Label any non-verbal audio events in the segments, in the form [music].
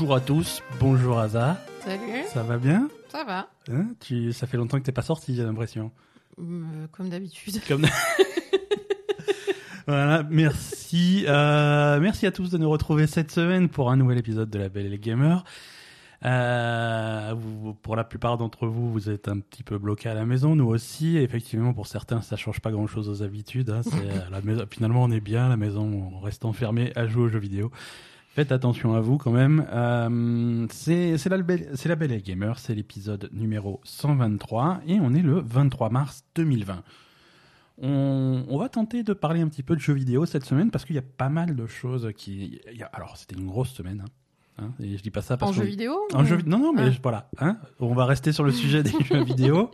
Bonjour à tous, bonjour Aza. Salut, Ça va bien? Ça va Hein tu... Ça fait longtemps que t'es pas sorti, j'ai l'impression. Euh, Comme d'habitude. [laughs] Comme... voilà, merci. Euh, merci à tous de nous retrouver cette semaine pour un nouvel épisode de La Belle et les Gamers. Euh, vous- pour la plupart d'entre vous, vous êtes un petit peu bloqués à la maison, nous aussi. Et effectivement, pour certains, ça change pas grand-chose aux habitudes. hein. C'est à la maison. Finalement, on est bien à la maison, on reste enfermé à jouer aux jeux vidéo. Faites attention à vous quand même. Euh, c'est la, la Belle et les Gamers, c'est l'épisode numéro 123 et on est le 23 mars 2020. On, on va tenter de parler un petit peu de jeux vidéo cette semaine parce qu'il y a pas mal de choses qui. il y a- alors, c'était une grosse semaine. hein, hein, et je dis pas ça parce En jeu vidéo en ou- jeu Non, non, mais Ah. voilà. Hein, on va rester sur le sujet des [laughs] jeux vidéo.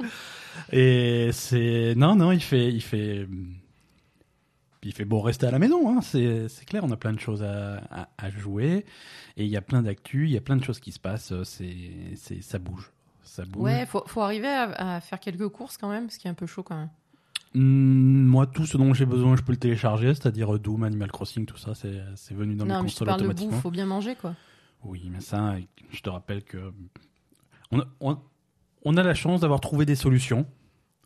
Et c'est. Non, non, il fait. Il fait... Il fait beau rester à la maison, hein, c'est clair, on a plein de choses à, à, à jouer, et il y a plein d'actu, il y a plein de choses qui se passent, c'est ça bouge. Ça bouge. Ouais, faut, faut arriver à, à faire quelques courses quand même, ce qui est un peu chaud quand même. Hmm, moi, tout ce dont j'ai besoin, je peux le télécharger, c'est-à-dire Doom, Animal Crossing, tout ça, c'est venu dans non, mes consoles automatiquement. bouffe, faut bien manger quoi. Oui, mais ça, je te rappelle que on a, on- on a la chance d'avoir trouvé des solutions.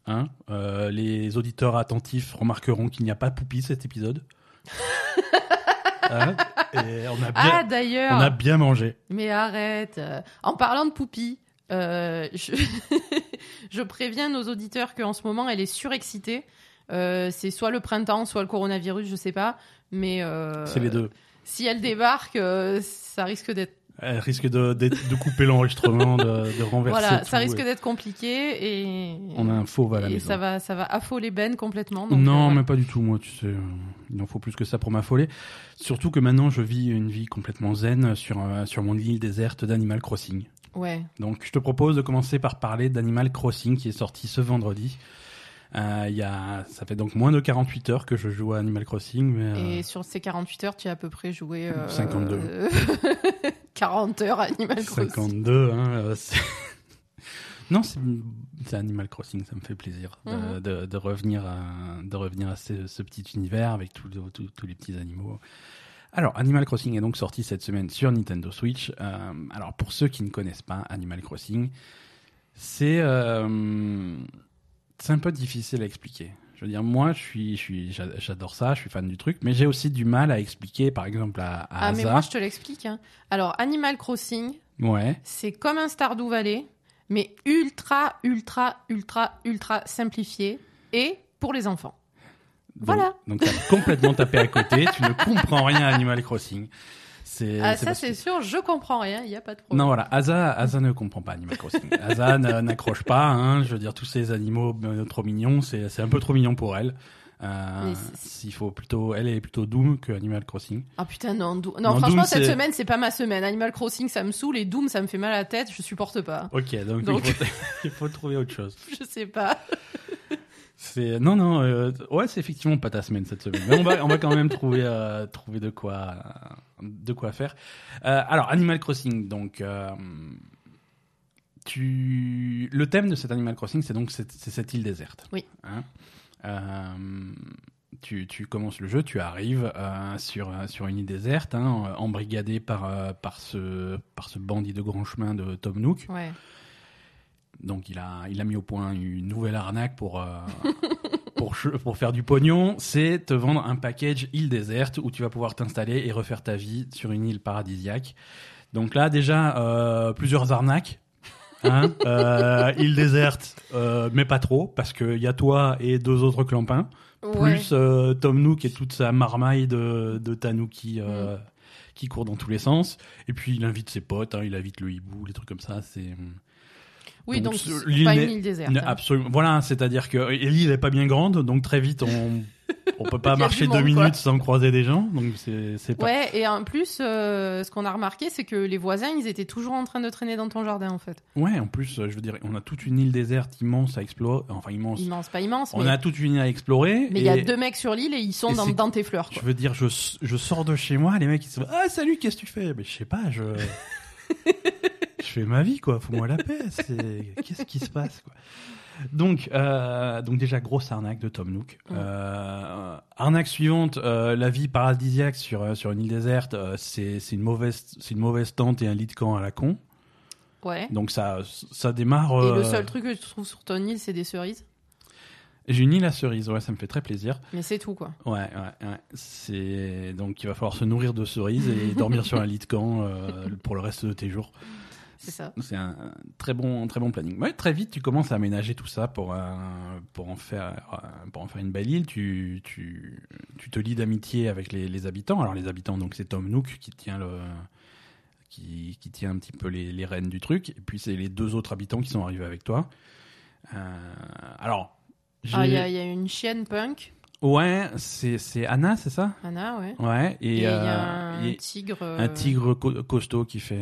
Hein Euh, les auditeurs attentifs remarqueront qu'il n'y a pas Poupie cet épisode. [laughs] Hein Et on a Ah bien, d'ailleurs, on a bien mangé. mais arrête. euh, en parlant de Poupie, euh, je... [laughs] je préviens nos auditeurs qu'en ce moment elle est surexcitée. Euh, c'est soit le printemps, soit le coronavirus, je sais pas. Mais C'est les deux. Si elle débarque, ça risque d'être Elle risque de, de, de couper l'enregistrement, de, de renverser voilà, tout, ça risque d'être compliqué et On a un fauve à la et maison. ça va ça va affoler Ben complètement. donc, non, euh, mais pas du tout, moi, tu sais. euh, Il en faut plus que ça pour m'affoler. Surtout que maintenant, je vis une vie complètement zen sur, euh, sur mon île déserte d'Animal Crossing. Ouais. Donc, je te propose de commencer par parler d'Animal Crossing qui est sorti ce vendredi. Euh, il y a, ça fait donc moins de 48 heures que je joue à Animal Crossing, mais euh, Et sur ces 48 heures, tu as à peu près joué euh, 52. [laughs] euh, 40 heures Animal Crossing. 52, hein, euh, [laughs] non, c'est Animal Crossing, ça me fait plaisir de, Mhm. de, de revenir à, de revenir à ce, ce petit univers avec tous les- petits animaux. Alors, Animal Crossing est donc sorti cette semaine sur Nintendo Switch. Euh, alors, pour ceux qui ne connaissent pas Animal Crossing, c'est euh, c'est un peu difficile à expliquer. Je veux dire, moi, je suis, je suis, j'a- j'adore ça, je suis fan du truc, mais j'ai aussi du mal à expliquer, par exemple, à, à Ah, mais moi, je te l'explique. hein. Alors, Animal Crossing, Ouais. c'est comme un Stardew Valley, mais ultra, ultra, ultra, ultra simplifié et pour les enfants. Donc- Voilà. Donc, t'as complètement tapé à côté, tu ne comprends rien à Animal Crossing. C'est, Ah, ça, c'est sûr, je comprends rien, il n'y a pas de problème. Non, voilà, Asa, Asa ne comprend pas Animal Crossing. [laughs] Asa n'accroche pas, hein, je veux dire, tous ces animaux euh, trop mignons, c'est, c'est un peu trop mignon pour elle. Euh, faut plutôt, elle est plutôt Doom que Animal Crossing. Ah putain, non. Dou- Non, Non, franchement, Doom, cette semaine, c'est pas ma semaine. Animal Crossing, ça me saoule et Doom, ça me fait mal à la tête, je supporte pas. Ok, donc, Donc- Il, faut, [laughs] il faut trouver autre chose. Je sais pas. [laughs] C'est non non euh, ouais c'est effectivement pas ta semaine cette semaine mais on va on va quand même trouver euh, trouver de quoi de quoi faire Euh, alors Animal Crossing donc tu le thème de cet Animal Crossing c'est donc cette- île déserte Oui. Hein tu, tu commences le jeu, tu arrives sur, sur une île déserte, hein, embrigadé par, par, ce, par ce bandit de grand chemin de Tom Nook. Ouais. Donc il a, il a mis au point une nouvelle arnaque pour, euh, [laughs] pour, pour faire du pognon, c'est te vendre un package île déserte où tu vas pouvoir t'installer et refaire ta vie sur une île paradisiaque. Donc là déjà, euh, plusieurs arnaques. Hein [laughs] euh, île déserte, mais pas trop, parce qu'il y a toi et deux autres clampins, Ouais. plus Tom Nook et toute sa marmaille de, de Tanuki euh, qui court dans tous les sens. Et puis il invite ses potes, hein, il invite le hibou, les trucs comme ça. C'est Oui, Donc, donc, l'île pas une île déserte. Hein. Absolument. Voilà, c'est-à-dire que l'île est pas bien grande, donc très vite on [laughs] on peut pas marcher deux monde, minutes quoi. sans croiser des gens, donc c'est pas. Ouais, et en plus, euh, ce qu'on a remarqué, c'est que les voisins, ils étaient toujours en train de traîner dans ton jardin, en fait. Ouais, en plus, euh, je veux dire, on a toute une île déserte immense à explorer, enfin immense. Immense, pas immense, On mais a toute une île à explorer. mais il y a deux mecs sur l'île et ils sont dans, tes fleurs. Je veux dire, je, je sors de chez moi, les mecs ils se ah salut, qu'est-ce que tu fais? Mais je sais pas, je [laughs] je fais ma vie quoi, fous-moi la paix. Qu'est-ce qui se passe quoi? Donc, euh, donc déjà grosse arnaque de Tom Nook. Euh, arnaque suivante, euh, la vie paradisiaque sur sur une île déserte, c'est une mauvaise c'est une mauvaise tente et un lit de camp à la con. Ouais. Donc ça ça démarre. Et le seul truc que tu trouves sur ton île, c'est des cerises? J'ai une île à cerises, ouais, ça me fait très plaisir. Mais c'est tout, quoi. Ouais, ouais, ouais. C'est donc il va falloir se nourrir de cerises et dormir sur un lit de camp pour le reste de tes jours. C'est ça. C'est un très bon, très bon planning. Ouais, très vite, tu commences à aménager tout ça pour, un- pour, en, faire, euh, pour en faire une belle île. Tu, tu, tu te lis d'amitié avec les, les habitants. Alors, les habitants, donc c'est Tom Nook qui tient, le, qui, qui tient un petit peu les, les rênes du truc. Et puis, c'est les deux autres habitants qui sont arrivés avec toi. Euh, alors, Ah, il y, a- il y a une chienne punk, ouais, c'est c'est Anna, c'est ça? Anna, ouais. Ouais, et, Et il y euh, a un et- tigre. un euh, tigre co- costaud qui fait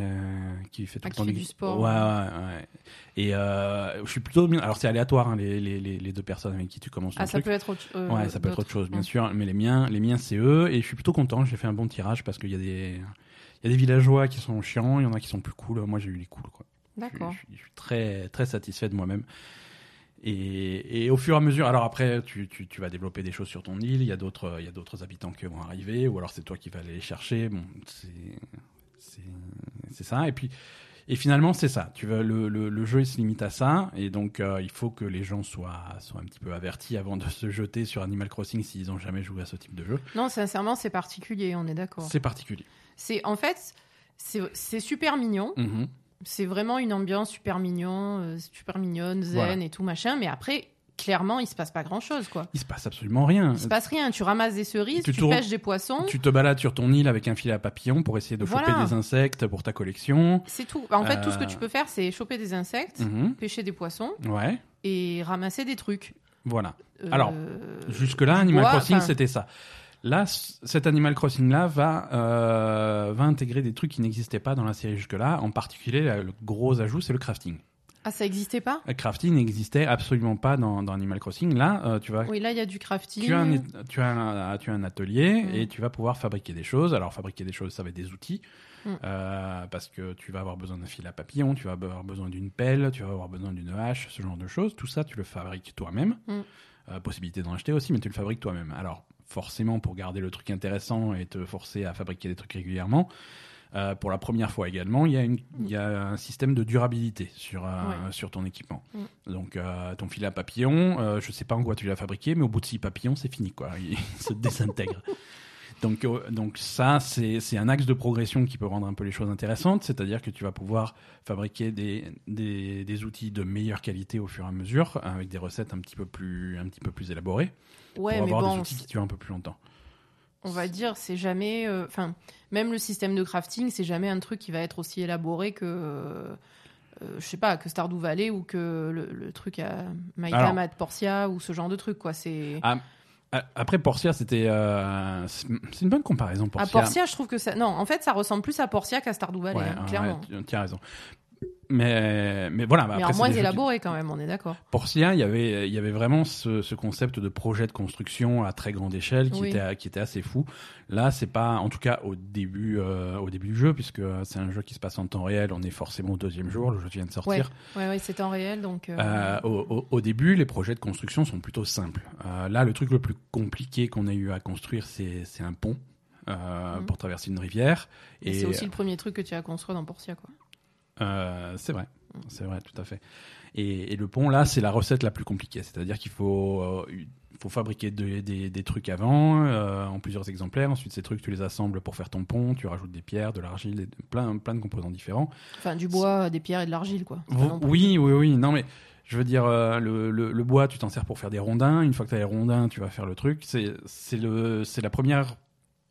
qui fait tout Ah, le temps du sport. Ouais, ouais, ouais. Et euh, je suis plutôt bien. Alors c'est aléatoire hein, les, les, les, deux personnes avec qui tu commences Ah, ça truc. peut être autre euh, ouais, ça peut être autre chose, bien Ouais. sûr. Mais les miens, les miens, c'est eux. Et je suis plutôt content. J'ai fait un bon tirage parce qu'il y a des il y a des villageois qui sont chiants, il y en a qui sont plus cool. Moi, j'ai eu les cools. Quoi. D'accord. Je, suis, je suis très très satisfait de moi-même. Et, et au fur et à mesure, alors après, tu, tu, tu vas développer des choses sur ton île. Il y a d'autres, il y a d'autres habitants qui vont arriver, ou alors c'est toi qui vas aller les chercher. Bon, c'est, ça. Et puis, et finalement, c'est ça. Tu veux, le, le, le jeu il se limite à ça, et donc euh, il faut que les gens soient, soient un petit peu avertis avant de se jeter sur Animal Crossing s'ils ont jamais joué à ce type de jeu. Non, sincèrement, c'est particulier, on est d'accord. C'est particulier. C'est en fait, c'est super mignon. Mhm. C'est vraiment une ambiance super mignon, euh, super mignonne, zen Voilà. et tout machin. Mais après, clairement, il se passe pas grand chose, quoi. Il se passe absolument rien. Il se passe rien. Tu ramasses des cerises, Tu pêches des poissons. Tu te balades sur ton île avec un filet à papillon pour essayer de choper Voilà. des insectes pour ta collection. C'est tout. En fait, tout ce que Euh. tu peux faire, c'est choper des insectes, Mhm. pêcher des poissons Ouais, et ramasser des trucs. voilà. Euh, Alors, Jusque-là, Animal Crossing, c'était ça. Là, cet Animal Crossing-là va, euh, va intégrer des trucs qui n'existaient pas dans la série jusque-là. En particulier, le gros ajout, c'est le crafting. Ah, ça existait pas? Le crafting n'existait absolument pas dans, dans Animal Crossing. Là, euh, tu vas Oui, là, il y a du crafting. tu as, un, tu, as un, tu as un atelier Mm. et tu vas pouvoir fabriquer des choses. Alors, fabriquer des choses, ça va être des outils. Mm. euh, parce que tu vas avoir besoin d'un fil à papillon, tu vas avoir besoin d'une pelle, tu vas avoir besoin d'une hache, ce genre de choses. Tout ça, tu le fabriques toi-même. Mm. Euh, possibilité d'en acheter aussi, mais tu le fabriques toi-même. Alors, forcément, pour garder le truc intéressant et te forcer à fabriquer des trucs régulièrement, euh, pour la première fois également, il y, a une- il y a un système de durabilité sur, euh, Ouais. sur ton équipement. Mm. Donc, euh, ton filet à papillon, je sais pas en quoi tu l'as fabriqué, mais au bout de six papillons, c'est fini, quoi. Il [laughs] se désintègre. Donc, euh, donc ça, c'est un axe de progression qui peut rendre un peu les choses intéressantes, c'est-à-dire que tu vas pouvoir fabriquer des, des, des outils de meilleure qualité au fur et à mesure, avec des recettes un petit peu plus, un petit peu plus élaborées, Ouais, pour mais avoir des bon, outils qui durent un peu plus longtemps. on va dire, c'est jamais. euh, Enfin, même le système de crafting, c'est jamais un truc qui va être aussi élaboré que. euh, euh, je sais pas, que Stardew Valley ou que le, le truc à Maïdam Alors. at Portia ou ce genre de truc, quoi. C'est. Ah, Après, Portia, c'était. euh, c'est une bonne comparaison, À Portia. Portia, je trouve que ça. Non, en fait, ça ressemble plus à Portia qu'à Stardew Valley, Ouais, hein, ouais, clairement. tu, tu as raison. Mais, mais voilà. bah mais après, moins qui- élaboré quand même, on est d'accord. Portia, il y avait, il y avait vraiment ce, ce concept de projet de construction à très grande échelle qui, Oui. était, qui était assez fou. Là, c'est pas, en tout cas au début, euh, au début du jeu, puisque c'est un jeu qui se passe en temps réel. On est forcément au deuxième jour. Le jeu vient de sortir. Ouais, ouais, c'est en réel, donc. euh, Euh, au, début, les projets de construction sont plutôt simples. Là, le truc le plus compliqué qu'on ait eu à construire, c'est c'est un pont euh, Mhm. pour traverser une rivière. et c'est aussi le premier truc que tu as construit dans Portia, quoi. Euh, c'est vrai, c'est vrai, tout à fait. Et, et le pont, là, c'est la recette la plus compliquée. C'est-à-dire qu'il faut, euh, faut fabriquer de- des, des trucs avant, euh, en plusieurs exemplaires. Ensuite, ces trucs, tu les assembles pour faire ton pont. Tu rajoutes des pierres, de l'argile, des- plein, plein de composants différents. Enfin, du bois, des pierres et de l'argile, quoi. Oui, oui, oui. Non, mais je veux dire, euh, le, le- le bois, tu t'en sers pour faire des rondins. Une fois que tu as les rondins, tu vas faire le truc. C'est la première.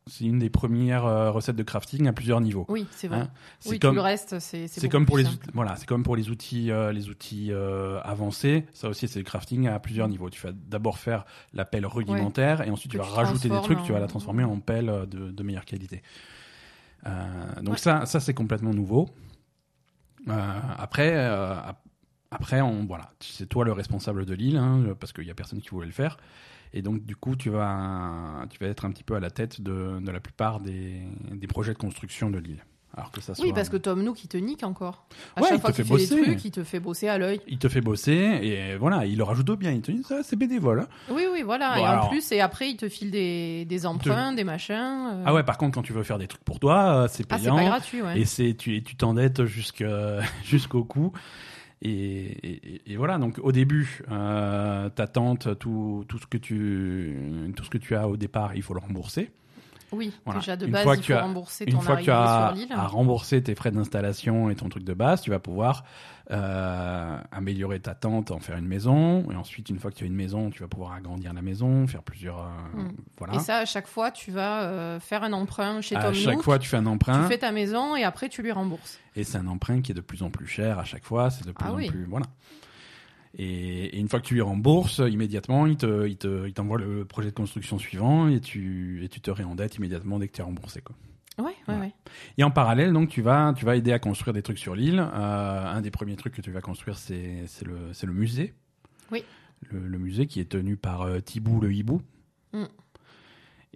C'est une des premières euh, recettes de crafting à plusieurs niveaux. Oui, c'est vrai. Hein, c'est oui, comme, tout le reste, c'est c'est comme pour plus les simple. voilà, c'est comme pour les outils euh, les outils euh, avancés. Ça aussi, c'est le crafting à plusieurs niveaux. Tu vas d'abord faire la pelle rudimentaire et ensuite tu vas tu rajouter des trucs. Tu vas la transformer en pelle de, de meilleure qualité. Donc Ouais. ça, ça c'est complètement nouveau. Après, ap- après, on voilà, c'est toi le responsable de l'île hein, parce qu'il y a personne qui voulait le faire. Et donc, du coup, tu vas, tu vas être un petit peu à la tête de, de la plupart des, des projets de construction de l'île. Alors que ça Oui, soit- parce que Tom Nook, il te nique encore. À Ouais, chaque il fois te qu'il fait fait des bosser. trucs, il te fait bosser à l'œil. Il te fait bosser et voilà, il le rajoute bien. Il te dit ça, c'est bénévole. hein. Oui, oui, voilà. Bon, et alors- en plus, et après, il te file des, des emprunts, des machins. euh. Ah ouais, par contre, quand tu veux faire des trucs pour toi, euh, c'est Ah, c'est payant. pas gratuit, ouais. Et c'est tu et tu t'endettes [laughs] jusqu'au cou. Et, et- et voilà, donc au début, euh, ta tante, tout, tout, ce que tu, tout ce que tu as au départ, il faut le rembourser. Oui, Voilà. déjà de Une base, fois il faut rembourser Une ton fois que tu as, as remboursé tes frais d'installation et ton truc de base, tu vas pouvoir euh, améliorer ta tente, en faire une maison. Et ensuite, une fois que tu as une maison, tu vas pouvoir agrandir la maison, faire plusieurs. euh, Mm. Voilà. Et ça, à chaque fois, tu vas euh, faire un emprunt chez à Tom chaque Nook, fois, tu fais un tu emprunt. fais ta maison et après, tu lui rembourses. Et c'est un emprunt qui est de plus en plus cher à chaque fois, c'est de plus Ah en oui. plus. Voilà. Et, et une fois que tu lui rembourses, immédiatement, il te, il te, il t'envoie le projet de construction suivant et tu, et tu te réendettes immédiatement dès que tu es remboursé. Quoi. Ouais, ouais, Ouais. ouais. Et en parallèle, donc, tu vas, tu vas aider à construire des trucs sur l'île. Euh, un des premiers trucs que tu vas construire, c'est, le, le musée. Oui. Le, le musée qui est tenu par euh, Thibou le hibou. Mm.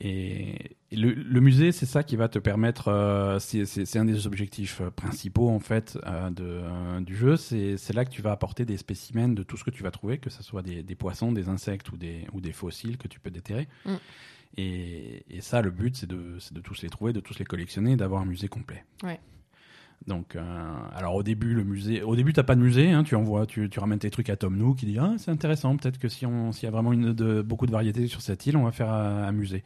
Et, le, le musée, c'est ça qui va te permettre. euh, c'est, un des objectifs euh, principaux en fait euh, de, euh, du jeu. C'est, c'est là que tu vas apporter des spécimens de tout ce que tu vas trouver, que ce soit des, des poissons, des insectes ou des, ou des fossiles que tu peux déterrer. Mm. Et, et ça, le but, c'est de, c'est de tous les trouver, de tous les collectionner, d'avoir un musée complet. Ouais. Donc, euh, alors au début, le musée, au début, t'as pas de musée, hein, tu envoies, tu, tu ramènes tes trucs à Tom Nook, qui dit ah c'est intéressant, peut-être que si on, s'il y a vraiment une, de, beaucoup de variétés sur cette île, on va faire un, un musée.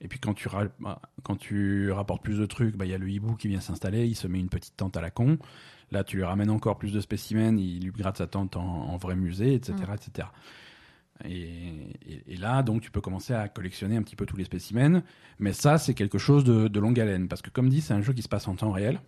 Et puis quand tu, bah, quand tu rapportes plus de trucs, bah, il y a le hibou qui vient s'installer, il se met une petite tente à la con. Là, tu lui ramènes encore plus de spécimens, il lui gratte sa tente en, en vrai musée, etc., etc. Et, là, donc, tu peux commencer à collectionner un petit peu tous les spécimens. Mais ça, c'est quelque chose de longue haleine. Parce que, comme dit, c'est un jeu qui se passe en temps réel.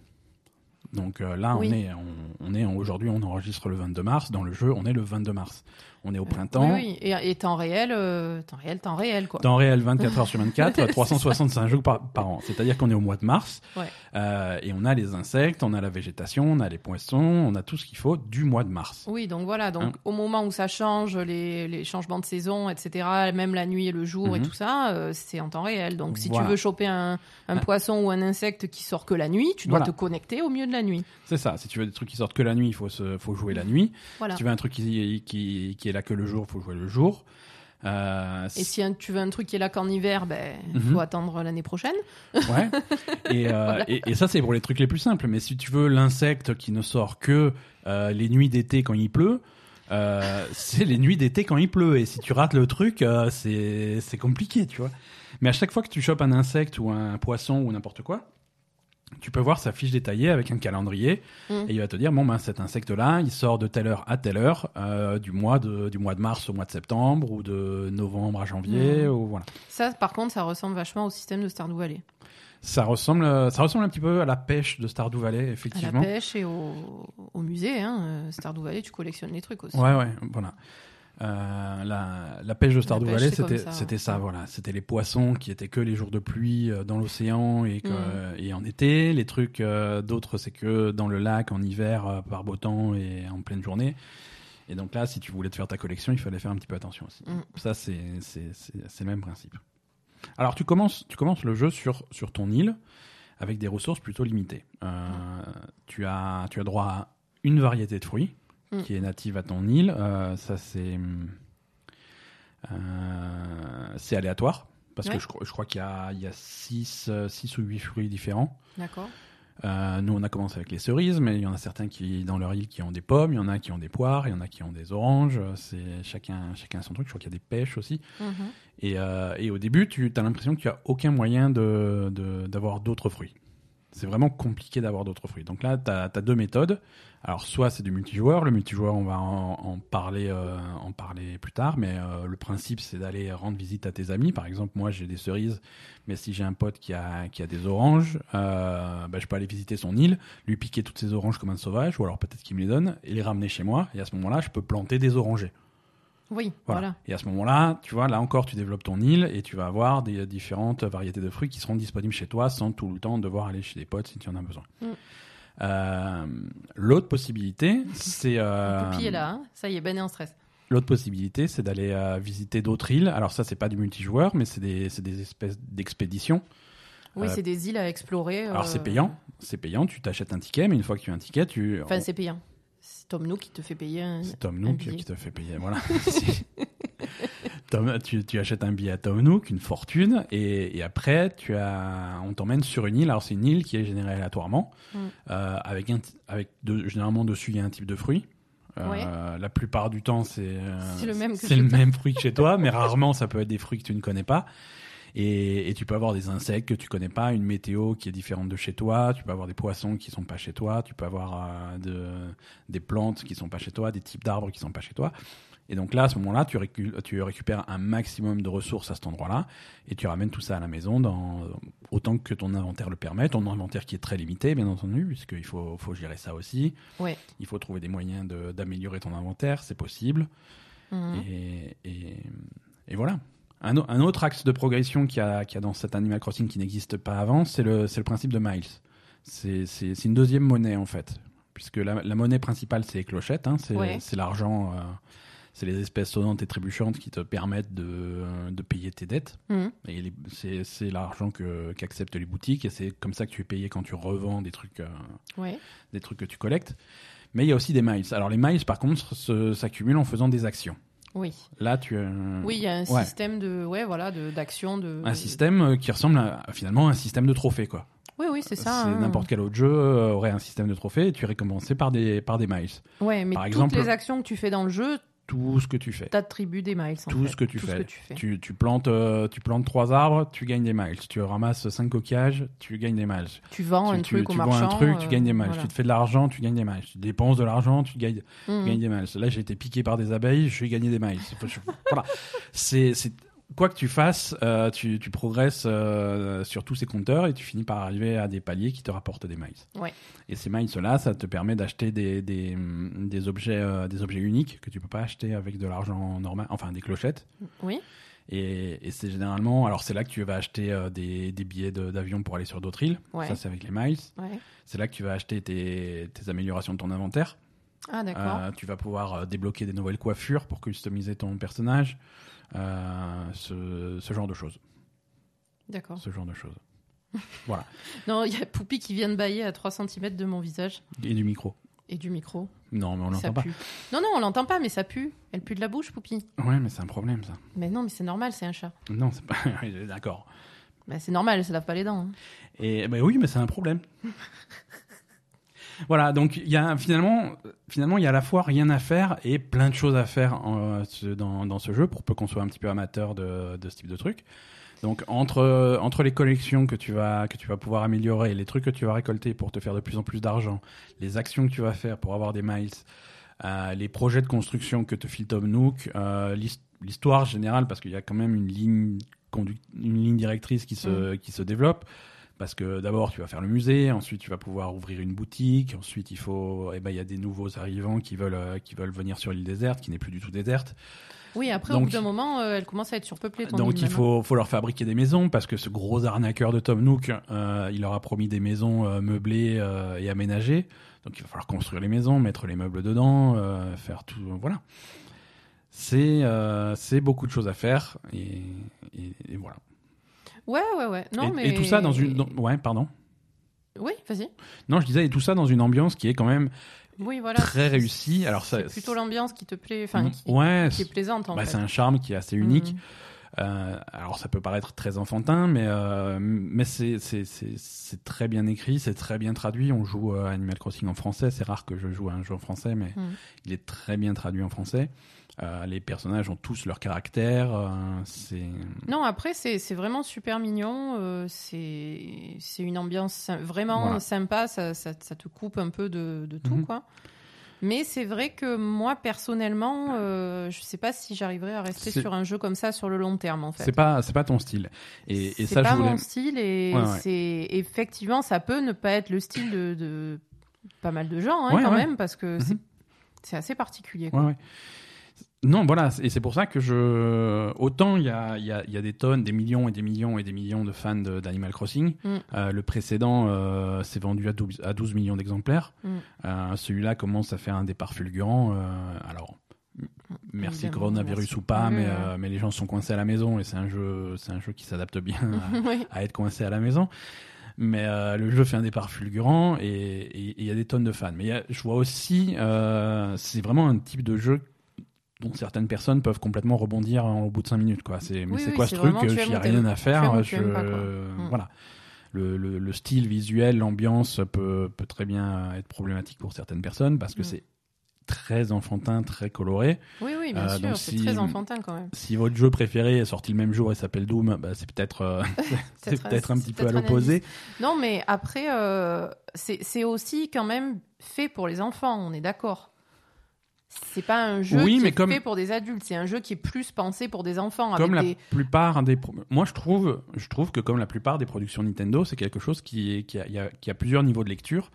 Donc euh, là, Oui. on est, on, on est aujourd'hui, on enregistre le 22 mars. Dans le jeu, on est le 22 mars. On est au printemps. Oui, oui. Et, et temps réel, euh, temps réel, temps réel, quoi. Temps réel, 24 heures sur [laughs] 24, 365 jours par, par an. C'est-à-dire qu'on est au mois de mars. Ouais. Euh, et on a les insectes, on a la végétation, on a les poissons, on a tout ce qu'il faut du mois de mars. Oui, donc voilà. Donc Hein. au moment où ça change, les, les changements de saison, etc., même la nuit et le jour et Mhm. tout ça, euh, c'est en temps réel. Donc si Voilà. tu veux choper un, un Hein. poisson ou un insecte qui sort que la nuit, tu dois Voilà. te connecter au milieu de la nuit. C'est ça. Si tu veux des trucs qui sortent que la nuit, il faut, se, faut jouer la nuit. Voilà. Si tu veux un truc qui, qui, qui est là que le jour, il faut jouer le jour. Euh, Et si un- tu veux un truc qui est là qu'en hiver, ben Mhm. faut attendre l'année prochaine. Ouais. [laughs] Et, euh, et, et ça, c'est pour les trucs les plus simples. Mais si tu veux l'insecte qui ne sort que euh, les nuits d'été quand il pleut, [laughs] c'est les nuits d'été quand il pleut. Et si tu rates le truc, c'est c'est compliqué, tu vois. Mais à chaque fois que tu chopes un insecte ou un poisson ou n'importe quoi, tu peux voir sa fiche détaillée avec un calendrier Mm. et il va te dire bon ben cet insecte là il sort de telle heure à telle heure euh, du mois de du mois de mars au mois de septembre ou de novembre à janvier Mm. ou voilà Ça, par contre, ça ressemble vachement au système de Stardew Valley. ça ressemble ça ressemble un petit peu à la pêche de Stardew Valley À la effectivement pêche et au, au musée. Hein. euh, Stardew Valley, tu collectionnes les trucs aussi. Ouais, ouais, voilà. Euh, la, la pêche de Stardew Valley, c'était ça, c'était ouais. ça, voilà. C'était les poissons qui étaient que les jours de pluie euh, dans l'océan et, que- Mm. et en été. Les trucs euh, d'autres, c'est que dans le lac en hiver par beau temps et en pleine journée. Et donc là, si tu voulais te faire ta collection, il fallait faire un petit peu attention aussi. Mm. Ça, c'est le même principe. Alors, tu commences, tu commences le jeu sur, sur ton île avec des ressources plutôt limitées. Tu, as, tu as droit à une variété de fruits Mm. qui est native à ton île. Euh, ça, c'est euh, c'est aléatoire. Parce Ouais. que je, crois- je crois qu'il y a 6 six ou 8 fruits différents. D'accord. Euh, nous, on a commencé avec les cerises, mais il y en a certains qui, dans leur île, qui ont des pommes, il y en a qui ont des poires, il y en a qui ont des oranges. C'est chacun, chacun son truc. Je crois qu'il y a des pêches aussi. Mhm. Et, euh, et au début, tu as l'impression que tu as aucun moyen de, de- d'avoir d'autres fruits. C'est vraiment compliqué d'avoir d'autres fruits. Donc là, tu as, deux méthodes. Alors, soit c'est du multijoueur. Le multijoueur, on va en, en parler, euh, en parler plus tard. Mais euh, le principe, c'est d'aller rendre visite à tes amis. Par exemple, moi, j'ai des cerises. Mais si j'ai un pote qui a, qui a des oranges, euh, bah, je peux aller visiter son île, lui piquer toutes ses oranges comme un sauvage, ou alors peut-être qu'il me les donne, et les ramener chez moi. Et à ce moment-là, je peux planter des orangers. Oui, Voilà. voilà. Et à ce moment-là, tu vois, là encore, tu développes ton île et tu vas avoir des euh, différentes variétés de fruits qui seront disponibles chez toi sans tout le temps devoir aller chez des potes si tu en as besoin. Mm. Euh, L'autre possibilité, c'est euh, [laughs] Poupie est là, hein. ça y est, Ben est en stress. l'autre possibilité, c'est d'aller euh, visiter d'autres îles. Alors ça, c'est pas du multijoueur, mais c'est des, des espèces d'expéditions. Oui, Euh, c'est des îles à explorer. Alors c'est payant, c'est payant, tu t'achètes un ticket, mais une fois que tu as un ticket, tu... Enfin, c'est payant. C'est Tom Nook qui te fait payer un. C'est Tom Nook qui te fait payer. Voilà. [laughs] [laughs] Tu, tu achètes un billet à Tom Nook, une fortune, et, et après, tu as, on t'emmène sur une île. Alors, c'est une île qui est générée aléatoirement, Mm. euh, avec, un, t- avec de- généralement dessus, il y a un type de fruit. Euh, Ouais. La plupart du temps, c'est euh, C'est le même que le fruit que chez toi, mais rarement, ça peut être des fruits que tu ne connais pas. Et, et tu peux avoir des insectes que tu connais pas, une météo qui est différente de chez toi, tu peux avoir des poissons qui sont pas chez toi, tu peux avoir euh, de, des plantes qui sont pas chez toi, des types d'arbres qui sont pas chez toi. Et donc là, à ce moment-là, tu, récu- tu récupères un maximum de ressources à cet endroit-là et tu ramènes tout ça à la maison dans, autant que ton inventaire le permet. Ton inventaire qui est très limité, bien entendu, puisqu'il faut, faut gérer ça aussi. Ouais. Il faut trouver des moyens de- d'améliorer ton inventaire, c'est possible. Mhm. Et, et, et voilà. Un, au- un autre axe de progression qu'il y, y a dans cet Animal Crossing qui n'existe pas avant, c'est le, le principe de miles. C'est une deuxième monnaie en fait. Puisque la, la monnaie principale, c'est les clochettes, hein, c'est Ouais. c'est l'argent, euh, c'est les espèces sonnantes et trébuchantes qui te permettent de, de payer tes dettes. Mhm. Et c'est c'est l'argent que- qu'acceptent les boutiques et c'est comme ça que tu es payé quand tu revends des trucs, euh, Ouais. des trucs que tu collectes. Mais il y a aussi des miles. Alors les miles, par contre, s'accumulent en faisant des actions. Oui. Là, tu as Oui, il y a un Ouais. système de, ouais, voilà, de d'action de. un système euh, qui ressemble à, à, finalement un système de trophées quoi. Oui, oui, c'est ça. Hein. n'importe quel autre jeu euh, aurait un système de trophées et tu es récompensé par des par des miles. Ouais, mais Par toutes exemple- les actions que tu fais dans le jeu, Tout ce que tu fais. t'attribues des miles. en Tout fait. ce que tu Tout fais. Ce que tu fais. Tu, tu plantes euh, tu plantes trois arbres, tu gagnes des miles. Tu ramasses cinq coquillages, tu gagnes des miles. Tu vends tu, un truc tu vends un truc, tu euh, gagnes des miles. voilà. Tu te fais de l'argent, tu gagnes des miles. Tu dépenses de l'argent, tu gagnes, tu gagnes des miles. Là, j'ai été piqué par des abeilles, je vais gagner des miles. [laughs] Voilà. C'est quoi que tu fasses, euh, tu, tu progresses euh, sur tous ces compteurs et tu finis par arriver à des paliers qui te rapportent des miles. Ouais. Et ces miles-là, ça te permet d'acheter des, des, des objets, euh, des objets uniques que tu peux pas acheter avec de l'argent normal, enfin des clochettes. Oui. Et, et c'est généralement, alors c'est là que tu vas acheter des, des billets de- d'avion pour aller sur d'autres îles. Ouais. Ça, c'est avec les miles. Ouais. C'est là que tu vas acheter tes, tes améliorations de ton inventaire. Ah, d'accord. Tu vas pouvoir débloquer des nouvelles coiffures pour customiser ton personnage. Euh, ce, ce genre de choses. D'accord. Ce genre de choses. [laughs] Non, il y a Poupie qui vient de bailler à 3 cm de mon visage Et du micro. et du micro. Non, mais on l'entend pas. pue. Non, non, on l'entend pas, mais ça pue. Elle pue de la bouche, Poupie. Ouais, mais c'est un problème ça. Mais non, mais c'est normal, c'est un chat. Non, c'est pas. [laughs] D'accord. Bah, c'est normal, elle se lave pas les dents. hein. Et ben oui, mais c'est un problème. [laughs] voilà, donc il y a finalement, finalement, il y a à la fois rien à faire et plein de choses à faire en, dans, dans ce jeu pour peu qu'on soit un petit peu amateur de, de ce type de truc. Donc entre entre les collections que tu vas que tu vas pouvoir améliorer, les trucs que tu vas récolter pour te faire de plus en plus d'argent, les actions que tu vas faire pour avoir des miles, euh, les projets de construction que te file Tom Nook, euh, l'his- l'histoire générale parce qu'il y a quand même une ligne une ligne directrice qui se qui se développe parce que d'abord tu vas faire le musée, ensuite tu vas pouvoir ouvrir une boutique, ensuite il faut eh ben il y a des nouveaux arrivants qui veulent euh, qui veulent venir sur l'île déserte qui n'est plus du tout déserte. Oui, après, au Donc- bout d'un moment, euh, elle commence à être surpeuplée. ton Donc île, il faut, faut leur fabriquer des maisons parce que ce gros arnaqueur de Tom Nook, euh, il leur a promis des maisons euh, meublées et aménagées. Donc il va falloir construire les maisons, mettre les meubles dedans, faire tout. Voilà. C'est c'est beaucoup de choses à faire et, et- et voilà. Ouais, ouais, ouais. Non, et, mais... et tout ça dans une. dans- ouais, pardon. Oui, vas-y. Non, je disais et tout ça dans une ambiance qui est quand même Oui, voilà. très réussie. Alors ça. C'est plutôt l'ambiance qui te plaît, enfin, qui, ouais. qui est plaisante, en bah, fait. c'est un charme qui est assez unique. Mhm. Euh, alors ça peut paraître très enfantin, mais euh, mais c'est c'est très bien écrit, c'est très bien traduit. On joue euh, Animal Crossing en français, c'est rare que je joue à un jeu en français, mais Mhm. il est très bien traduit en français. Euh, les personnages ont tous leur caractère. euh, c'est Non, après, c'est vraiment super mignon. euh, c'est c'est une ambiance vraiment Voilà. sympa. Ça, ça, ça te coupe un peu de, de tout, Mhm. quoi. Mais c'est vrai que moi, personnellement, euh, je sais pas si j'arriverai à rester sur un jeu comme ça sur le long terme, en fait. c'est pas c'est pas ton style. Et, et ça pas je voulais. mon style et Ouais, ouais. c'est effectivement ça peut ne pas être le style de, de pas mal de gens hein, Ouais, quand même parce que c'est- Mhm. c'est assez particulier. quoi. Non, voilà, et c'est pour ça que je. Autant il y a, y, a, y a des tonnes, des millions et des millions et des millions de fans d'Animal Crossing. Mm. Euh, le précédent euh, s'est vendu à 12, à 12 millions d'exemplaires. Mm. Euh, Celui-là commence à faire un départ fulgurant. alors, merci Évidemment, coronavirus merci. ou pas, Oui, mais, mais les gens sont coincés à la maison et c'est un jeu, un jeu qui s'adapte bien [laughs] à, Oui. à être coincé à la maison. Mais le jeu fait un départ fulgurant et il y a des tonnes de fans. Mais y a- je vois aussi, c'est vraiment un type de jeu dont certaines personnes peuvent complètement rebondir au bout de 5 minutes. Quoi. C'est, mais Oui, c'est oui, quoi ce truc? aimes n'y rien à faire. je- pas. Voilà. Le, le- le style visuel, l'ambiance peut, peut très bien être problématique pour certaines personnes parce que Mm. c'est très enfantin, très coloré. Oui, oui, bien Euh, sûr, c'est si- très enfantin quand même. Si votre jeu préféré est sorti le même jour et s'appelle Doom, bah, c'est peut-être, euh, [laughs] [laughs] c'est Peut-être un- petit peu à l'opposé. Non, mais après, euh, c'est aussi quand même fait pour les enfants, on est d'accord. C'est pas un jeu Oui, qui mais est comme- fait pour des adultes, c'est un jeu qui est plus pensé pour des enfants. comme la des... plupart des moi je trouve je trouve que comme la plupart des productions Nintendo c'est quelque chose qui est qui a, qui a plusieurs niveaux de lecture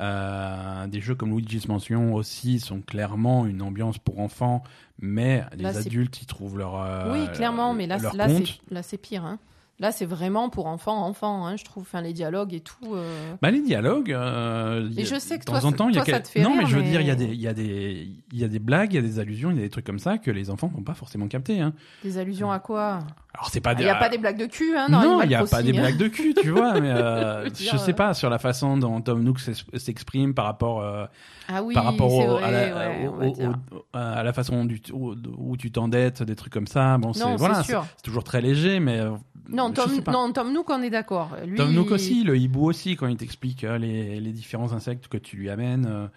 Euh, des jeux comme Luigi's Mansion aussi sont clairement une ambiance pour enfants mais les Là, adultes y trouvent leur euh, oui, clairement, mais là, là, c'est pire. hein. Là, c'est vraiment pour enfants, enfants, hein, je trouve. Enfin, les dialogues et tout. euh, Bah, les dialogues, euh, Mais a- je sais que de toi, temps en temps, il y a toi, ça quel- te fait non, mais je veux mais- dire, il y a des, il y a des, il y a des blagues, il y a des allusions, il y a des trucs comme ça que les enfants n'ont pas forcément capté. Hein. Des allusions à quoi? Alors c'est pas Il n'y a pas des blagues de cul, hein, dans non, il n'y a pas des hein. blagues de cul, tu vois, mais euh, [laughs] Je je sais euh, pas sur la façon dont Tom Nook s'ex- s'exprime par rapport, euh, Ah oui, par rapport c'est au- vrai, à, la, ouais, au- on va au- dire. au- à la façon du, où, tu t'endettes, des trucs comme ça. Bon, c'est voilà, c'est toujours très léger, mais euh, Non, Tom, non, Tom Nook, on est d'accord. Tom Nook aussi, le hibou aussi, quand il t'explique euh, les, les différents insectes que tu lui amènes.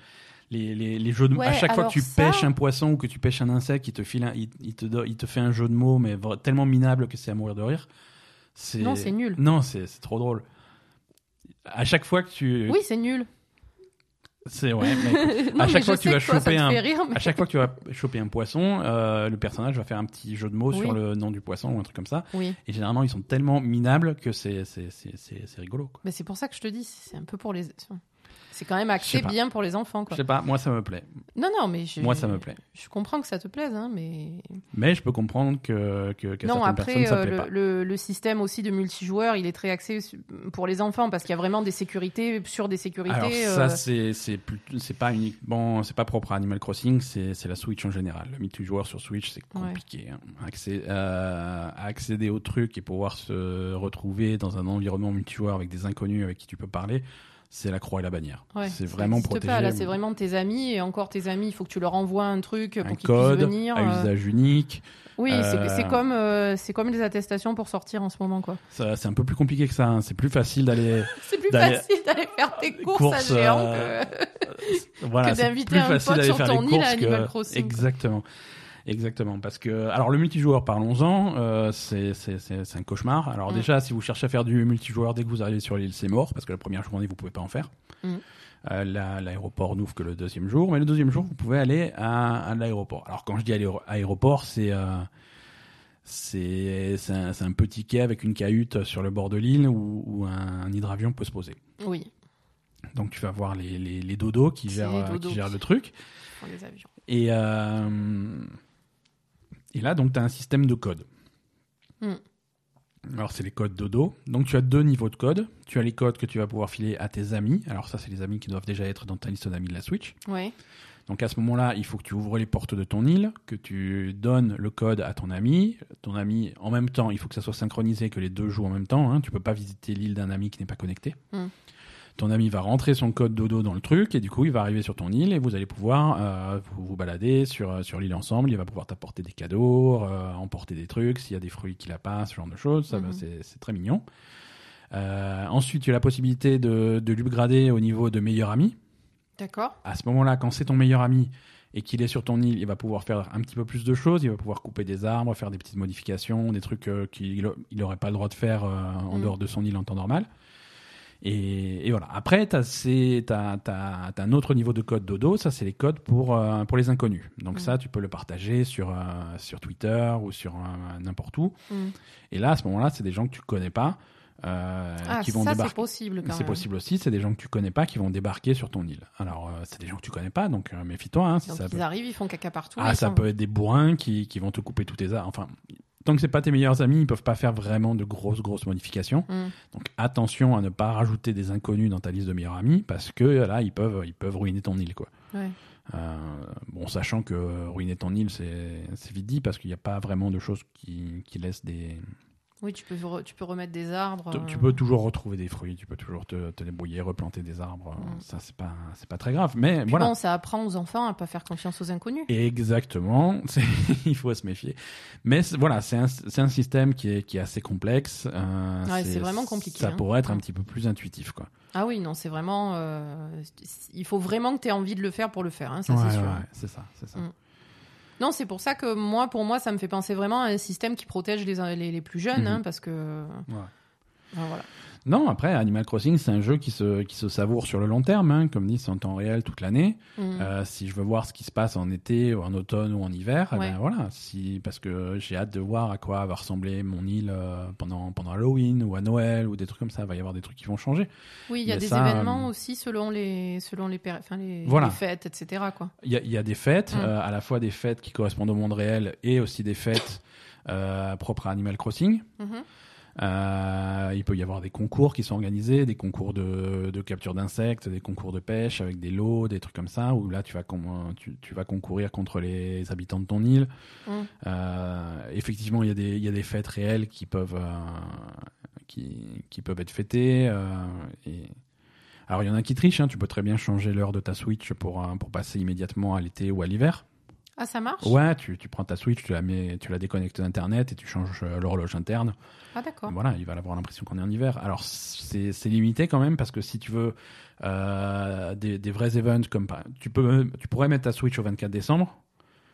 Les, les, les jeux de Ouais, à chaque fois que tu ça- pêches un poisson ou que tu pêches un insecte, il te file un- il, il te do- il te fait un jeu de mots mais tellement minable que c'est à mourir de rire. C'est Non, c'est nul. Non, c'est c'est trop drôle. À chaque fois que tu Oui, c'est nul. c'est ouais, [laughs] mais Non, à chaque mais fois que tu vas que choper un rire, mais- à chaque fois que tu vas choper un poisson, euh, le personnage va faire un petit jeu de mots Oui. sur le nom du poisson ou un truc comme ça. Oui, Et généralement, ils sont tellement minables que c'est c'est c'est c'est c'est rigolo. Quoi. mais c'est pour ça que je te dis, c'est un peu pour les. C'est quand même Je axé bien pour les enfants, Je quoi. sais pas, moi ça me plaît. Non, non, mais je, Moi, ça me plaît. Je comprends que ça te plaise, hein, mais Mais je peux comprendre que que non. certaines Après, personnes ça euh, plaît le, pas. le, le système aussi de multijoueur, il est très axé pour les enfants parce qu'il y a vraiment des sécurités sur des sécurités. Alors euh, ça c'est c'est c'est pas uniquement c'est pas propre à Animal Crossing, c'est la Switch en général. Le multijoueur sur Switch c'est Ouais. compliqué. hein. Accé- euh, accéder au truc et pouvoir se retrouver dans un environnement multijoueur avec des inconnus avec qui tu peux parler, c'est la croix et la bannière. ouais, c'est vraiment protégé. Pas, là, c'est vraiment tes amis et encore tes amis. Il faut que tu leur envoies un truc un pour qu'ils puissent venir. à euh, usage unique. Oui, c'est- Euh, c'est comme euh, c'est comme les attestations pour sortir en ce moment, quoi. Ça, C'est un peu plus compliqué que ça. hein. C'est plus facile d'aller [laughs] C'est plus facile d'aller faire tes courses, [laughs] Courses, à géant euh, que... voilà, que c'est d'inviter plus un pote sur ton île à Animal Crossing, quoi. Exactement. Parce que alors le multijoueur, parlons-en, euh, c'est un cauchemar. Alors Mm. déjà, si vous cherchez à faire du multijoueur dès que vous arrivez sur l'île, c'est mort parce que la première journée vous pouvez pas en faire. Mm. Euh, la- L'aéroport n'ouvre que le deuxième jour, mais le deuxième jour vous pouvez aller à, à l'aéroport. Alors quand je dis aller- aéroport, c'est euh, c'est un, petit quai avec une cahute sur le bord de l'île où, où un, hydravion peut se poser. Oui, Donc tu vas voir les, les, les dodos qui gèrent, euh, dodos qui gèrent qui- le truc. pour les avions. Et, euh, et là, donc, tu as un système de code. Hmm. Alors, c'est les codes dodo. Donc, tu as deux niveaux de code. Tu as les codes que tu vas pouvoir filer à tes amis. Alors, ça, c'est les amis qui doivent déjà être dans ta liste d'amis de la Switch. Ouais. Donc, à ce moment-là, il faut que tu ouvres les portes de ton île, que tu donnes le code à ton ami. Ton ami, en même temps, il faut que ça soit synchronisé, que les deux jouent en même temps. Hein. Tu peux pas visiter l'île d'un ami qui n'est pas connecté. Hmm. Ton ami va rentrer son code dodo dans le truc et du coup il va arriver sur ton île et vous allez pouvoir euh, vous, vous balader sur, euh, sur l'île ensemble. Il va pouvoir t'apporter des cadeaux, euh, emporter des trucs, s'il y a des fruits qu'il a pas, ce genre de choses. Ça, Mhm. c'est, c'est très mignon. Ensuite, tu as la possibilité de, de l'upgrader au niveau de meilleur ami. D'accord. À ce moment-là, quand c'est ton meilleur ami et qu'il est sur ton île, il va pouvoir faire un petit peu plus de choses. Il va pouvoir couper des arbres, faire des petites modifications, des trucs euh, qu'il n'aurait pas le droit de faire euh, en Mhm. dehors de son île en temps normal. Et, et voilà. Après, tu as, un autre niveau de code dodo. Ça, c'est les codes pour, euh, pour les inconnus. Donc ça, tu peux le partager sur, euh, sur Twitter ou sur euh, n'importe où. Hmm. Et là, à ce moment-là, c'est des gens que tu connais pas Ah, qui vont ça c'est débarquer. possible quand C'est possible aussi, c'est des gens que tu connais pas qui vont débarquer sur ton île. Alors, c'est des gens que tu connais pas, donc méfie-toi. Hein, si ils peut... arrivent, ils font caca partout. Ah, ça peut être des bourrins qui, qui vont te couper tous tes arbres. Enfin, tant que c'est pas tes meilleurs amis, ils peuvent pas faire vraiment de grosses, grosses modifications. Hmm. Donc, attention à ne pas rajouter des inconnus dans ta liste de meilleurs amis, parce que là, ils peuvent, ils peuvent ruiner ton île, quoi. Ouais. Euh, bon, sachant que ruiner ton île, c'est c'est vite dit parce qu'il n'y a pas vraiment de choses qui, qui laissent des. Oui, tu peux, tu peux remettre des arbres. Tu- euh, Tu peux toujours retrouver des fruits, tu peux toujours te, te débrouiller, replanter des arbres. Mm. Ça, c'est pas, c'est pas très grave. Mais Puis voilà. bon, ça apprend aux enfants à pas faire confiance aux inconnus. Exactement, [laughs] il faut se méfier. Mais voilà, c'est un, un système qui est, qui est assez complexe. euh, Ouais, c'est vraiment compliqué, Ça hein. pourrait être un petit peu plus intuitif, quoi. Ah oui, non, c'est vraiment. euh, il faut vraiment que tu aies envie de le faire pour le faire, hein, ça Ouais, c'est sûr. ouais, ouais, c'est ça, c'est ça. Mm. Non, c'est pour ça que moi, pour moi, ça me fait penser vraiment à un système qui protège les, les, les plus jeunes, Mhm. hein, parce que. Ouais. Enfin, voilà. Non, après, Animal Crossing, c'est un jeu qui se, qui se savoure sur le long terme. hein. Comme dit, c'est en temps réel toute l'année. Mhm. Euh, si je veux voir ce qui se passe en été, ou en automne ou en hiver, eh ben voilà, si, parce que j'ai hâte de voir à quoi va ressembler mon île euh, pendant, pendant Halloween ou à Noël ou des trucs comme ça. Il va y avoir des trucs qui vont changer. Oui, il y a mais des ça, événements euh, aussi selon les, selon les, enfin, les, Voilà. les fêtes, etc. Il y a, il y a des fêtes, Mm. euh, à la fois des fêtes qui correspondent au monde réel et aussi des fêtes propres à Animal Crossing. Mhm. Euh, il peut y avoir des concours qui sont organisés, des concours de, de capture d'insectes, des concours de pêche avec des lots, des trucs comme ça, où là tu vas, tu, tu vas concourir contre les habitants de ton île. Mm. Euh, effectivement, il y, a des, il y a des fêtes réelles qui peuvent, euh, qui, qui peuvent être fêtées. et... Alors il y en a qui trichent, hein, tu peux très bien changer l'heure de ta Switch pour, pour passer immédiatement à l'été ou à l'hiver. Ah, ça marche? Ouais, tu, tu prends ta Switch, tu la, mets, tu la déconnectes d'Internet et tu changes euh, l'horloge interne. Ah, d'accord. Voilà, il va avoir l'impression qu'on est en hiver. Alors c'est limité quand même parce que si tu veux euh, des, des vrais events comme tu peux tu pourrais mettre ta Switch au 24 décembre,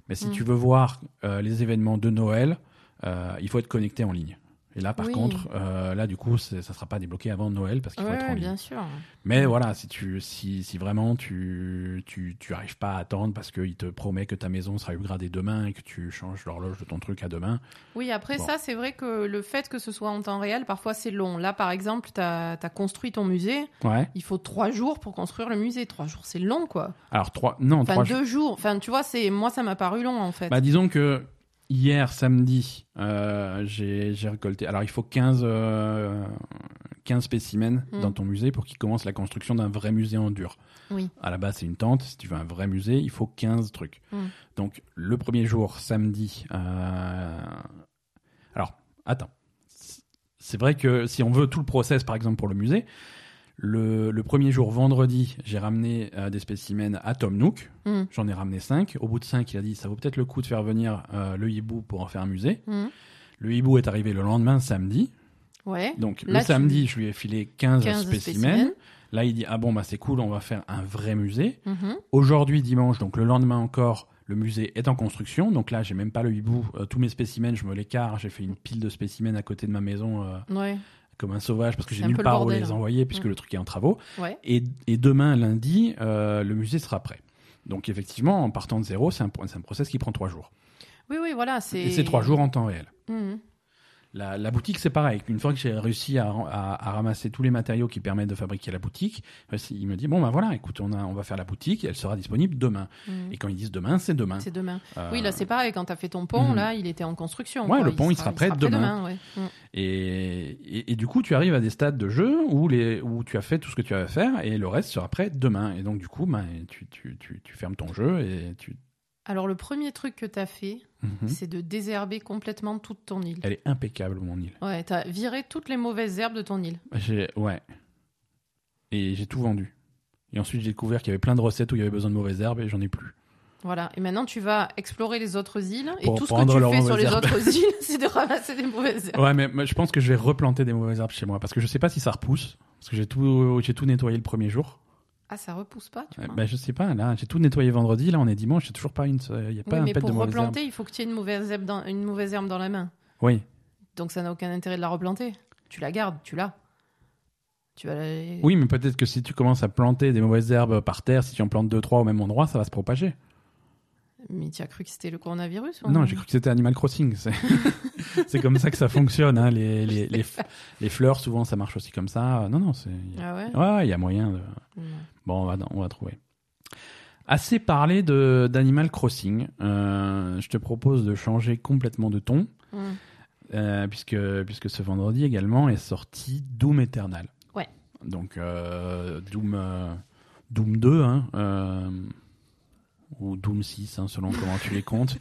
mais si Mm. tu veux voir euh, les événements de Noël, euh, il faut être connecté en ligne. Et là par Oui. contre, euh, là du coup ça sera pas débloqué avant Noël parce qu'il faut Ouais, être en ligne. bien sûr. Mais voilà, si tu si, si vraiment tu tu tu arrives pas à attendre parce qu'il te promet que ta maison sera upgradée demain et que tu changes l'horloge de ton truc à demain, Oui, après Bon. ça, c'est vrai que le fait que ce soit en temps réel, parfois c'est long. Là, par exemple, tu as, construit ton musée, ouais. il faut trois jours pour construire le musée. Trois jours, c'est long, quoi. Alors trois non Enfin, trois deux jours. Enfin, tu vois, c'est moi, ça m'a paru long, en fait. Bah, disons que hier, samedi, euh, j'ai récolté. Alors, il faut 15, euh, 15 spécimens Mm. dans ton musée pour qu'il commence la construction d'un vrai musée en dur. Oui. À la base, c'est une tente. Si tu veux un vrai musée, il faut 15 trucs. Mm. Donc, le premier jour, samedi. euh, Alors, attends. C'est vrai que si on veut tout le process, par exemple, pour le musée, le, le premier jour, vendredi, j'ai ramené euh, des spécimens à Tom Nook. Mm. J'en ai ramené 5. Au bout de 5, il a dit ça vaut peut-être le coup de faire venir euh, le hibou pour en faire un musée. Mhm. Le hibou est arrivé le lendemain, samedi. Ouais. Donc Là, le tu- samedi, je lui ai filé 15, 15 spécimens. spécimens. Là, il dit ah bon, bah c'est cool, on va faire un vrai musée. Mhm. Aujourd'hui, dimanche, donc le lendemain encore, le musée est en construction. Donc là, j'ai même pas le hibou. Euh, tous mes spécimens, je me les carre. J'ai fait une pile de spécimens à côté de ma maison euh, Ouais. Comme un sauvage parce que j'ai nulle le part où les hein. envoyer puisque le truc est en travaux. Ouais. Et, et demain, lundi, euh, le musée sera prêt. Donc effectivement, en partant de zéro, c'est un, un process qui prend trois jours. Oui, oui, voilà. C'est... Et c'est trois jours en temps réel. Mhm. La, la boutique, c'est pareil. Une fois que j'ai réussi à, à- à ramasser tous les matériaux qui permettent de fabriquer la boutique, il me dit bon ben voilà, écoute, on, a, on va faire la boutique, elle sera disponible demain. Mhm. Et quand ils disent demain, c'est demain. C'est demain. Euh, Oui, là, c'est pareil. Quand tu as fait ton pont, Mhm. là, il était en construction. Ouais, quoi. le pont, il sera prêt demain. ouais. Et, et, et du coup, tu arrives à des stades de jeu où, les, où tu as fait tout ce que tu avais à faire et le reste sera prêt demain. Et donc du coup, ben, tu, tu, tu, tu fermes ton jeu et tu. Alors, le premier truc que tu as fait, Mhm. c'est de désherber complètement toute ton île. Elle est impeccable, mon île. Ouais, tu as viré toutes les mauvaises herbes de ton île. J'ai ouais. Et j'ai tout vendu. Et ensuite, j'ai découvert qu'il y avait plein de recettes où il y avait besoin de mauvaises herbes et j'en ai plus. Voilà. Et maintenant, tu vas explorer les autres îles. Et Pour tout ce que tu fais sur les herbes. autres îles, [laughs] c'est de ramasser des mauvaises herbes. Ouais, mais mais je pense que je vais replanter des mauvaises herbes chez moi parce que je sais pas si ça repousse. Parce que j'ai tout, j'ai tout nettoyé le premier jour. Ah, ça repousse pas, tu Euh, vois. ben, je sais pas, là, j'ai tout nettoyé vendredi. Là, on est dimanche, j'ai toujours pas une, il y a pas oui, un mais pet pour de replanter, il faut que tu aies une mauvaise herbe dans, une mauvaise herbe dans la main. Oui. Donc ça n'a aucun intérêt de la replanter. Tu la gardes, tu l'as. Tu vas la... Oui, mais peut-être que si tu commences à planter des mauvaises herbes par terre, si tu en plantes deux, trois au même endroit, ça va se propager. Mais tu as cru que c'était le coronavirus ou Non, j'ai cru que c'était Animal Crossing. [laughs] C'est comme ça que ça fonctionne. Hein. Les, les, les, les fleurs, souvent, ça marche aussi comme ça. Non, non, c'est. Ah ouais? Ouais, il y a moyen de. Bon, on va, on va trouver. Assez parlé d'Animal Crossing. Euh, je te propose de changer complètement de ton, euh, puisque, puisque ce vendredi également est sorti Doom Eternal. Ou Doom 6, hein, selon comment tu les comptes.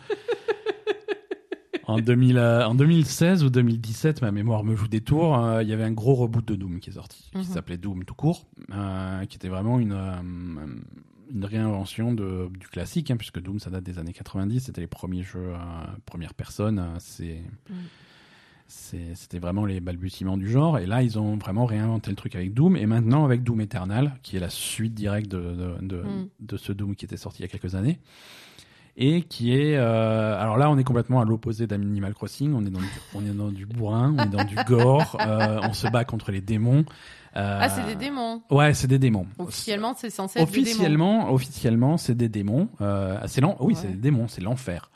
En, 2000, euh, en 2016 ou 2017, ma mémoire me joue des tours, euh, il y avait un gros reboot de Doom qui est sorti, qui Mhm. s'appelait Doom tout court, euh, qui était vraiment une, euh, une réinvention de, du classique, hein, puisque Doom ça date des années 90, c'était les premiers jeux euh, première personne, c'est Mhm. C'était vraiment les balbutiements du genre, et là ils ont vraiment réinventé le truc avec Doom, et maintenant avec Doom Eternal, qui est la suite directe de, de, de, de ce Doom qui était sorti il y a quelques années. Et qui est euh, alors là on est complètement à l'opposé d'Animal Crossing. On est dans du, [laughs] on est dans du bourrin on est dans du gore euh, on se bat contre les démons Euh, Ah, c'est des démons. ouais c'est des démons. Officiellement, c'est censé être des démons. officiellement officiellement c'est des démons euh, c'est oui Ouais. c'est des démons c'est l'enfer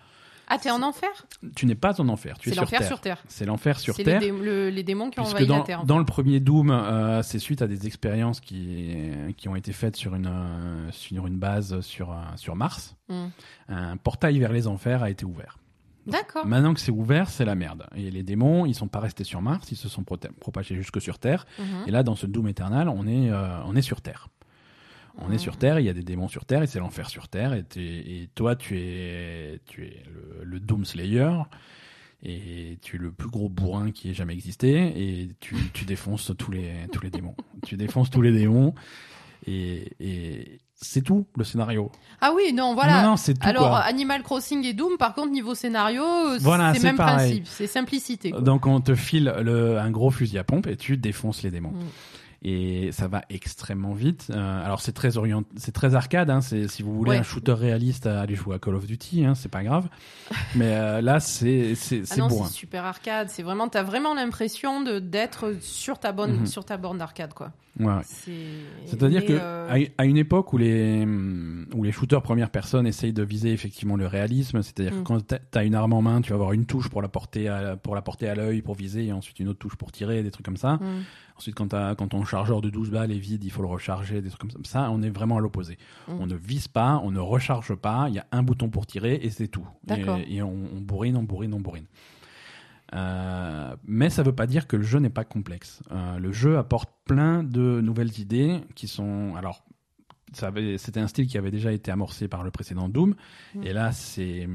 Ah, t'es en enfer tu n'es pas en enfer tu es C'est sur l'enfer terre sur Terre. c'est l'enfer sur C'est terre les, dé- le- les démons qui ont envahi dans, la Terre. en dans le premier Doom, euh, c'est suite à des expériences qui, qui ont été faites sur une, euh, sur une base sur, euh, sur Mars. fait. Hmm. Un portail vers les enfers a été ouvert. D'accord. Maintenant que c'est ouvert, c'est la merde. Et les démons, ils sont pas restés sur Mars, ils se sont propagés jusque sur Terre. Mhm. Et là, dans ce Doom éternel, on est, euh, on est sur Terre. On est sur Terre, il y a des démons sur Terre, et c'est l'enfer sur Terre. Et, et toi, tu es, tu es le, le Doom Slayer, et tu es le plus gros bourrin qui ait jamais existé, et tu, tu défonces tous les, tous les démons. [laughs] tu défonces tous les démons, et, et c'est tout le scénario. Ah oui, non, voilà. Non, non, c'est tout. Alors, quoi. Animal Crossing et Doom, par contre, niveau scénario, Voilà, c'est même pareil. principe. C'est simplicité. quoi. Donc on te file le, un gros fusil à pompe et tu défonces les démons. Mm. Et ça va extrêmement vite. Euh, alors c'est très c'est très arcade. Hein. C'est si vous voulez Ouais. un shooter réaliste, allez jouer à Call of Duty. Hein. C'est pas grave. [laughs] Mais euh, là c'est c'est Ah c'est non, bourrin. c'est super arcade. C'est vraiment, t'as vraiment l'impression de d'être sur ta bonne, Mhm. sur ta borne d'arcade, quoi. Ouais. C'est-à-dire que euh, à, à une époque où les où les shooters première personne essayent de viser effectivement le réalisme, c'est-à-dire Mm. que quand t'as- une arme en main, tu vas avoir une touche pour la porter à, pour la porter à l'œil pour viser et ensuite une autre touche pour tirer, des trucs comme ça. hmm. Ensuite, quand, quand ton chargeur de 12 balles est vide, il faut le recharger, des trucs comme ça. Ça, on est vraiment à l'opposé. Mm. On ne vise pas, on ne recharge pas, il y a un bouton pour tirer et c'est tout. Et, et on, on bourrine, on bourrine, on bourrine. Euh, mais ça ne veut pas dire que le jeu n'est pas complexe. Euh, le jeu apporte plein de nouvelles idées qui sont... Alors, c'était un style qui avait déjà été amorcé par le précédent Doom. Mm. Et là, c'est,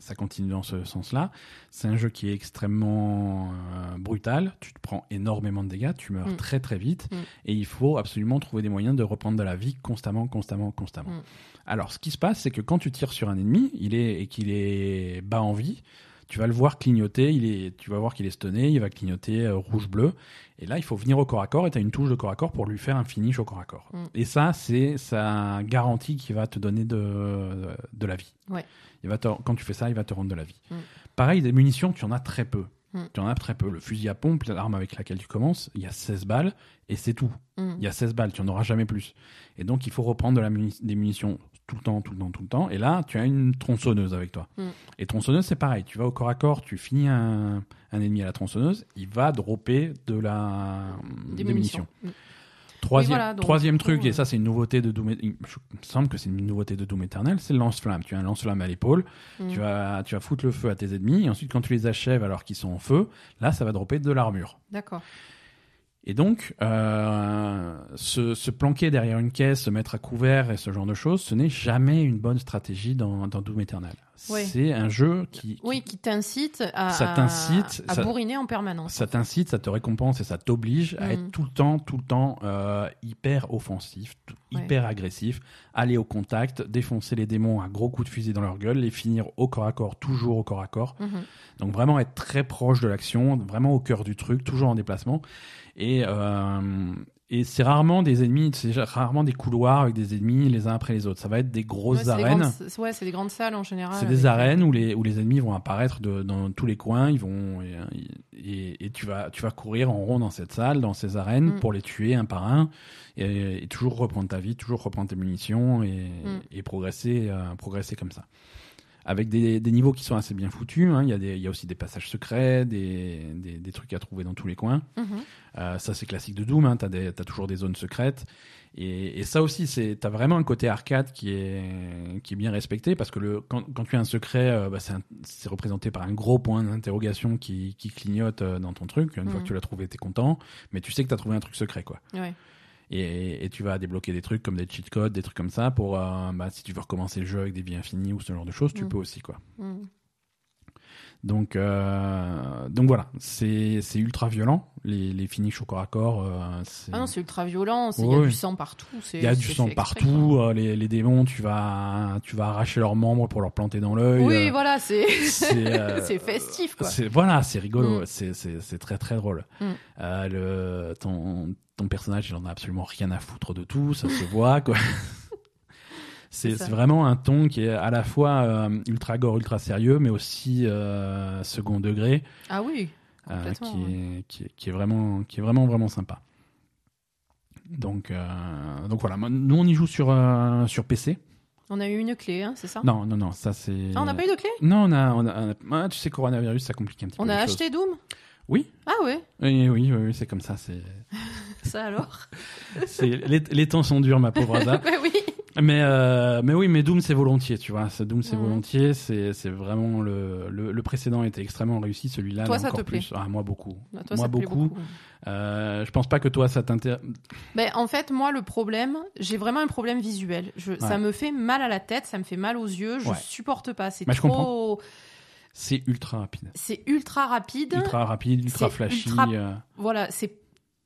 ça continue dans ce sens-là. C'est un jeu qui est extrêmement euh, brutal. Tu te prends énormément de dégâts, tu meurs Mm. très très vite, Mm. et il faut absolument trouver des moyens de reprendre de la vie constamment, constamment, constamment. Mm. Alors, ce qui se passe, c'est que quand tu tires sur un ennemi, il est et qu'il est bas en vie. Tu vas le voir clignoter, il est, tu vas voir qu'il est stunné, il va clignoter euh, rouge-bleu. Et là, il faut venir au corps à corps et tu as une touche de corps à corps pour lui faire un finish au corps à corps. Mm. Et ça, c'est ça garantit qu'il va te donner de, de la vie. Ouais. Il va te- quand tu fais ça, il va te rendre de la vie. Mm. Pareil, des munitions, tu en as très peu. Mm. Tu en as très peu. Le fusil à pompe, l'arme avec laquelle tu commences, il y a 16 balles et c'est tout. Il y a 16 balles, tu n'en auras jamais plus. Et donc, il faut reprendre de la muni- des munitions tout le temps, tout le temps, tout le temps. Et là, tu as une tronçonneuse avec toi. Mm. Et tronçonneuse, c'est pareil. Tu vas au corps à corps, tu finis un, un ennemi à la tronçonneuse, il va dropper de la, Des munitions. Hmm. Troisième, voilà, donc, troisième truc, et euh, ça c'est une nouveauté de Doom, il me semble que c'est une nouveauté de Doom Eternal, c'est le lance-flamme. Tu as un lance-flamme à l'épaule, Hmm. tu, vas, tu vas foutre le feu à tes ennemis, et ensuite quand tu les achèves alors qu'ils sont en feu, là ça va dropper de l'armure. D'accord. Et donc, euh, se, se planquer derrière une caisse, se mettre à couvert et ce genre de choses, ce n'est jamais une bonne stratégie dans, dans Doom Eternal. Ouais. C'est un jeu qui, qui- Oui, qui t'incite à, Ça t'incite, à, ça- bourriner en permanence. ça t'incite, ça te récompense et ça t'oblige à être tout le temps, tout le temps euh, hyper offensif, tout- Ouais. hyper agressif, aller au contact, défoncer les démons à gros coups de fusil dans leur gueule, les finir au corps à corps, toujours au corps à corps. Mhm. Donc vraiment être très proche de l'action, vraiment au cœur du truc, toujours en déplacement. Et, euh, et c'est rarement des ennemis, c'est rarement des couloirs avec des ennemis les uns après les autres. Ça va être des Ouais, grosses des arènes. grandes- ouais, c'est des grandes salles en général. C'est des arènes où les, où les ennemis vont apparaître de- dans tous les coins, ils vont et, et- et tu vas tu vas courir en rond dans cette salle, dans ces arènes Mm. pour les tuer un par un et, et toujours reprendre ta vie, toujours reprendre tes munitions et, Mm. progresser euh, progresser comme ça. Avec des, des niveaux qui sont assez bien foutus, hein. il y, a des- il y a aussi des passages secrets, des, des, des trucs à trouver dans tous les coins. Mhm. Euh, ça, c'est classique de Doom. Hein. T'as des- t'as toujours des zones secrètes. Et, et ça aussi, c'est t'as vraiment un côté arcade qui est qui est bien respecté parce que le quand, quand tu as un secret, euh, bah, c'est un- c'est représenté par un gros point d'interrogation qui, qui clignote euh, dans ton truc. Une fois Mhm. que tu l'as trouvé, t'es content, mais tu sais que t'as trouvé un truc secret, quoi. Ouais. Et, et tu vas débloquer des trucs comme des cheat codes, des trucs comme ça pour euh, bah, si tu veux recommencer le jeu avec des vies infinies ou ce genre de choses, tu Mm. peux aussi quoi. Mm. Donc, euh, donc voilà, c'est ultra violent. Les, les finishes au corps à corps, euh, Ah non, c'est ultra violent. Il y a du sang partout. c'est- il y a du sang exprès, partout. les, les démons, tu vas, tu vas arracher leurs membres pour leur planter dans l'œil. Oui, euh, voilà, c'est [laughs] festif, quoi. voilà, c'est rigolo, Mm. c'est très très drôle. Mm. Le ton ton personnage, il en a absolument rien à foutre de tout, ça se voit quoi. [laughs] C'est vraiment un ton qui est à la fois euh, ultra gore, ultra sérieux, mais aussi euh, second degré, Ah oui, euh, complètement. qui, est, qui, est, qui est vraiment qui est vraiment vraiment sympa. Donc donc voilà, nous on y joue sur sur PC. On a eu une clé, hein, c'est ça? Non non non, ça c'est. Ah, on n'a pas eu de clé? Non, on a, on a, ah, tu sais, coronavirus, ça complique un petit On peu. a les choses. acheté Doom? Oui. Ah ouais, Oui, oui, oui, oui, c'est comme ça. C'est, [laughs] ça alors? [laughs] C'est, les, les temps sont durs, ma pauvre Ada. [laughs] Bah oui. Mais, euh, mais oui, mais Doom, c'est volontiers, tu vois. Doom, c'est volontiers. C'est, c'est vraiment le, le, le précédent était extrêmement réussi. Celui-là, Toi, ça encore te plaît plus. Ah, moi, beaucoup. Bah, toi, Moi, ça te plaît beaucoup. Euh, je pense pas que toi, ça t'intéresse. Ben, en fait, moi, le problème, j'ai vraiment un problème visuel. Je, Ça me fait mal à la tête, ça me fait mal aux yeux, je Ouais. supporte pas. C'est Bah, trop. C'est ultra rapide. C'est ultra rapide. Ultra rapide, ultra flashy. ultra- euh, Voilà, c'est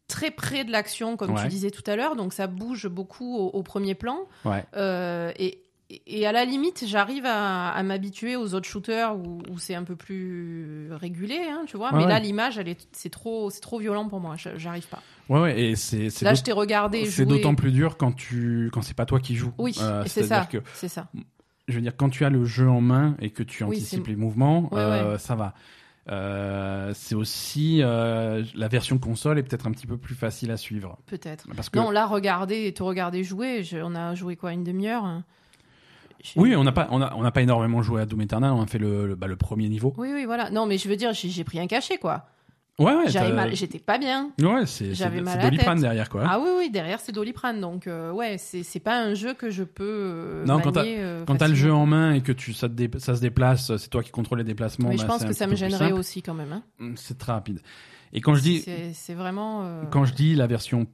très près de l'action, comme Ouais. tu disais tout à l'heure, donc ça bouge beaucoup au, au premier plan. ouais. Euh, et, et à la limite, j'arrive à, à m'habituer aux autres shooters où, où c'est un peu plus régulé, hein, tu vois. Ouais, mais là, l'image, elle est, c'est trop, c'est trop violent pour moi. J'arrive pas. Ouais, ouais, et c'est, Là, je t'ai regardé c'est d'autant plus dur quand tu, quand c'est pas toi qui joues. Oui, Euh, c'est ça. C'est ça. je veux dire, quand tu as le jeu en main et que tu Oui, anticipes les mouvements, euh, ça va. Euh, c'est aussi euh, la version console est peut-être un petit peu plus facile à suivre Peut-être. parce que Non, là, regarder, te regarder jouer, je- on a joué quoi, une demi-heure hein. Oui, on n'a pas on a, on pas énormément joué à Doom Eternal, on a fait le le, bah, le premier niveau. Oui, oui, voilà. Non, mais je veux dire, j'ai pris un cachet, quoi. Ouais, ouais, J'avais mal, j'étais pas bien. ouais, c'est j'avais mal Doliprane derrière quoi. Ah oui, oui, derrière, c'est Doliprane. Donc, euh, ouais, c'est c'est pas un jeu que je peux. euh, Non, quand t'as- euh, Quand t'as le jeu en main et que tu ça, dé- ça se déplace, c'est toi qui contrôles les déplacements. Mais bah, je pense c'est un que ça me gênerait aussi, quand même. hein. C'est très rapide. Et quand je dis C'est c'est vraiment. euh, quand je dis la version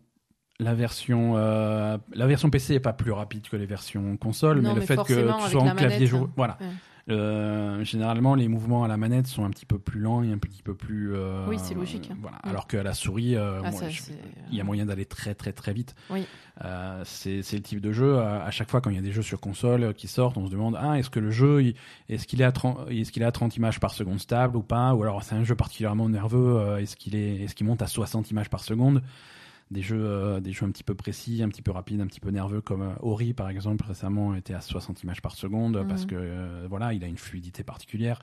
la version euh, la version PC est pas plus rapide que les versions console, Non, mais le fait que tu sois en la clavier manette, hein. voilà. Ouais. Euh, généralement, les mouvements à la manette sont un petit peu plus lents et un petit peu plus. euh, Oui, c'est logique. Voilà. Mm. Alors qu'à la souris, euh, Ah, ça, je- il y a moyen d'aller très très très vite. Oui. C'est le type de jeu. À, à chaque fois, quand il y a des jeux sur console qui sortent, on se demande ah est-ce que le jeu est-ce qu'il est à 30 est-ce qu'il est à 30 images par seconde stable ou pas? Ou alors c'est un jeu particulièrement nerveux. est-ce qu'il est est-ce qu'il monte à 60 images par seconde? Des jeux, euh, des jeux un petit peu précis, un petit peu rapides, un petit peu nerveux, comme euh, Ori par exemple récemment était à 60 images par seconde Mhm. parce que euh, voilà, il a une fluidité particulière.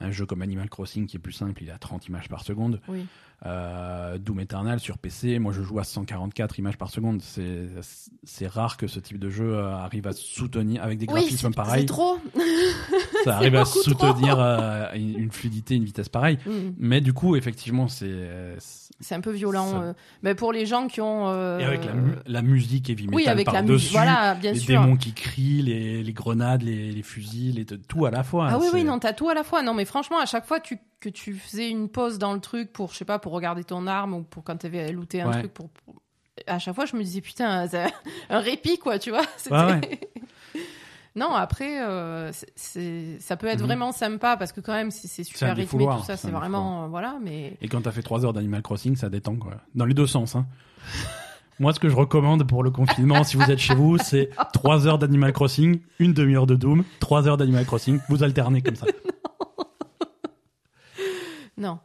Un jeu comme Animal Crossing qui est plus simple, il est à 30 images par seconde. Oui. Euh, Doom Eternal sur PC, moi je joue à 144 images par seconde. C'est rare que ce type de jeu euh, arrive à soutenir avec des graphismes pareils. c'est trop. [laughs] Ça arrive à soutenir euh, une fluidité, une vitesse pareille. Mm. Mais du coup, effectivement, c'est C'est un peu violent. Ça- euh. Mais pour les gens qui ont. et avec la, la musique heavy metal Oui, avec la par dessus. Voilà, bien les sûr. démons qui crient, les, les grenades, les, les fusils, les, tout à la fois. Ah oui, oui, non, t'as tout à la fois. Non, mais franchement, à chaque fois tu, que tu faisais une pause dans le truc pour, je sais pas, pour regarder ton arme ou pour quand t'avais looté un Ouais. truc, pour, pour- à chaque fois, je me disais, putain, [laughs] c'est un répit, quoi, tu vois. C'était- [laughs] Ouais, ouais. [laughs] non, après, euh, ça peut être Mhm. vraiment sympa parce que quand même, si c'est super rythmé, tout ça, c'est vraiment, euh, voilà, mais Et quand t'as fait 3 heures d'Animal Crossing, ça détend, quoi. Dans les deux sens, hein. Moi, ce que je recommande pour le confinement, si vous êtes chez vous, c'est 3 heures d'Animal Crossing, une demi-heure de Doom, 3 heures d'Animal Crossing, vous alternez comme ça. Non.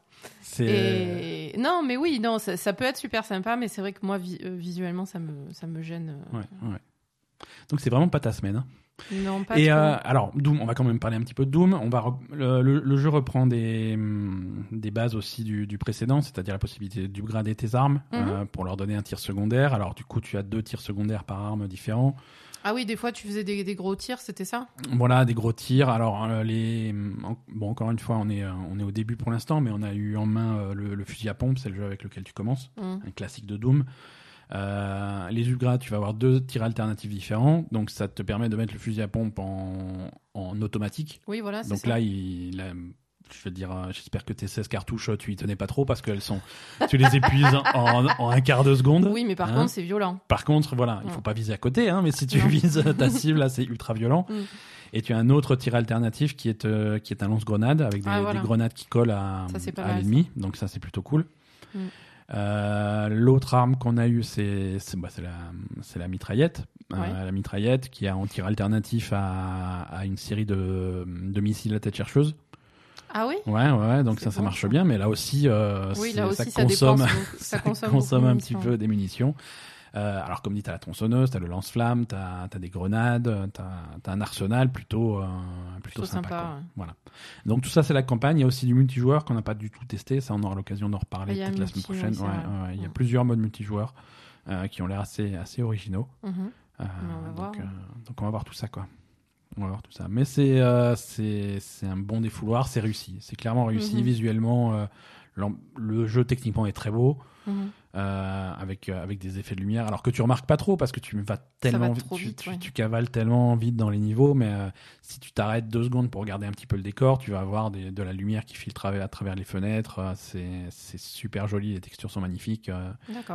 Et non, mais oui, non, ça, ça peut être super sympa, mais c'est vrai que moi, vi- euh, visuellement, ça me, ça me gêne. euh. ouais, ouais. Donc c'est vraiment pas ta semaine. hein. Non, pas Et euh, alors Doom, on va quand même parler un petit peu de Doom. On va le, le- le jeu reprend des hum, des bases aussi du, du précédent, c'est-à-dire la possibilité d'upgrader tes armes Mhm. euh, pour leur donner un tir secondaire. Alors du coup, tu as deux tirs secondaires par arme différents. Ah oui, des fois, tu faisais des, des gros tirs, c'était ça? Voilà, des gros tirs. Alors euh, les bon encore une fois, on est euh, on est au début pour l'instant, mais on a eu en main euh, le, le fusil à pompe, c'est le jeu avec lequel tu commences, Mm. un classique de Doom. Euh, les upgrades, tu vas avoir deux tirs alternatifs différents, donc ça te permet de mettre le fusil à pompe en, en automatique. Oui, voilà, c'est Donc ça. là, il, je veux dire, euh, j'espère que tes 16 cartouches, tu y tenais pas trop parce qu'elles sont, tu les épuises en, en un quart de seconde. Oui, mais par Hein contre, c'est violent. Par contre, voilà, il faut Ouais. pas viser à côté, hein, mais si tu Non. vises ta cible, là, c'est ultra violent. Mm. Et tu as un autre tir alternatif qui est, euh, qui est un lance-grenade avec des, Ah, voilà. des grenades qui collent à, l'ennemi. Donc ça, c'est plutôt cool. Mm. Euh, L'autre arme qu'on a eue, c'est bah, la, la mitraillette. Euh, la mitraillette qui a un tir alternatif à, à une série de, de missiles à tête chercheuse. Ah oui Ouais, ouais, donc ça, ça marche bien, mais là aussi, euh, Oui, c'est- là ça aussi, ça consomme, dépense [laughs] ça un petit peu des munitions. Euh, alors, comme dit, t'as la tronçonneuse, t'as le lance-flamme, t'as as des grenades, t'as as un arsenal plutôt, euh, plutôt, Plutôt sympa. sympa, quoi. ouais. Voilà. Donc tout ça, c'est la campagne. Il y a aussi du multijoueur qu'on n'a pas du tout testé. Ça, on aura l'occasion d'en reparler Il y a peut-être la semaine prochaine. ouais, Ouais, Il y a plusieurs modes multijoueurs qui ont l'air assez, assez originaux. Mhm. On donc, donc on va voir tout ça quoi. On va voir tout ça. Mais c'est euh, c'est un bon défouloir, c'est réussi. C'est clairement réussi Mhm. visuellement. euh, le jeu techniquement est très beau. Mhm. euh, avec avec des effets de lumière alors que tu remarques pas trop parce que tu vas tellement vite, tu- ouais. tu cavales tellement vite dans les niveaux mais si tu t'arrêtes deux secondes pour regarder un petit peu le décor tu vas avoir des- de la lumière qui filtre à, à travers les fenêtres c'est super joli les textures sont magnifiques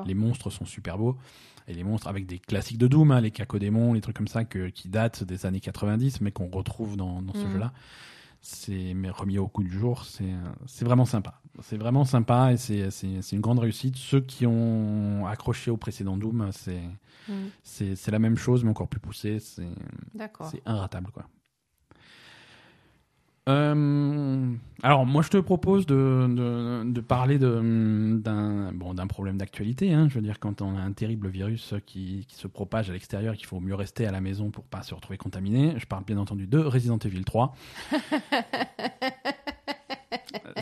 les monstres sont super beaux. Et les monstres avec des classiques de Doom, hein, les cacodémons, les trucs comme ça que, qui datent des années 90, mais qu'on retrouve dans, dans ce Mhm. jeu-là. C'est remis au coup du jour. C'est vraiment sympa. C'est vraiment sympa et c'est une grande réussite. Ceux qui ont accroché au précédent Doom, c'est Mhm. c'est la même chose, mais encore plus poussé. C'est inratable, quoi. Euh, alors, moi, je te propose de, de, de parler d'un problème d'actualité. Hein. Je veux dire, quand on a un terrible virus qui, qui se propage à l'extérieur, qu'il faut mieux rester à la maison pour pas se retrouver contaminé. Je parle bien entendu de Resident Evil 3. [laughs]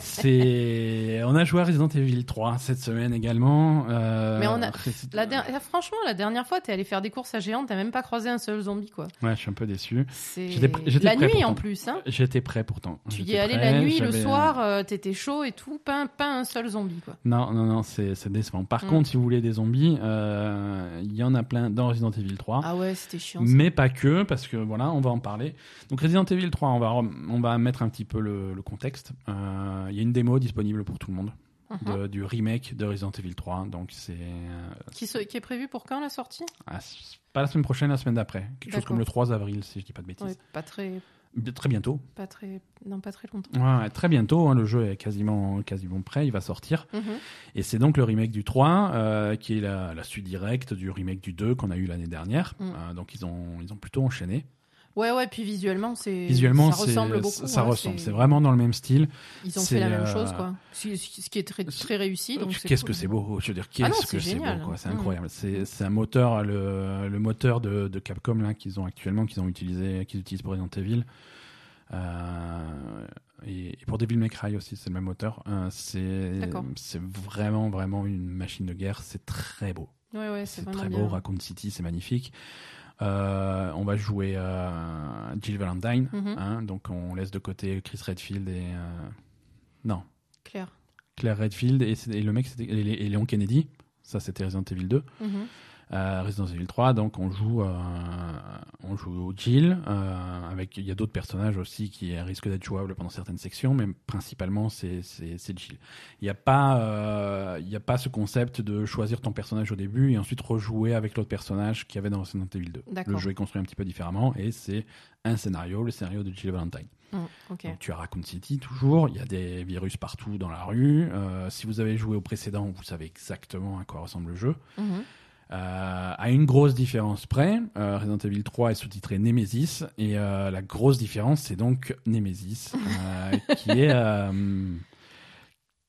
C'est, on a joué à Resident Evil 3 cette semaine également. Euh, Mais on a- Resi- La der- Franchement, la dernière fois, t'es allé faire des courses à géante, t'as même pas croisé un seul zombie, quoi. Ouais, je suis un peu déçu. J'étais pr- la prêt nuit pourtant. en plus, hein. J'étais prêt pourtant. Tu y es allé la nuit, le soir, euh, t'étais chaud et tout, pas, un- pas un seul zombie, quoi. Non, non, non, c'est décevant. Par Mm. contre, si vous voulez des zombies, euh, il y en a plein dans Resident Evil 3. Ah ouais, c'était chiant. ça. mais pas que, parce que voilà, on va en parler. Donc Resident Evil 3, on va, on va mettre un petit peu le, le contexte. Euh, Il y a une démo disponible pour tout le monde Mhm. de- du remake de Resident Evil 3. Donc c'est euh, Qui, est prévu pour quand la sortie? Ah, pas la semaine prochaine, la semaine d'après. Quelque chose comme le 3 avril, si je dis pas de bêtises. Ouais, Pas très, Très bientôt. pas très, non, pas très longtemps. Ouais, très bientôt. hein, le jeu est quasiment, quasiment prêt. Il va sortir. Mhm. Et c'est donc le remake du 3, euh, qui est la, la suite directe du remake du 2 qu'on a eu l'année dernière. Mm. Euh, donc ils ont, ils ont plutôt enchaîné. Ouais, ouais, puis visuellement, c'est. Visuellement, ça ressemble beaucoup. ça ouais, ressemble. C'est vraiment dans le même style. Ils ont fait la même euh, chose, quoi. Ce, qui est très, très réussi. Qu'est-ce cool. que c'est beau? Je veux dire, qu'est-ce Ah non, que c'est beau quoi. C'est Mm. incroyable. C'est c'est un moteur, le, le moteur de, de Capcom là qu'ils ont actuellement, qu'ils ont utilisé, qu'ils utilisent pour Resident Evil. Euh, et, pour Devil May Cry aussi, c'est le même moteur. Euh, c'est vraiment, vraiment une machine de guerre. C'est très beau. Ouais, ouais, c'est très bien. beau. Raccoon City, c'est magnifique. Euh, on va jouer euh, Jill Valentine. Mhm. hein, donc on laisse de côté Chris Redfield et euh, non Claire. Claire Redfield et, le mec et, et Léon Kennedy. Ça c'était Resident Evil 2. Mhm. Euh, Resident Evil 3, donc on joue, euh, on joue Jill. euh, avec il y a d'autres personnages aussi qui risquent d'être jouables pendant certaines sections, mais principalement c'est Jill. Il n'y a pas euh, il y a pas ce concept de choisir ton personnage au début et ensuite rejouer avec l'autre personnage qu'il y avait dans Resident Evil 2. D'accord. Le jeu est construit un petit peu différemment et c'est un scénario, le scénario de Jill Valentine. Mm. Donc tu as Raccoon City toujours, il y a des virus partout dans la rue. Euh, si vous avez joué au précédent, vous savez exactement à quoi ressemble le jeu. Mhm. Euh, à une grosse différence près, euh, Resident Evil 3 est sous-titré Nemesis et euh, la grosse différence c'est donc Nemesis [laughs] qui est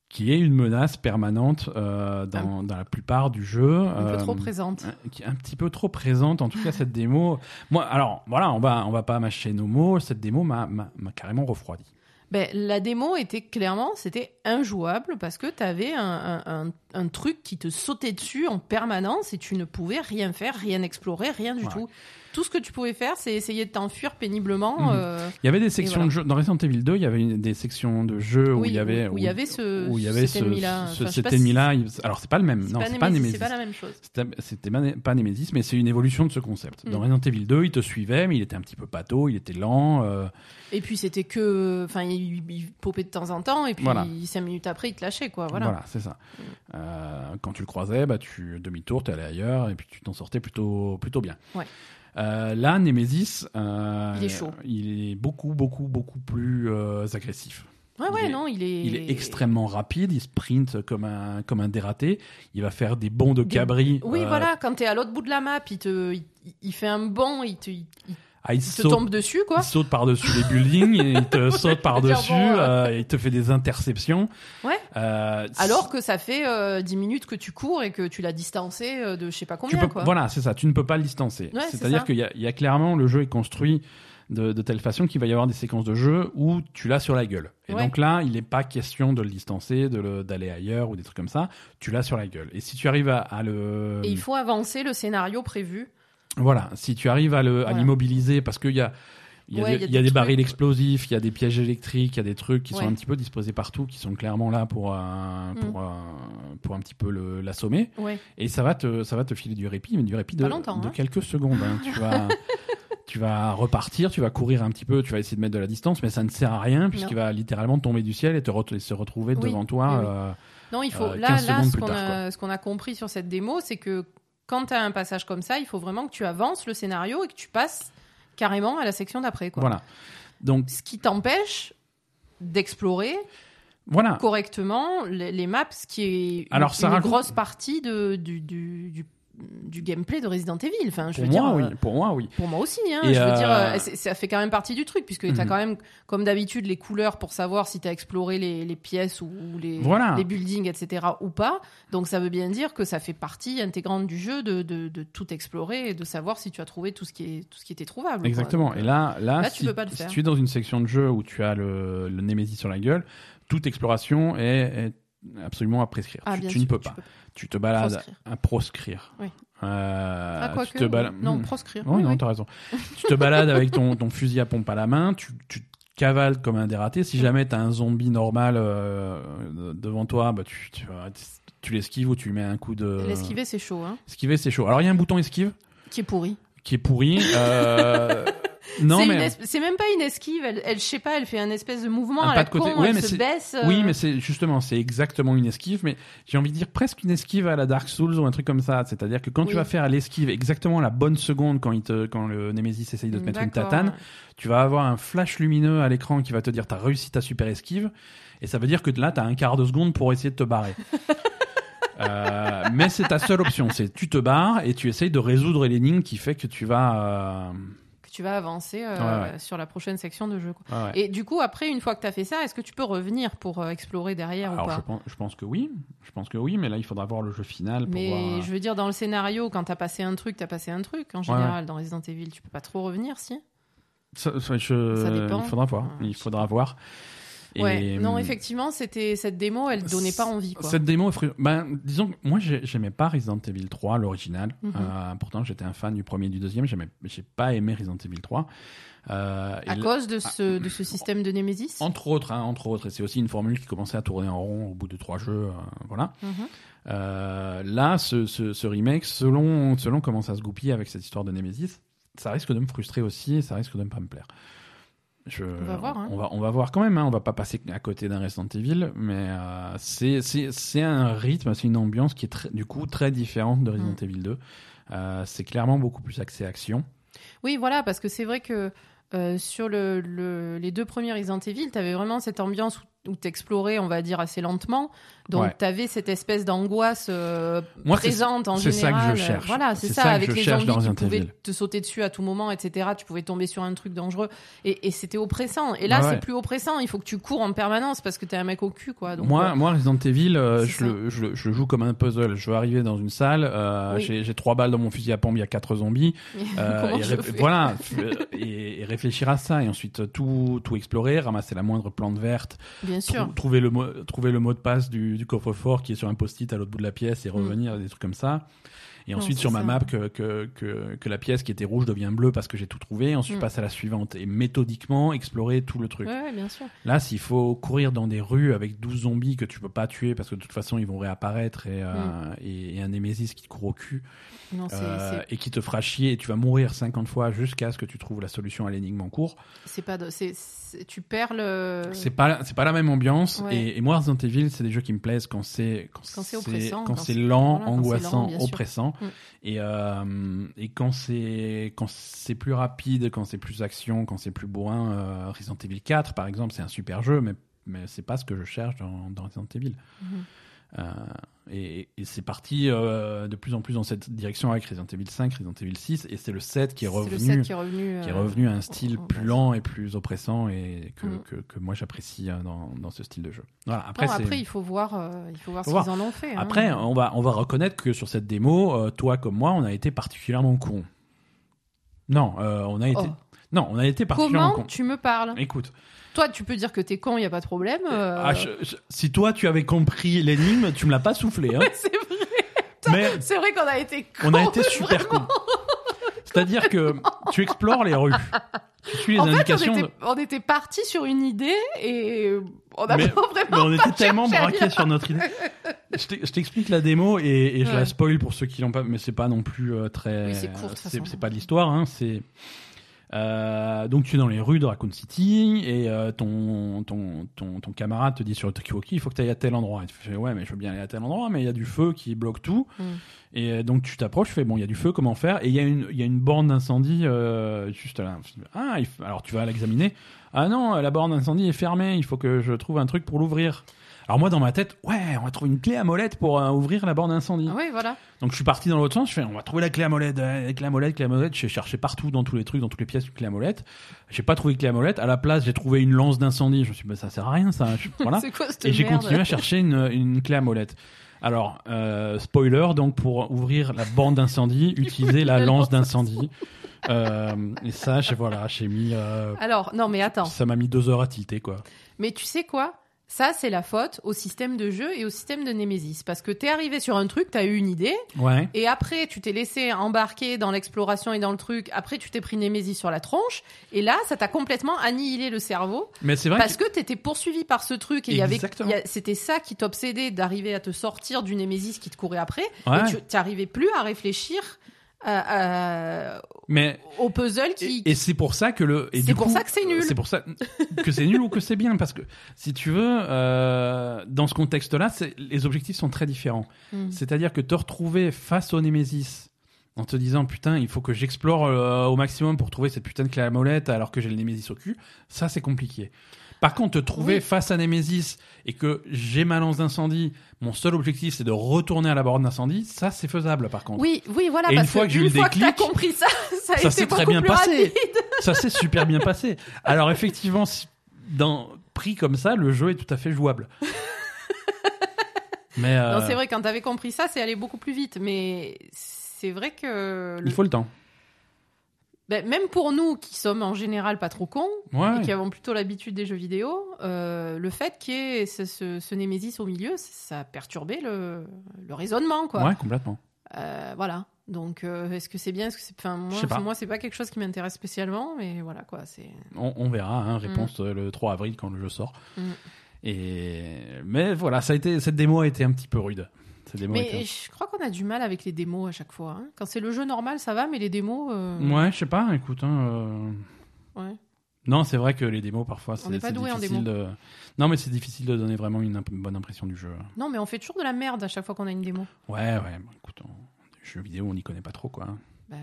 qui est une menace permanente dans, dans la plupart du jeu. Un peu trop présente. un- qui est un petit peu trop présente en tout cas cette démo. Moi alors voilà on va on va pas mâcher nos mots. Cette démo m'a carrément refroidi. Ben, la démo était clairement, c'était injouable parce que tu avais un, un- truc qui te sautait dessus en permanence et tu ne pouvais rien faire, rien explorer, rien du Ouais. tout. tout ce que tu pouvais faire, c'est essayer de t'enfuir péniblement. Mhm. euh, Il y avait des sections voilà. de jeu dans Resident Evil 2. Il y avait une- des sections de jeux où oui, il y avait où il y avait ce, où il y avait cet ce, ennemi-là. ce- Enfin, pas si- Alors c'est pas le même. Non, pas c'est pas Nemesis, c'est pas la même chose. C'était pas pas Nemesis, mais c'est une évolution de ce concept. Dans Mm. Resident Evil 2, il te suivait, mais il était un petit peu pâteau, il était lent. euh, Et puis c'était que, enfin, il, il popait de temps en temps, et puis Voilà. Minutes après, il te lâchait, quoi. Voilà. Voilà, c'est ça. Euh, quand tu le croisais, bah, tu demi-tour, t'es allé ailleurs, et puis tu t'en sortais plutôt, plutôt bien. Ouais. Euh, là, Nemesis, euh, Il est chaud. Il est beaucoup, beaucoup, beaucoup plus agressif. Ouais, Il ouais, est- non, il est. Il est extrêmement rapide, il sprint comme un, comme un dératé. Il va faire des bonds de Des- cabri. Oui, euh, voilà, quand t'es à l'autre bout de la map, il, te, il, il fait un bond, il te, il ah, il te saute, tombe dessus, quoi. il saute par-dessus les buildings, et il te [laughs] saute par-dessus, bon, euh. euh, et il te fait des interceptions. Ouais. Euh, Alors que ça fait euh, 10 minutes que tu cours et que tu l'as distancé de je sais pas tu combien, peux, quoi. Voilà, c'est ça. Tu ne peux pas le distancer. Ouais, C'est-à-dire qu'il y, a- il y a clairement le jeu est construit de, de telle façon qu'il va y avoir des séquences de jeu où tu l'as sur la gueule. Et Ouais. donc là, il n'est pas question de le distancer, d'aller ailleurs ou des trucs comme ça. Tu l'as sur la gueule. Et si tu arrives à, à le, Et il faut avancer le scénario prévu. Voilà, si tu arrives à Voilà. l'immobiliser, parce qu'il y a il y a, Ouais, des, y a barils explosifs, il y a des pièges électriques, il y a des trucs qui sont un petit peu disposés partout, qui sont clairement là pour un, pour Mm. pour un petit peu l'assommer. Ouais. Et ça va te, ça va te filer du répit, mais du répit de, de hein. quelques secondes. hein. Tu vas, [laughs] tu vas repartir, tu vas courir un petit peu, tu vas essayer de mettre de la distance, mais ça ne sert à rien puisqu'il va littéralement tomber du ciel et te re- et se retrouver Oui, devant toi. oui, oui. euh, Non, il faut. Euh, là, 15 là qu'on a, ce qu'on a compris sur cette démo, c'est que quand tu as un passage comme ça, il faut vraiment que tu avances le scénario et que tu passes carrément à la section d'après. voilà. Donc Ce qui t'empêche d'explorer voilà. correctement les, les maps, ce qui est une, ça grosse partie de, du, du, du, du gameplay de Resident Evil. Enfin, je Pour veux moi, dire, oui. euh, Pour moi, oui. Pour moi aussi, hein. Et je veux euh, dire, euh, c'est- ça fait quand même partie du truc, puisque tu as Mhm. quand même, comme d'habitude, les couleurs pour savoir si tu as exploré les, les pièces ou, ou les, Voilà. les buildings, etc. ou pas. Donc ça veut bien dire que ça fait partie intégrante du jeu de, de, de tout explorer et de savoir si tu as trouvé tout ce qui, est, tout ce qui était trouvable. Exactement. Et euh, là, là, tu si, peux pas le si faire. tu es dans une section de jeu où tu as le, le Nemesis sur la gueule, toute exploration est, est absolument à prescrire. ah, tu, tu ne peux pas. Tu te balades proscrire. à proscrire. Oui. Euh, Ah, tu te balades. Non, Hmm. proscrire. Oui, Oui, non, t'as raison. tu te balades avec ton, ton fusil à pompe à la main, tu, tu cavales comme un dératé. Si jamais t'as un zombie normal euh, devant toi, bah tu, tu, tu l'esquives ou tu lui mets un coup de. L'esquiver, c'est chaud, hein. Esquiver, c'est chaud. Alors il y a un bouton esquive Qui est pourri. qui est pourri. Euh... [laughs] non, c'est, mais. es- c'est même pas une esquive, elle, elle, je sais pas, elle fait un espèce de mouvement Un à pas la de côté. con, Ouais, elle mais se baisse. euh, Oui, mais c'est justement, c'est exactement une esquive, mais j'ai envie de dire presque une esquive à la Dark Souls ou un truc comme ça. C'est-à-dire que quand tu vas faire l'esquive exactement la bonne seconde quand, il te, quand le Nemesis essaye de te mettre une tatane, tu vas avoir un flash lumineux à l'écran qui va te dire t'as réussi ta super esquive, et ça veut dire que là t'as un quart de seconde pour essayer de te barrer. [laughs] Euh, mais c'est ta seule option, c'est tu te barres et tu essayes de résoudre l'énigme qui fait que tu vas. euh, tu vas avancer euh, Ouais, ouais. sur la prochaine section de jeu. quoi. ouais, ouais. Et du coup, après, une fois que tu as fait ça, est-ce que tu peux revenir pour euh, explorer derrière ou Alors je pas pense, je pense que oui, je pense que oui, mais là il faudra voir le jeu final pour Mais voir. je veux dire, dans le scénario, quand t'as passé un truc, t'as passé un truc. En général, dans Resident Evil, tu peux pas trop revenir, si? Ça, ça, je- Ça dépend. Il faudra voir. Il je faudra voir. Ouais. Non, hum, effectivement, c'était cette démo, elle donnait pas envie, quoi. Cette démo, ben, disons que moi, j'ai- j'aimais pas Resident Evil 3, l'original. Mhm. Euh, pourtant, j'étais un fan du premier et du deuxième. J'ai pas aimé Resident Evil 3. Euh, À cause de ce, de ce système de Nemesis? Entre autres, hein, entre autres, et c'est aussi une formule qui commençait à tourner en rond au bout de trois jeux, euh, voilà. Mhm. Euh, là, ce, ce, ce remake, selon, selon comment ça se goupille avec cette histoire de Nemesis, ça risque de me frustrer aussi et ça risque de ne pas me plaire. Je, On va voir, hein. on va, on va voir quand même. Hein, on va pas passer à côté d'un Resident Evil, mais euh, c'est, un rythme, c'est une ambiance qui est très- du coup très différente de Resident Mm. Evil 2. Euh, c'est clairement beaucoup plus axé action. Oui, voilà, parce que c'est vrai que euh, sur le, le- les deux premiers Resident Evil, tu avais vraiment cette ambiance où, où tu explorais, on va dire, assez lentement. Donc, Ouais. tu avais cette espèce d'angoisse euh, présente en c'est ça que je général. cherche. Voilà, c'est ça, avec je les zombies qui pouvaient te sauter dessus à tout moment, etc. Tu pouvais tomber sur un truc dangereux. Et, et c'était oppressant. Et là, Ouais, c'est ouais. plus oppressant. Il faut que tu cours en permanence parce que t'es un mec au cul, quoi. Donc, moi, euh, moi, Resident Evil, euh, je, le, je, joue comme un puzzle. Je veux arriver dans une salle, euh, Oui. j'ai, trois balles dans mon fusil à pompe, il y a quatre zombies. [laughs] Et voilà, [laughs] et, et réfléchir à ça, et ensuite tout, tout explorer, ramasser la moindre plante verte, Bien sûr. trou- trouver, le mot, trouver le mot de passe du, du coffre-fort qui est sur un post-it à l'autre bout de la pièce et Mm. revenir, des trucs comme ça. Et ensuite sur ma ça. map que, que, que, que la pièce qui était rouge devient bleue parce que j'ai tout trouvé. Ensuite Mm. passe à la suivante et méthodiquement explorer tout le truc. Ouais, ouais, bien sûr. Là, s'il faut courir dans des rues avec 12 zombies que tu peux pas tuer parce que de toute façon ils vont réapparaître et, euh, Mm. et, et un Némésis qui te court au cul Non, euh, et qui te fera chier et tu vas mourir 50 fois jusqu'à ce que tu trouves la solution à l'énigme en cours. c'est pas. c'est- tu perds le. C'est pas c'est pas la même ambiance Ouais. et, et moi Resident Evil c'est des jeux qui me plaisent quand c'est quand, Quand c'est oppressant, quand quand c'est lent, voilà, angoissant, lent, oppressant Mm. et euh, et quand c'est quand c'est plus rapide, quand c'est plus action, quand c'est plus bourrin, euh, Resident Evil 4 par exemple c'est un super jeu mais mais c'est pas ce que je cherche dans, dans Resident Evil. Mhm. Euh, et et c'est parti euh, de plus en plus dans cette direction avec Resident Evil 5, Resident Evil 6 et c'est le 7 qui est revenu le 7 qui est revenu. qui est euh, revenu à un style plus base. lent et plus oppressant et que, Mm. que, que moi j'apprécie euh, dans, dans ce style de jeu. Voilà, après, Après, il faut voir, euh, il faut voir Faut ce qu'ils en ont fait. hein. après on, va, on va reconnaître que sur cette démo, euh, toi comme moi, on a été particulièrement con. Non, euh, on a été. Oh. Non, on a été particulièrement Comment con. tu me parles? Écoute, Toi, tu peux dire que t'es con, il y a pas de problème. euh, ah, je- je- si toi tu avais compris l'énigme, tu me l'as pas soufflé. Hein. [laughs] C'est vrai. Mais C'est vrai qu'on a été con. on a été super con. C'est-à-dire que tu explores les rues, tu suis les En fait, on indications. était, on était parti sur une idée et on a Mais- pas Mais vraiment. on était tellement cherché à braqués sur notre idée. Je t'ex- je t'explique la démo et, et je Ouais. la spoil pour ceux qui l'ont pas, mais c'est pas non plus euh, très. Oui, c'est court, de toute c'est façon. c'est pas de l'histoire, hein, c'est. Euh, donc tu es dans les rues de Raccoon City et euh, ton, ton, ton, ton camarade te dit sur le talkie-walkie il faut que tu ailles à tel endroit. Et tu fais ouais mais je veux bien aller à tel endroit mais il y a du feu qui bloque tout. Mm. Et euh, donc tu t'approches, tu fais bon il y a du feu comment faire? Et il y a une y a une borne d'incendie euh, juste là. Ah alors tu vas l'examiner. Ah non la borne d'incendie est fermée il faut que je trouve un truc pour l'ouvrir. Alors moi dans ma tête ouais on va trouver une clé à molette pour euh, ouvrir la borne d'incendie. Oui, voilà. Donc je suis parti dans l'autre sens, je fais on va trouver la clé à molette, euh, clé à molette, clé à molette, j'ai cherché partout dans tous les trucs, dans toutes les pièces une clé à molette. J'ai pas trouvé de clé à molette, à la place j'ai trouvé une lance d'incendie, je me suis dit bah, ça sert à rien ça. Je- [laughs] voilà. C'est quoi cette Et j'ai merde continué à chercher une, une clé à molette. Alors, euh, spoiler, donc pour ouvrir la borne d'incendie, [laughs] utiliser la la lance lance d'incendie. Euh, et ça, j'ai voilà, j'ai mis, euh, Alors, non, mais attends. ça m'a mis deux heures à tilter quoi. Mais tu sais quoi? Ça, c'est la faute au système de jeu et au système de Nemesis. Parce que t'es arrivé sur un truc, t'as eu une idée, Ouais. et après, tu t'es laissé embarquer dans l'exploration et dans le truc. Après, tu t'es pris Nemesis sur la tronche, et là, ça t'a complètement annihilé le cerveau. Mais c'est vrai Parce que que t'étais poursuivi par ce truc, et il y avait, c'était ça qui t'obsédait d'arriver à te sortir du Nemesis qui te courait après. Ouais. Et tu t'arrivais plus à réfléchir à- à- mais au puzzle qui. Et, et c'est pour ça que le. C'est pour coup, ça que c'est nul. C'est pour ça que c'est nul ou que c'est bien parce que si tu veux, euh, dans ce contexte-là, c'est- les objectifs sont très différents. Hmm. C'est-à-dire que te retrouver face au Némésis en te disant putain, il faut que j'explore euh, au maximum pour trouver cette putain de clé à molette alors que j'ai le Némésis au cul, ça c'est compliqué. Par contre, te trouver Oui. face à Némésis et que j'ai ma lance d'incendie, mon seul objectif c'est de retourner à la borne d'incendie, ça c'est faisable par contre. Oui, oui, voilà. Et une parce fois que j'ai eu une le que déclic, compris ça, ça ça s'est très bien passé. rapide. ça s'est super bien passé. Alors effectivement, dans pris comme ça, le jeu est tout à fait jouable. [laughs] Mais euh, c'est vrai, quand t'avais compris ça, c'est allé beaucoup plus vite. Mais c'est vrai que. le- il faut le temps. Ben, même pour nous qui sommes en général pas trop cons, Ouais. et qui avons plutôt l'habitude des jeux vidéo, euh, le fait qu'il y ait ce, ce, ce Némésis au milieu, ça a perturbé le, le raisonnement, quoi. Ouais, complètement. Euh, voilà. Donc, euh, est-ce que c'est bien est-ce que c'est... Enfin, moi, pas. moi c'est pas quelque chose qui m'intéresse spécialement, mais voilà, quoi. C'est... On, on verra. Hein, réponse euh, le 3 avril quand le jeu sort. Mm. Et mais voilà, ça a été cette démo a été un petit peu rude. Mais je crois qu'on a du mal avec les démos à chaque fois. hein. Quand c'est le jeu normal, ça va, mais les démos... euh, Ouais, je sais pas. Écoute. Hein, euh, ouais. Non, c'est vrai que les démos parfois c'est difficile de. Non, mais c'est difficile de donner vraiment une, imp- bonne impression du jeu. Non, mais on fait toujours de la merde à chaque fois qu'on a une démo. Ouais, ouais. bon, écoute, en jeux vidéo, on n'y connaît pas trop quoi. Ben,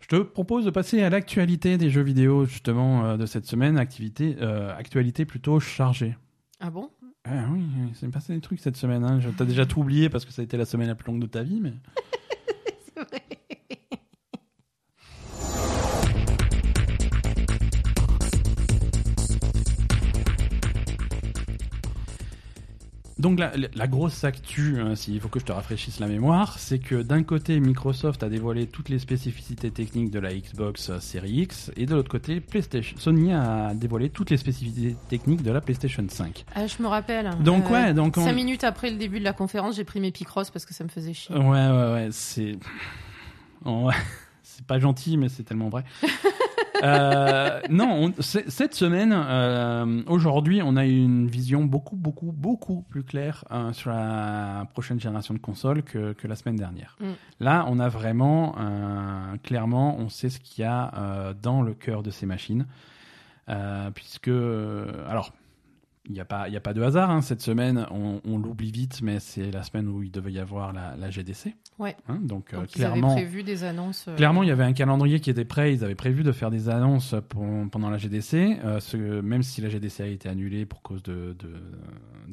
Je te propose de passer à l'actualité des jeux vidéo justement euh, de cette semaine, activité, actualité plutôt chargée. Ah bon? Ah oui, il s'est passé des trucs cette semaine. Hein. T'as déjà tout oublié parce que ça a été la semaine la plus longue de ta vie, mais [laughs] C'est. Donc la, la- grosse actu, hein, s'il faut que je te rafraîchisse la mémoire, c'est que d'un côté Microsoft a dévoilé toutes les spécificités techniques de la Xbox euh, Series X et de l'autre côté PlayStation, Sony a dévoilé toutes les spécificités techniques de la PlayStation 5. Ah, je me rappelle. Donc ouais, donc on- Cinq minutes après le début de la conférence, j'ai pris mes Picross parce que ça me faisait chier. Ouais ouais ouais, c'est ouais, c'est pas gentil mais c'est tellement vrai. [laughs] Euh, non, on- cette semaine, euh, aujourd'hui, on a une vision beaucoup, beaucoup, beaucoup plus claire euh, sur la prochaine génération de consoles que, que la semaine dernière. Mm. Là, on a vraiment, clairement, on sait ce qu'il y a dans le cœur de ces machines. Puisque, alors, il n'y a, pas- y a pas de hasard. hein, cette semaine, on, on l'oublie vite, mais c'est la semaine où il devait y avoir la, la GDC. Ouais. Hein, donc, euh, Donc ils clairement. avaient prévu des annonces. euh, Clairement, il y avait un calendrier qui était prêt. Ils avaient prévu de faire des annonces pour- pendant la GDC. Euh, ce- même si la GDC a été annulée pour cause de, de,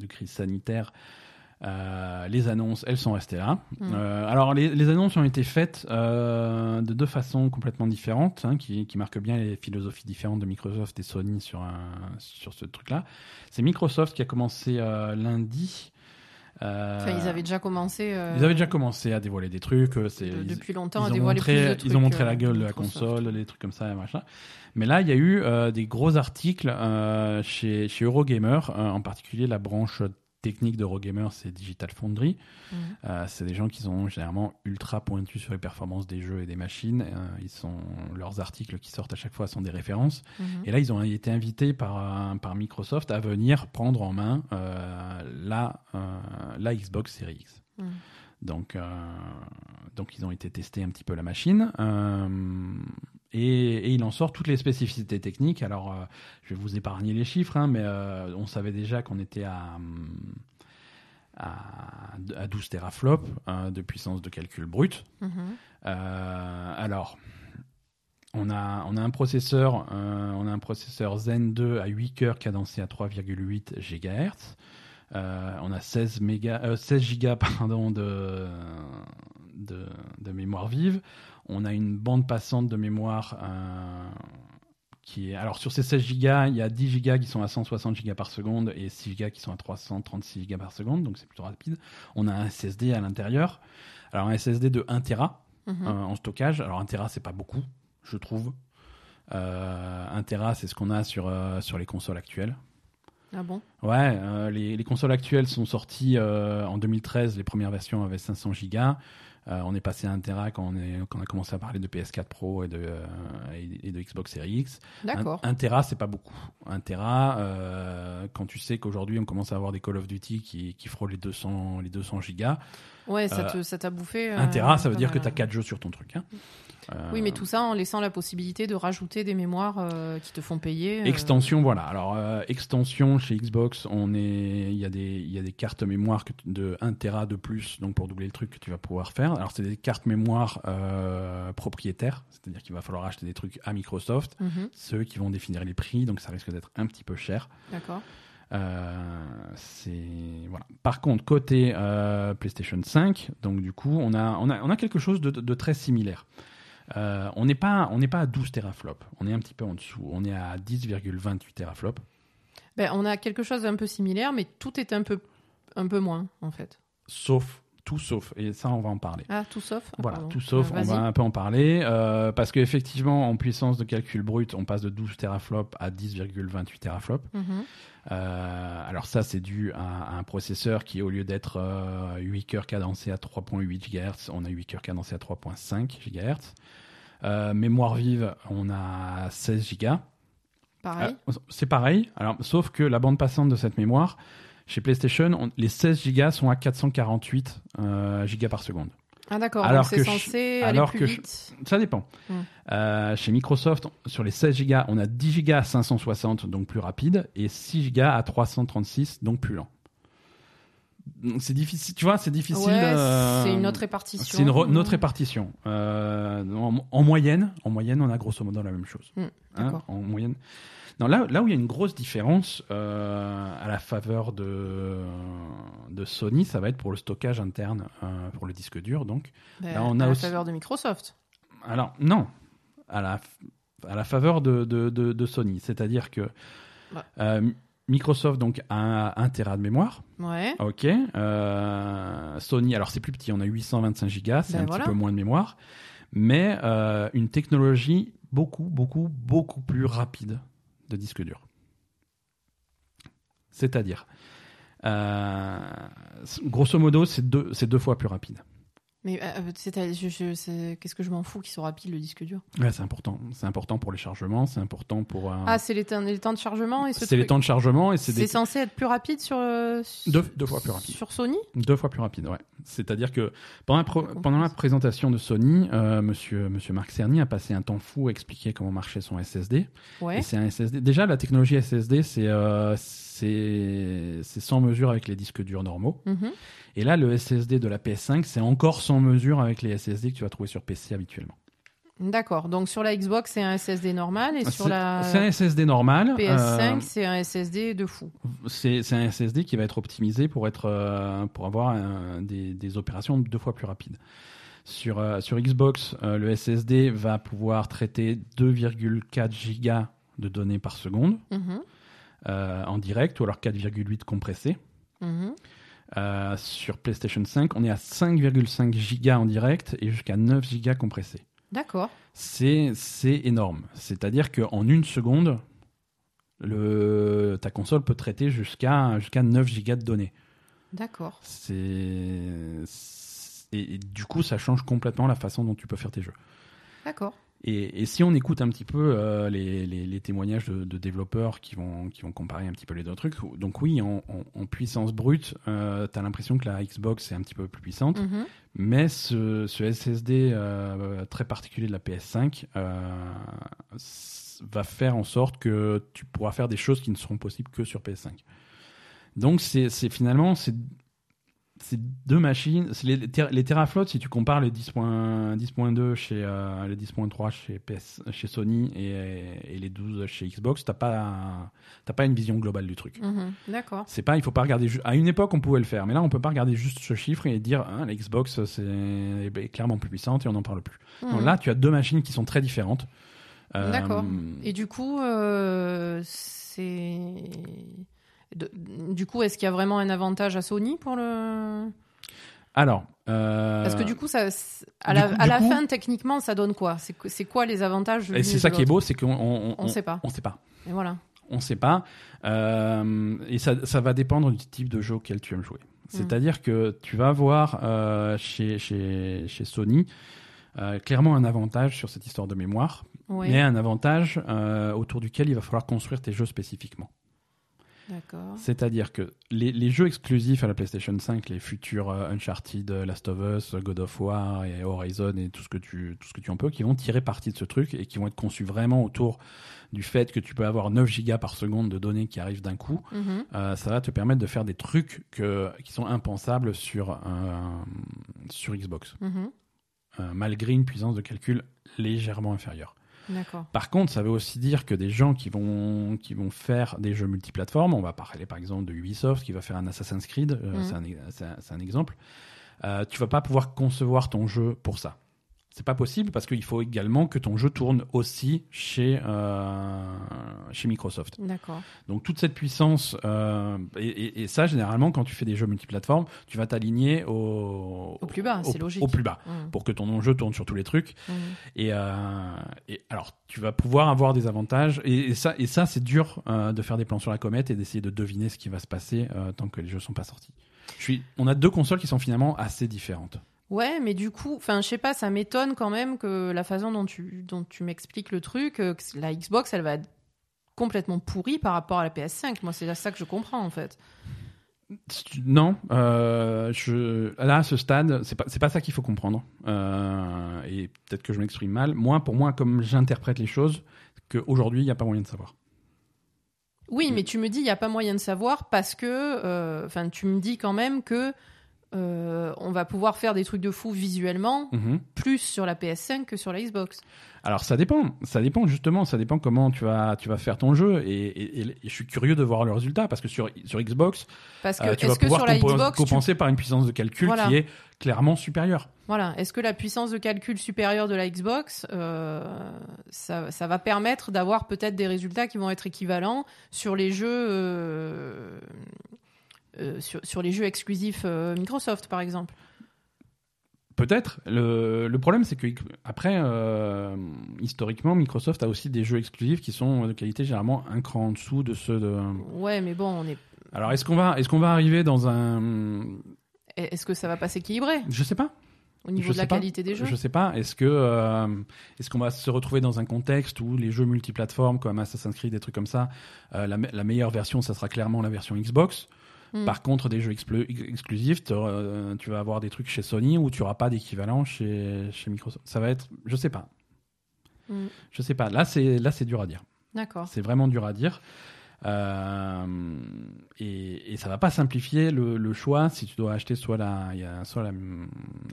de crise sanitaire, euh, les annonces, elles sont restées là. Mm. Euh, alors, les, les annonces ont été faites euh, de deux façons complètement différentes, hein, qui, qui marquent bien les philosophies différentes de Microsoft et Sony sur, un, sur ce truc-là. C'est Microsoft qui a commencé lundi. Enfin, ils avaient déjà commencé. ils avaient déjà commencé à dévoiler des trucs. de- depuis longtemps à ils ont, dévoiler montré, plus de trucs. ils ont montré la gueule de la console, des trucs comme ça machin. Mais là, il y a eu des gros articles chez, chez Eurogamer, en particulier la branche technique d'Eurogamer, c'est Digital Foundry. Mhm. Euh, c'est des gens qui sont généralement ultra pointus sur les performances des jeux et des machines. Euh, ils sont, leurs articles qui sortent à chaque fois sont des références. Mhm. Et là, ils ont été invités par, euh, par Microsoft à venir prendre en main euh, la, la Xbox Series X. Mhm. Donc, donc, ils ont été tester un petit peu la machine. Et, et il en sort toutes les spécificités techniques. Alors, euh, je vais vous épargner les chiffres, hein, mais euh, on savait déjà qu'on était à, hum, à, à 12 teraflops hein, de puissance de calcul brut. Mhm. Euh, alors, on a, on a un processeur, on a un processeur Zen 2 à 8 cœurs cadencé à 3,8 GHz. On a 16 méga, euh, 16 gigas [laughs] pardon de, de, de mémoire vive. On a une bande passante de mémoire euh, qui est alors sur ces 16 gigas, il y a 10 gigas qui sont à 160 gigas par seconde et 6 gigas qui sont à 336 gigas par seconde, donc c'est plutôt rapide. On a un SSD à l'intérieur. Alors un SSD de 1 Tera Mhm. euh, en stockage. Alors 1 Tera, c'est pas beaucoup, je trouve. Euh, 1 Tera, c'est ce qu'on a sur, euh, sur les consoles actuelles. Ah bon? Ouais, euh, les, les consoles actuelles sont sorties euh, en 2013. Les premières versions avaient 500 gigas. Euh, on est passé à 1 Tera quand on, est, quand on a commencé à parler de PS4 Pro et de, euh, et, et de Xbox Series X. D'accord. 1 Tera, c'est pas beaucoup. 1 Tera, euh, quand tu sais qu'aujourd'hui on commence à avoir des Call of Duty qui, qui frôlent les 200, les 200 gigas, Ouais, ça t'a bouffé. 1 euh, Tera, ça veut dire que tu as hein. 4 jeux sur ton truc. hein. Oui, mais Euh, tout ça en laissant la possibilité de rajouter des mémoires euh, qui te font payer. euh, Extension, voilà. Alors, extension chez Xbox, on est, il y a des, il y a des cartes mémoire de 1 Tera de plus, donc pour doubler le truc que tu vas pouvoir faire. Alors, c'est des cartes mémoire propriétaires, c'est-à-dire qu'il va falloir acheter des trucs à Microsoft, mhm, ceux qui vont définir les prix, donc ça risque d'être un petit peu cher. D'accord. Euh, c'est voilà. Par contre, côté euh, PlayStation 5, donc du coup, on a, on a, on a quelque chose de, de très similaire. Euh, on n'est pas, on n'est pas à 12 teraflops. On est un petit peu en dessous. On est à 10,28 teraflops. Ben, on a quelque chose d'un peu similaire, mais tout est un peu, un peu moins, en fait. Sauf, tout sauf. Et ça, on va en parler. Ah, tout sauf Ah, Voilà, pardon. tout sauf, Euh, on va un peu en parler, euh, parce qu'effectivement, en puissance de calcul brut, on passe de 12 teraflops à 10,28 teraflops. Mhm. Euh, alors ça, c'est dû à, à un processeur qui, au lieu d'être euh, 8 cœurs cadencés à 3.8 GHz, on a 8 cœurs cadencés à 3.5 GHz. Mémoire vive, on a 16 Go. Pareil. C'est pareil, alors, sauf que la bande passante de cette mémoire, chez PlayStation, on- les 16 Go sont à 448 euh, Go par seconde. Ah, d'accord. alors Donc c'est que je- censé aller alors plus que je- vite. Ça dépend. Euh, chez Microsoft, sur les 16 Go, on a 10 Go à 560, donc plus rapide, et 6 Go à 336, donc plus lent. Donc, C'est difficile, tu vois, c'est difficile. Ouais, euh, c'est une autre répartition. C'est une, re- une autre répartition. Euh, en, en moyenne, en moyenne, on a grosso modo la même chose. Mm, Hein, d'accord. en moyenne. Non, là, là où il y a une grosse différence euh, à la faveur de, de Sony, ça va être pour le stockage interne, euh, pour le disque dur. Donc, Ben, Là, on a à la faveur de Microsoft. alors non, à la, à la faveur de, de, de, de Sony. C'est-à-dire que Bah. euh, Microsoft donc a 1 Tera de mémoire. Ouais. Ok. Euh, Sony, alors c'est plus petit, on a 825 gigas, c'est Ben un voilà. petit peu moins de mémoire, mais euh, une technologie beaucoup, beaucoup, beaucoup plus rapide de disque dur. C'est-à-dire, euh, grosso modo, c'est deux, c'est deux fois plus rapide. Mais euh, c'est- qu'est-ce que je m'en fous qu'il soit rapide le disque dur? Ouais, c'est important. C'est important pour les chargements, c'est important pour. euh, Ah, c'est les, temps- les temps de chargement et ce c'est les temps de chargement et c'est C'est des censé être plus rapide sur. euh, deux, deux fois plus rapide. Sur Sony? Deux fois plus rapide, ouais. C'est-à-dire que pendant la, pro- pendant la présentation de Sony, euh, monsieur, monsieur Marc Cerny a passé un temps fou à expliquer comment marchait son SSD. Ouais. Et c'est un SSD. Déjà, la technologie SSD, c'est euh, c'est sans mesure avec les disques durs normaux. Mhm. Et là, le SSD de la PS5, c'est encore sans mesure avec les SSD que tu vas trouver sur PC habituellement. D'accord. Donc sur la Xbox, c'est un SSD normal et sur la c'est un SSD normal. PS5, euh, c'est un SSD de fou. c'est un SSD qui va être optimisé pour être euh, pour avoir un- des, des opérations deux fois plus rapides. Sur euh, sur Xbox, euh, le SSD va pouvoir traiter 2,4 gigas de données par seconde Mhm. euh, en direct ou alors 4,8 compressés. Mhm. Euh, sur PlayStation 5, on est à 5,5 gigas en direct et jusqu'à 9 gigas compressés. D'accord. C'est énorme. C'est-à-dire qu'en une seconde, le, ta console peut traiter jusqu'à jusqu'à 9 gigas de données. D'accord. C'est c'est- et, et du coup, ça change complètement la façon dont tu peux faire tes jeux. D'accord. Et, et si on écoute un petit peu euh, les, les- les témoignages de, de développeurs qui vont, qui vont comparer un petit peu les deux trucs, donc oui, en, en- en puissance brute, euh, tu as l'impression que la Xbox est un petit peu plus puissante, Mhm. mais ce, ce SSD euh, très particulier de la PS5 euh, va faire en sorte que tu pourras faire des choses qui ne seront possibles que sur PS5. Donc c'est c'est finalement c'est deux machines, les, ter- les teraflops si tu compares les 10.1 10.2 chez euh, les 10.3 chez PS chez Sony et, et les 12 chez Xbox, t'as pas t'as pas une vision globale du truc. Mhm. D'accord. C'est pas, il faut pas regarder. À une époque, on pouvait le faire, mais là, on peut pas regarder juste ce chiffre et dire hein, la Xbox c'est est clairement plus puissante et on n'en parle plus. Non, Mhm. là, tu as deux machines qui sont très différentes. Euh, D'accord. Et du coup, euh, c'est. De- Du coup, est-ce qu'il y a vraiment un avantage à Sony pour le. Alors, euh, Parce que du coup, ça, à la, coup- à du la coup- fin, techniquement, ça donne quoi? C'est quoi les avantages et c'est ça qui est beau, c'est qu'on on, On sait pas. On sait pas. Et voilà. On sait pas. Euh, et ça, ça va dépendre du type de jeu auquel tu aimes jouer. C'est-à-dire que tu vas avoir euh, chez, chez, chez Sony euh, clairement un avantage sur cette histoire de mémoire, mais un avantage euh, autour duquel il va falloir construire tes jeux spécifiquement. C'est-à-dire que les, les jeux exclusifs à la PlayStation 5, les futurs euh, Uncharted, euh, Last of Us, God of War et Horizon et tout ce que tu tout ce que tu en peux, qui vont tirer parti de ce truc et qui vont être conçus vraiment autour du fait que tu peux avoir 9 gigas par seconde de données qui arrivent d'un coup. Mhm. Euh, ça va te permettre de faire des trucs que, qui sont impensables sur euh, sur Xbox, Mhm. euh, malgré une puissance de calcul légèrement inférieure. Par contre, ça veut aussi dire que des gens qui vont, qui vont faire des jeux multiplateformes, on va parler par exemple de Ubisoft qui va faire un Assassin's Creed, euh, c'est un, c'est un- c'est un exemple, euh, tu vas pas pouvoir concevoir ton jeu pour ça. C'est pas possible parce qu'il faut également que ton jeu tourne aussi chez, euh, chez Microsoft. D'accord. Donc toute cette puissance, euh, et, et- et ça généralement quand tu fais des jeux multiplateformes, tu vas t'aligner au, Au plus bas, c'est logique. Au plus bas Mhm. pour que ton jeu tourne sur tous les trucs. Et, euh, et alors, tu vas pouvoir avoir des avantages. Et, ça, et ça c'est dur de faire des plans sur la comète et d'essayer de deviner ce qui va se passer tant que les jeux sont pas sortis. Je suis, on a deux consoles qui sont finalement assez différentes. Ouais, mais du coup, enfin, je sais pas, ça m'étonne quand même que la façon dont tu, dont tu m'expliques le truc, euh, que la Xbox, elle va être complètement pourrie par rapport à la PS5. Moi, c'est ça que je comprends en fait. Non, euh, je, là à ce stade, c'est pas c'est pas ça qu'il faut comprendre. Euh, et peut-être que je m'exprime mal. Moi, pour moi, comme j'interprète les choses, qu'aujourd'hui il n'y a pas moyen de savoir. Oui, mais tu me dis, il n'y a pas moyen de savoir parce que, euh, enfin, tu me dis quand même que euh, on va pouvoir faire des trucs de fou visuellement Mhm. plus sur la PS5 que sur la Xbox. Alors ça dépend, ça dépend justement, ça dépend comment tu vas, tu vas faire ton jeu et, et- et je suis curieux de voir le résultat parce que sur, sur Xbox, Parce que euh, tu vas que pouvoir sur la compo- Xbox, tu- compenser par une puissance de calcul Voilà. qui est clairement supérieure. voilà, est-ce que la puissance de calcul supérieure de la Xbox, euh, ça, ça va permettre d'avoir peut-être des résultats qui vont être équivalents sur les jeux, sur, sur les jeux exclusifs euh, Microsoft, par exemple. Peut-être. Le, le problème, c'est que après, euh, historiquement, Microsoft a aussi des jeux exclusifs qui sont de qualité généralement un cran en dessous de ceux de. Ouais, mais bon, on est. Alors, est-ce qu'on va, est-ce qu'on va arriver dans un, Est-ce que ça va pas s'équilibrer? Je sais pas. au niveau Je de la pas. qualité des jeux? Je sais pas. Est-ce que, euh, est-ce qu'on va se retrouver dans un contexte où les jeux multiplateformes comme Assassin's Creed, des trucs comme ça, euh, la, me- la meilleure version, ça sera clairement la version Xbox? Hmm. Par contre, des jeux exclusifs, euh, tu vas avoir des trucs chez Sony où tu auras pas d'équivalent chez, chez Microsoft. Ça va être, je sais pas. Hmm. Je sais pas. Là, c'est là, c'est dur à dire. D'accord. C'est vraiment dur à dire. Euh, et, et ça va pas simplifier le, le choix si tu dois acheter soit la, il y a soit la,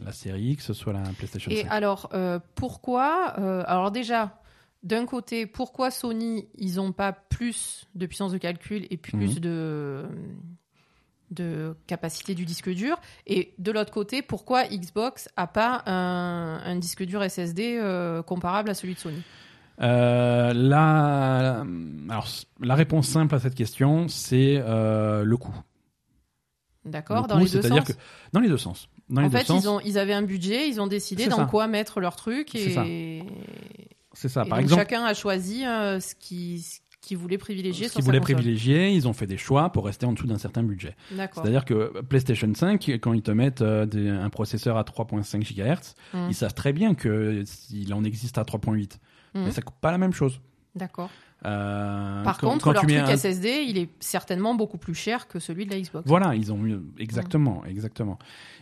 la série X, soit la PlayStation Et 5. alors, euh, pourquoi Alors déjà, d'un côté, pourquoi Sony, ils ont pas plus de puissance de calcul et plus Mhm. de de capacité du disque dur et de l'autre côté pourquoi Xbox a pas un, un disque dur SSD euh, comparable à celui de Sony? Euh, la, alors, la réponse simple à cette question, c'est euh, le coût. d'accord Le dans coût, les deux sens que dans les deux sens. Dans les en deux fait sens, ils ont ils avaient un budget ils ont décidé dans ça. quoi mettre leur truc C'est ça. et, c'est ça. et Par donc exemple, chacun a choisi euh, ce qui ce qu'il voulait privilégier ce qu'ils voulaient console. privilégier, ils ont fait des choix pour rester en dessous d'un certain budget. d'accord C'est-à-dire que PlayStation 5, quand ils te mettent euh, des- un processeur à 3.5 GHz, Mm. ils savent très bien que s'il en existe à 3.8, Mm. mais ça coûte pas la même chose. d'accord Euh, Par quand- contre, quand leur tu mets truc un- SSD, il est certainement beaucoup plus cher que celui de la Xbox. Voilà, ils ont mieux. Exactement, exactement.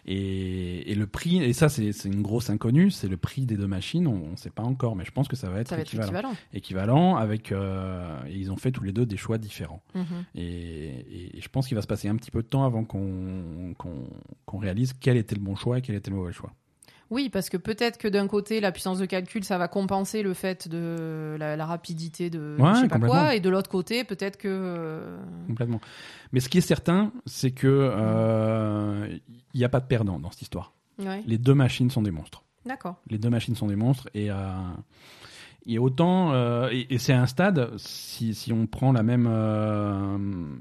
Et, et le prix, et ça, c'est une grosse inconnue, c'est le prix des deux machines. On ne sait pas encore, mais je pense que ça va être Ça va être équivalent. équivalent. Équivalent avec. euh, et ils ont fait tous les deux des choix différents. Mhm. Et, je pense qu'il va se passer un petit peu de temps avant qu'on réalise quel était le bon choix et quel était le mauvais choix. Oui, parce que peut-être que d'un côté, la puissance de calcul, ça va compenser le fait de la, la rapidité de Ouais, je sais pas quoi, et de l'autre côté, peut-être que euh, Complètement. Mais ce qui est certain, c'est que euh, il n'y a pas de perdant dans cette histoire. ouais, Les deux machines sont des monstres. d'accord. Les deux machines sont des monstres et, euh, et autant euh, et, et c'est un stade si, si on prend la même euh,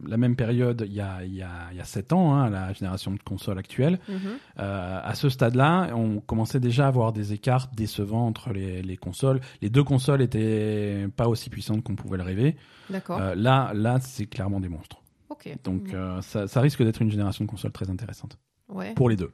la même période il y a il y a il y a sept ans hein, la génération de consoles actuelle Mhm. euh, à ce stade-là on commençait déjà à avoir des écarts décevants entre les, les consoles les deux consoles étaient pas aussi puissantes qu'on pouvait le rêver D'accord. Là là c'est clairement des monstres ok. donc ça, ça risque d'être une génération de consoles très intéressante ouais. pour les deux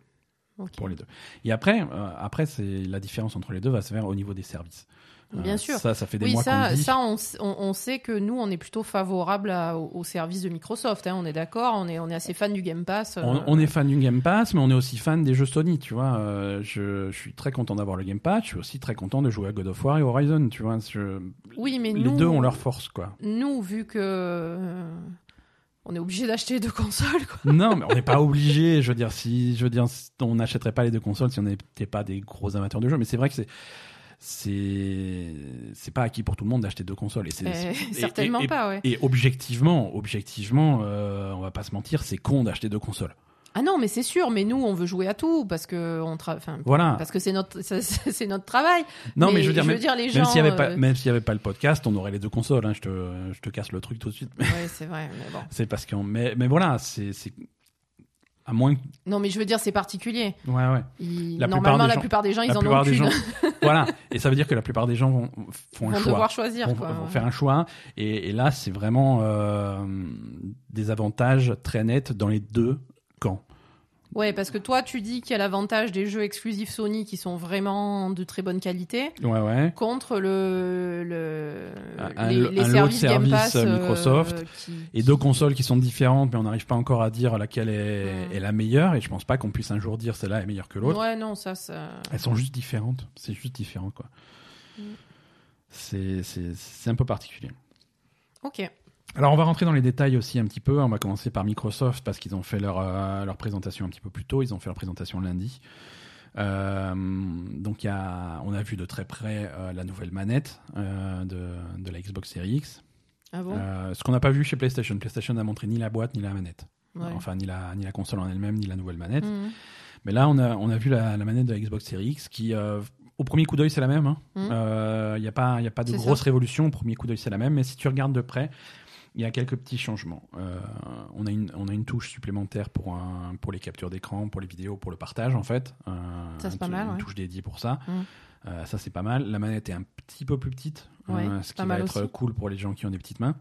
pour les deux. Et après, euh, après c'est la différence entre les deux va se faire au niveau des services. Bien sûr. Ça, ça fait des Oui, mois qu'on ça, le dit. ça on, sait que nous, on est plutôt favorable à- au, au service de Microsoft. hein, on est d'accord, on est, on est assez fan du Game Pass. euh, On, on est fan du Game Pass, mais on est aussi fan des jeux Sony, tu vois. Euh, je, je suis très content d'avoir le Game Pass. Je suis aussi très content de jouer à God of War et Horizon, tu vois. Je- Oui, mais les nous, deux ont leur force, quoi. nous, vu que euh, on est obligé d'acheter deux consoles, quoi. non, mais on n'est pas obligé. Je veux dire, si, je veux dire, on n'achèterait pas les deux consoles si on n'était pas des gros amateurs de jeux. Mais c'est vrai que c'est, c'est, c'est pas acquis pour tout le monde d'acheter deux consoles. Et c'est, Euh, et- certainement et- pas, ouais. Et objectivement, objectivement, euh, on va pas se mentir, c'est con d'acheter deux consoles. Ah non, mais c'est sûr, mais nous, on veut jouer à tout parce que on Voilà. parce que c'est notre, [laughs] c'est- notre travail. Non, mais, je veux dire, même, les même gens. s'il y avait pas, euh, même avait pas le podcast, on aurait les deux consoles. hein, je te, je te casse le truc tout de suite. Ouais, c'est vrai, mais bon. [laughs] c'est parce qu'on, mais, mais voilà, c'est à moins que, Non, mais je veux dire, c'est particulier. ouais, ouais. Ils- La plupart Normalement, la gens- plupart des gens, ils la en ont des qu'une. gens, [laughs] voilà. Et ça veut dire que la plupart des gens vont, font un vont choix. devoir choisir. vont, quoi. vont faire un choix. Et, et là, c'est vraiment euh, des avantages très nets dans les deux. Ouais, parce que toi, tu dis qu'il y a l'avantage des jeux exclusifs Sony qui sont vraiment de très bonne qualité. Ouais, ouais. contre le, le Un- les, un les lot de services Pass euh, Microsoft, euh, qui- Et deux consoles qui sont différentes, mais on n'arrive pas encore à dire laquelle est, est la meilleure. Et je pense pas qu'on puisse un jour dire celle-là est meilleure que l'autre. Ouais, non, ça, ça. Elles sont juste différentes. C'est juste différent, quoi. Mm. C'est un peu particulier. Ok. Alors on va rentrer dans les détails aussi un petit peu. On va commencer par Microsoft parce qu'ils ont fait leur, euh, leur présentation un petit peu plus tôt. Ils ont fait leur présentation lundi. Euh, donc y a, on a vu de très près euh, la nouvelle manette de, de la Xbox Series X. Ah bon? Ce qu'on n'a pas vu chez PlayStation. PlayStation n'a montré ni la boîte ni la manette. Ouais. Enfin ni la, ni la console en elle-même ni la nouvelle manette. Mhm. Mais là on a, on a vu la, la manette de la Xbox Series X qui au premier coup d'œil c'est la même. Il Mhm. n'y a, pas- y a pas de grosse ça. révolution. Au premier coup d'œil c'est la même. Mais si tu regardes de près, il y a quelques petits changements. Euh, on, a une, on a une touche supplémentaire pour, un, pour les captures d'écran, pour les vidéos, pour le partage en fait. Euh, Ça, c'est pas mal, Une ouais. touche dédiée pour ça. Mhm. Euh, ça c'est pas mal. La manette est un petit peu plus petite, Ouais, ce qui va être aussi. cool pour les gens qui ont des petites mains.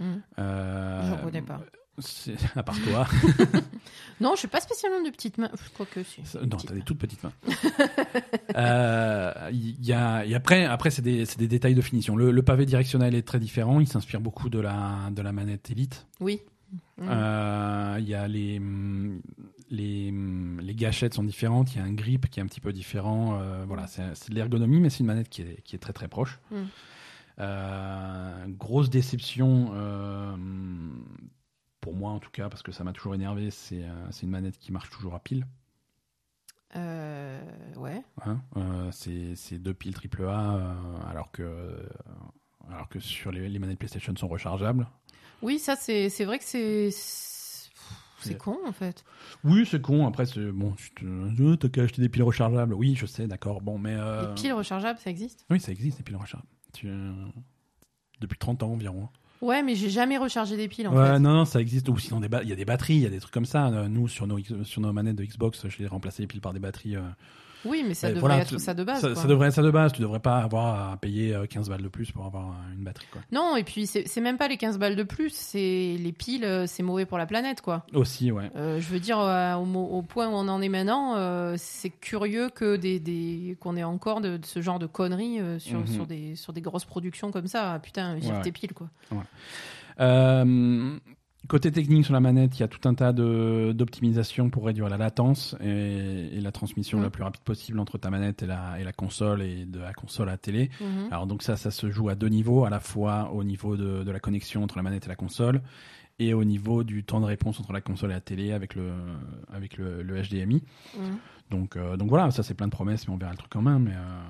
Mhm. Euh, J'en connais pas. [laughs] À part toi. [laughs] Non, je suis pas spécialement de petites mains. Quoique, si. Ça- Non, Petite t'as des toutes petites mains. [laughs] Euh, Il y a, et après, après c'est des, des détails de finition. Le, le pavé directionnel est très différent. Il s'inspire beaucoup de la, de la manette Elite. Oui. Mhm. Euh, Il y a les, hum, les, hum, les gâchettes sont différentes. Il y a un grip qui est un petit peu différent. Euh, voilà, c'est de l'ergonomie, mais c'est une manette qui est, qui est très très proche. Mm. Euh, grosse déception euh, pour moi en tout cas parce que ça m'a toujours énervé. C'est euh, une manette qui marche toujours à pile. Euh, ouais. Hein, euh, c'est deux piles AAA euh, alors que alors que sur les, les manettes PlayStation sont rechargeables. Oui, ça, c'est vrai que c'est. Con, en fait. Oui, c'est con. Après, c'est bon. tu te- qu'à acheter des piles rechargeables. Oui, je sais, d'accord. Bon, mais Les piles rechargeables, ça existe? Oui, ça existe des piles rechargeables. Tu, depuis 30 ans environ. Ouais, mais j'ai jamais rechargé des piles, en ouais, fait. non, non, ça existe. Ou sinon, il y a des batteries, il y a des trucs comme ça. Euh, Nous, sur nos, sur nos manettes de Xbox, je les ai remplacées les piles par des batteries. euh, Oui, mais ça Ouais, devrait voilà, être tu- ça de base. ça, quoi. ça devrait être ça de base. Tu devrais pas avoir à payer euh, 15 balles de plus pour avoir euh, une batterie, quoi. Non, et puis c'est même pas les 15 balles de plus, c'est les piles, euh, c'est mauvais pour la planète, quoi. Aussi, ouais. Euh, je veux dire, euh, au, point où on en est maintenant, euh, c'est curieux que des, des qu'on ait encore de, de ce genre de conneries euh, sur, Mhm. sur, des, sur des grosses productions comme ça. Putain, vire Ouais, ouais. tes piles, quoi. Euh, côté technique sur la manette, il y a tout un tas d'optimisations pour réduire la latence et, et la transmission Mm. la plus rapide possible entre ta manette et la, et la console et de la console à la télé. Mhm. Alors donc ça, ça se joue à deux niveaux, à la fois au niveau de, de la connexion entre la manette et la console et au niveau du temps de réponse entre la console et la télé avec le, avec le, le HDMI. Mhm. Donc, euh, donc voilà, ça c'est plein de promesses, mais on verra le truc en main. Mais, euh,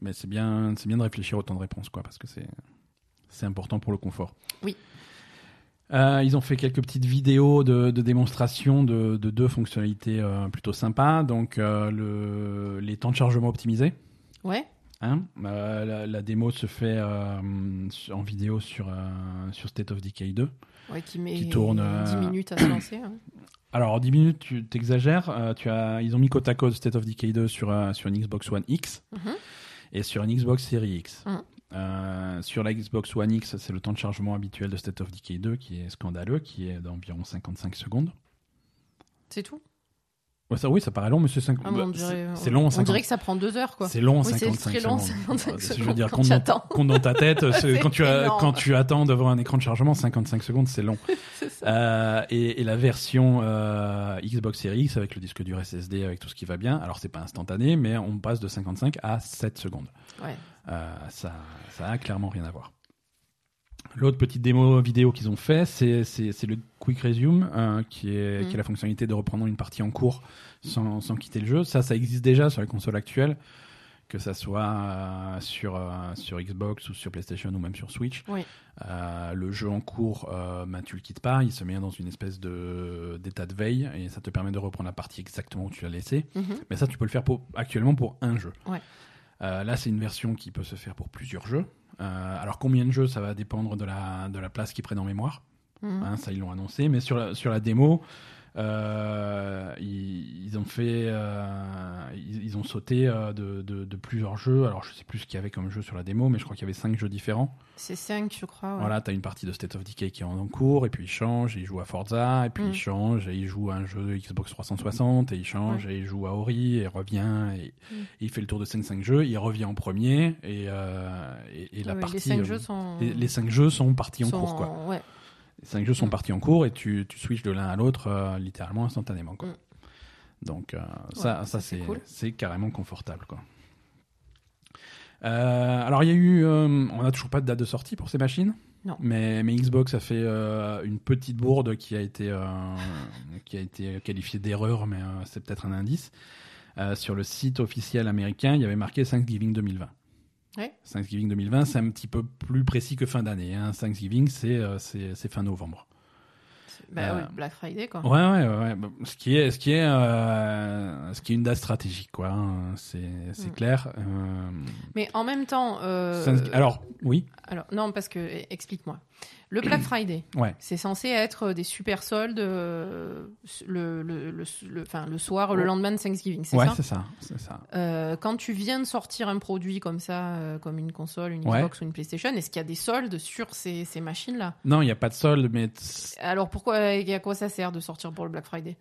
mais c'est bien, c'est bien de réfléchir au temps de réponse, quoi, parce que c'est, c'est important pour le confort. Oui. Euh, ils ont fait quelques petites vidéos de, de démonstration de, de deux fonctionnalités euh, plutôt sympas. Donc euh, le, les temps de chargement optimisés. Ouais. Hein la, la démo se fait en vidéo sur, sur State of Decay 2. Ouais, qui met Qui tourne, euh, 10 minutes à se lancer. hein. [clears throat] Alors, en 10 minutes, tu t'exagères. Tu as, ils ont mis côte à côte State of Decay 2 sur, sur une Xbox One X Mhm. et sur une Xbox Series X. Mhm. Euh, sur la Xbox One X, c'est le temps de chargement habituel de State of Decay 2 qui est scandaleux, qui est d'environ 55 secondes. C'est tout? Ouais, ça, oui, ça paraît long, mais c'est cinq- Ah, mais on bah, dirait, c'est long On 50 dirait que ça prend deux heures, quoi. C'est long en Oui, c'est 55 très long, secondes. 55 Euh, Je veux secondes dire, quand tu dans, compte dans ta tête, [laughs] C'est quand, tu as, quand tu attends devant un écran de chargement, 55 secondes, c'est long. [laughs] Ça. Euh, et, et la version euh, Xbox Series X avec le disque dur SSD, avec tout ce qui va bien, alors c'est pas instantané, mais on passe de 55 à 7 secondes. Ouais. Euh, ça, ça a clairement rien à voir. L'autre petite démo vidéo qu'ils ont fait, c'est, le Quick Resume, euh, qui, est, qui est la fonctionnalité de reprendre une partie en cours sans, sans quitter le jeu. Ça, ça existe déjà sur les consoles actuelles, que ça soit euh, sur, euh, sur Xbox ou sur PlayStation ou même sur Switch. Oui. Le jeu en cours, bah, tu le quittes pas, il se met dans une espèce d'état de veille et ça te permet de reprendre la partie exactement où tu l'as laissée. Mhm. Mais ça, tu peux le faire pour, actuellement pour un jeu. Ouais. Là, c'est une version qui peut se faire pour plusieurs jeux. Euh, alors, combien de jeux, ça va dépendre de la, de la place qu'ils prennent en mémoire. Mhm. Hein, ça, ils l'ont annoncé. Mais sur la, sur la démo, euh, ils, ils ont fait, euh, ils, ils ont sauté euh, de, de, de plusieurs jeux. Alors, je sais plus ce qu'il y avait comme jeu sur la démo, mais je crois qu'il y avait cinq jeux différents. C'est 5, je crois. ouais. Voilà, tu as une partie de State of Decay qui est en cours, et puis il change, et il joue à Forza, et puis Mm. il change, et il joue à un jeu de Xbox 360, et il change, et il joue à Ori, et il revient, et, Mm. et il fait le tour de 5-5 jeux, il revient en premier, et, euh, et, et la Ouais, partie. les 5 jeux sont. les, les cinq jeux sont partis en cours, quoi. Ouais. Les cinq jeux sont partis en cours, et tu, tu switches de l'un à l'autre euh, littéralement instantanément, quoi. Mm. Donc, euh, ça, Ouais, ça c'est cool. carrément confortable, quoi. Euh, alors, il y a eu. on n'a toujours pas de date de sortie pour ces machines. Non. Mais, mais Xbox a fait une petite bourde qui a été, qui a été qualifiée d'erreur, mais c'est peut-être un indice. Sur le site officiel américain, il y avait marqué Thanksgiving 2020. Ouais. Thanksgiving 2020, c'est un petit peu plus précis que fin d'année. Hein. Thanksgiving, c'est euh, c'est c'est fin novembre. Bah Euh, ouais, Black Friday, quoi. Ouais, ouais, ouais. Ce qui est, ce qui est, euh, ce qui est une date stratégique, quoi. hein. C'est, c'est Mm. clair. Euh, Mais en même temps. Alors, oui, alors, non, parce que. Explique-moi. Le Black Friday, [clears throat] ouais. c'est censé être des super soldes euh, le, le, le, le- enfin, le soir, le Ouais. lendemain de Thanksgiving, c'est Ouais, ça c'est ça, c'est ça. Euh, quand tu viens de sortir un produit comme ça, euh, comme une console, une Ouais. Xbox ou une PlayStation, est-ce qu'il y a des soldes sur ces, ces machines-là? Non, il n'y a pas de solde, mais Alors pourquoi, et à quoi ça sert de sortir pour le Black Friday?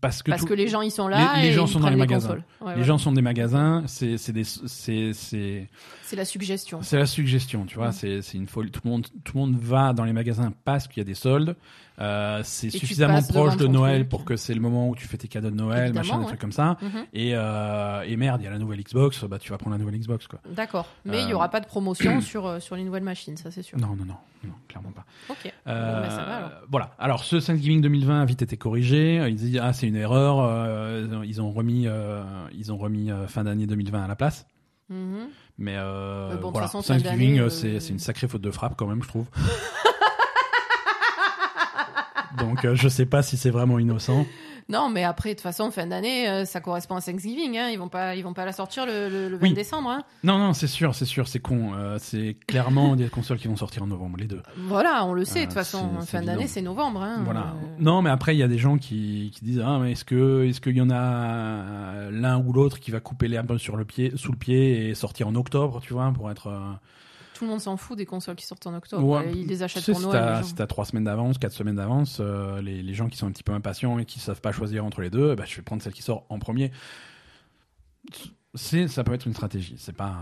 Parce que, Parce tout- que les gens ils sont là les- les et gens sont dans les les magasins. Ouais, les gens sont des magasins, c'est, c'est des, c'est, c'est, C'est la suggestion. c'est la suggestion, tu vois. C'est, c'est une folie. Tout le monde, tout le monde va dans les magasins parce qu'il y a des soldes. Euh, c'est suffisamment proche de Noël truc. pour que c'est le moment où tu fais tes cadeaux de Noël, Évidemment, machin, des ouais. trucs comme ça. Mhm. Et, euh, et merde, il y a la nouvelle Xbox, bah tu vas prendre la nouvelle Xbox, quoi. D'accord. Mais il Euh, n'y aura pas de promotion [clears throat] sur, euh, sur les nouvelles machines, ça c'est sûr. Non, non, non, non, clairement pas. Ok. Euh, bah, ça va, alors. Voilà. Alors, ce Thanksgiving 2020 a vite été corrigé. Ils disent ah c'est une erreur. euh, ils ont remis, euh, ils ont remis euh, fin d'année 2020 à la place. Mhm. Mais euh, bon, voilà, Thanksgiving, euh, euh, c'est une sacrée faute de frappe quand même, je trouve. [laughs] Donc, euh, je sais pas si c'est vraiment innocent. Non, mais après, de toute façon, fin d'année, euh, ça correspond à Thanksgiving. Hein. Ils vont pas, ils vont pas la sortir le, le, le 20 Oui. décembre. Hein. Non, non, c'est sûr, c'est sûr, c'est con. Euh, c'est clairement des consoles qui vont sortir en novembre, les deux. Voilà, on le sait. De Euh, toute façon, fin d'année, c'est novembre. Hein. Voilà. Non, mais après, il y a des gens qui, qui disent Ah, mais est-ce que est-ce qu'il y en a l'un ou l'autre qui va couper l'herbe sur le pied, sous le pied et sortir en octobre, tu vois, pour être. Tout le monde s'en fout des consoles qui sortent en octobre. Ouais. Ils les achètent pour si Noël. si t'as trois semaines d'avance, quatre semaines d'avance, euh, les, les gens qui sont un petit peu impatients et qui savent pas choisir entre les deux, bah, je vais prendre celle qui sort en premier. C'est, ça peut être une stratégie. C'est pas,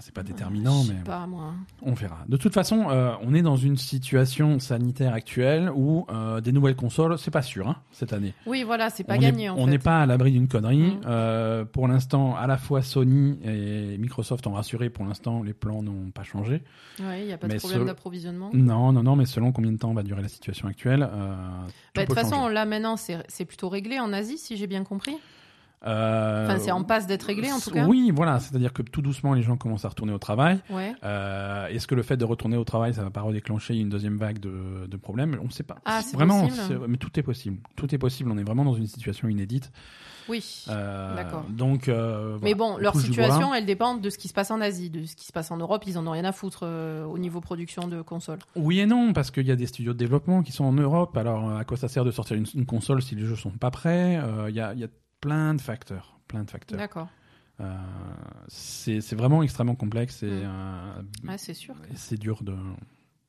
c'est pas déterminant, Je sais mais pas, moi. on verra. De toute façon, euh, on est dans une situation sanitaire actuelle où euh, des nouvelles consoles, c'est pas sûr hein, cette année. Oui, voilà, c'est pas on gagné. est- en on n'est pas à l'abri d'une connerie. Mm. Euh, pour l'instant, à la fois Sony et Microsoft ont rassuré. Pour l'instant, les plans n'ont pas changé. Ouais, il n'y a pas Mais de problème d'approvisionnement. Non, non, non, mais selon combien de temps va durer la situation actuelle, Bah, de toute façon, changer. là maintenant, c'est plutôt réglé en Asie, si j'ai bien compris. Euh, Enfin, c'est en passe d'être réglé en tout cas. Oui, voilà, c'est-à-dire que tout doucement, les gens commencent à retourner au travail. Ouais. Euh, Est-ce que le fait de retourner au travail, ça va pas redéclencher une deuxième vague de, de problèmes? On ne sait pas. Ah, c'est vraiment, mais tout est possible. Tout est possible. On est vraiment dans une situation inédite. Oui. Euh, D'accord. Donc, Mais bon, on leur situation, elle dépend de ce qui se passe en Asie, de ce qui se passe en Europe. Ils en ont rien à foutre au niveau production de consoles. Oui et non, parce qu'il y a des studios de développement qui sont en Europe. Alors, à quoi ça sert de sortir une, une console si les jeux sont pas prêts? Il y, a, il y a plein de facteurs. Plein de facteurs. D'accord. Euh, c'est vraiment extrêmement complexe et Mm. euh, c'est sûr. c'est dur de.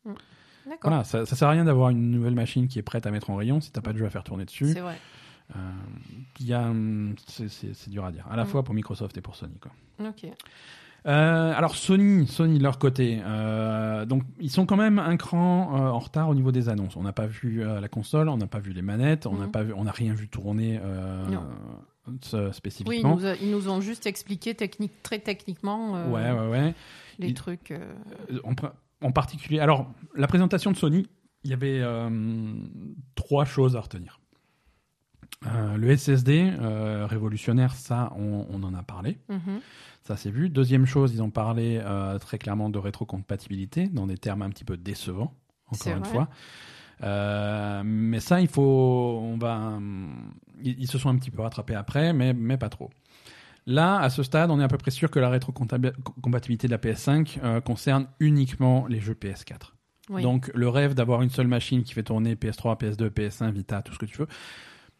D'accord. Voilà, ça, ça sert à rien d'avoir une nouvelle machine qui est prête à mettre en rayon si t'as pas de jeu à faire tourner dessus. C'est vrai. Euh, hum, c'est dur à dire, à la Mm. fois pour Microsoft et pour Sony. Quoi. Ok. Euh, alors Sony, Sony de leur côté, euh, donc ils sont quand même un cran euh, en retard au niveau des annonces. On n'a pas vu la console, on n'a pas vu les manettes, on n'a Mhm. pas vu, on n'a rien vu tourner ce- Oui, ils spécifiquement. nous, a- ils nous ont juste expliqué technique, très techniquement Ouais, ouais, ouais. les trucs. en, particulier, alors la présentation de Sony, il y avait trois choses à retenir. Euh, le SSD euh, révolutionnaire, ça, on, on en a parlé, mhm. Ça c'est vu. Deuxième chose, ils ont parlé euh, très clairement de rétrocompatibilité dans des termes un petit peu décevants, encore une vrai. fois. Euh, mais ça, il faut, on va, ils, ils se sont un petit peu rattrapés après, mais, mais pas trop. Là, à ce stade, on est à peu près sûr que la rétrocompatibilité de la PS5 euh, concerne uniquement les jeux PS4. Oui. Donc, le rêve d'avoir une seule machine qui fait tourner PS3, PS2, PS1, Vita, tout ce que tu veux,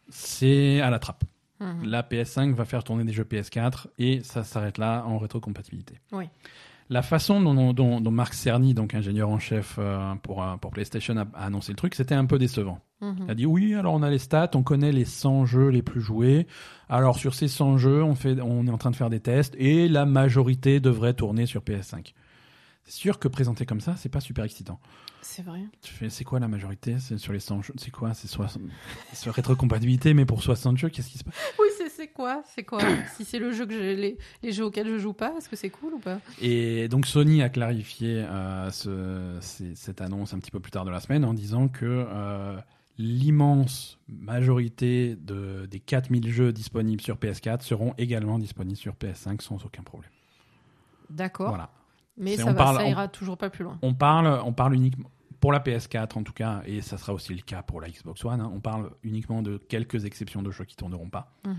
c'est à la trappe. Mhm. La PS5 va faire tourner des jeux PS4 et ça s'arrête là en rétrocompatibilité. Oui. La façon dont, dont- dont Marc Cerny, donc ingénieur en chef euh, pour, euh, pour PlayStation, a, a annoncé le truc, c'était un peu décevant. Mhm. Il a dit oui, alors on a les stats, on connaît les 100 jeux les plus joués. Alors sur ces 100 jeux, on, fait, on est en train de faire des tests et la majorité devrait tourner sur PS5. C'est sûr que présenté comme ça, c'est pas super excitant. C'est vrai. Tu fais, c'est quoi la majorité? C'est sur les 100 jeux C'est quoi? C'est 60... c'est rétrocompatibilité, mais pour 60 jeux, qu'est-ce qui se passe? Oui, c'est- quoi? C'est quoi? [coughs] Si c'est le jeu que les, les jeux auxquels je joue pas, est-ce que c'est cool ou pas? Et donc Sony a clarifié euh, ce- cette annonce un petit peu plus tard de la semaine en disant que euh, l'immense majorité de, des 4000 jeux disponibles sur PS4 seront également disponibles sur PS5 sans aucun problème. D'accord. Voilà. Mais ça, on va, parle- ça on- ira toujours pas plus loin. On parle, on parle uniquement pour la PS4 en tout cas, et ça sera aussi le cas pour la Xbox One. hein, on parle uniquement de quelques exceptions de jeux qui tourneront pas. Mhm.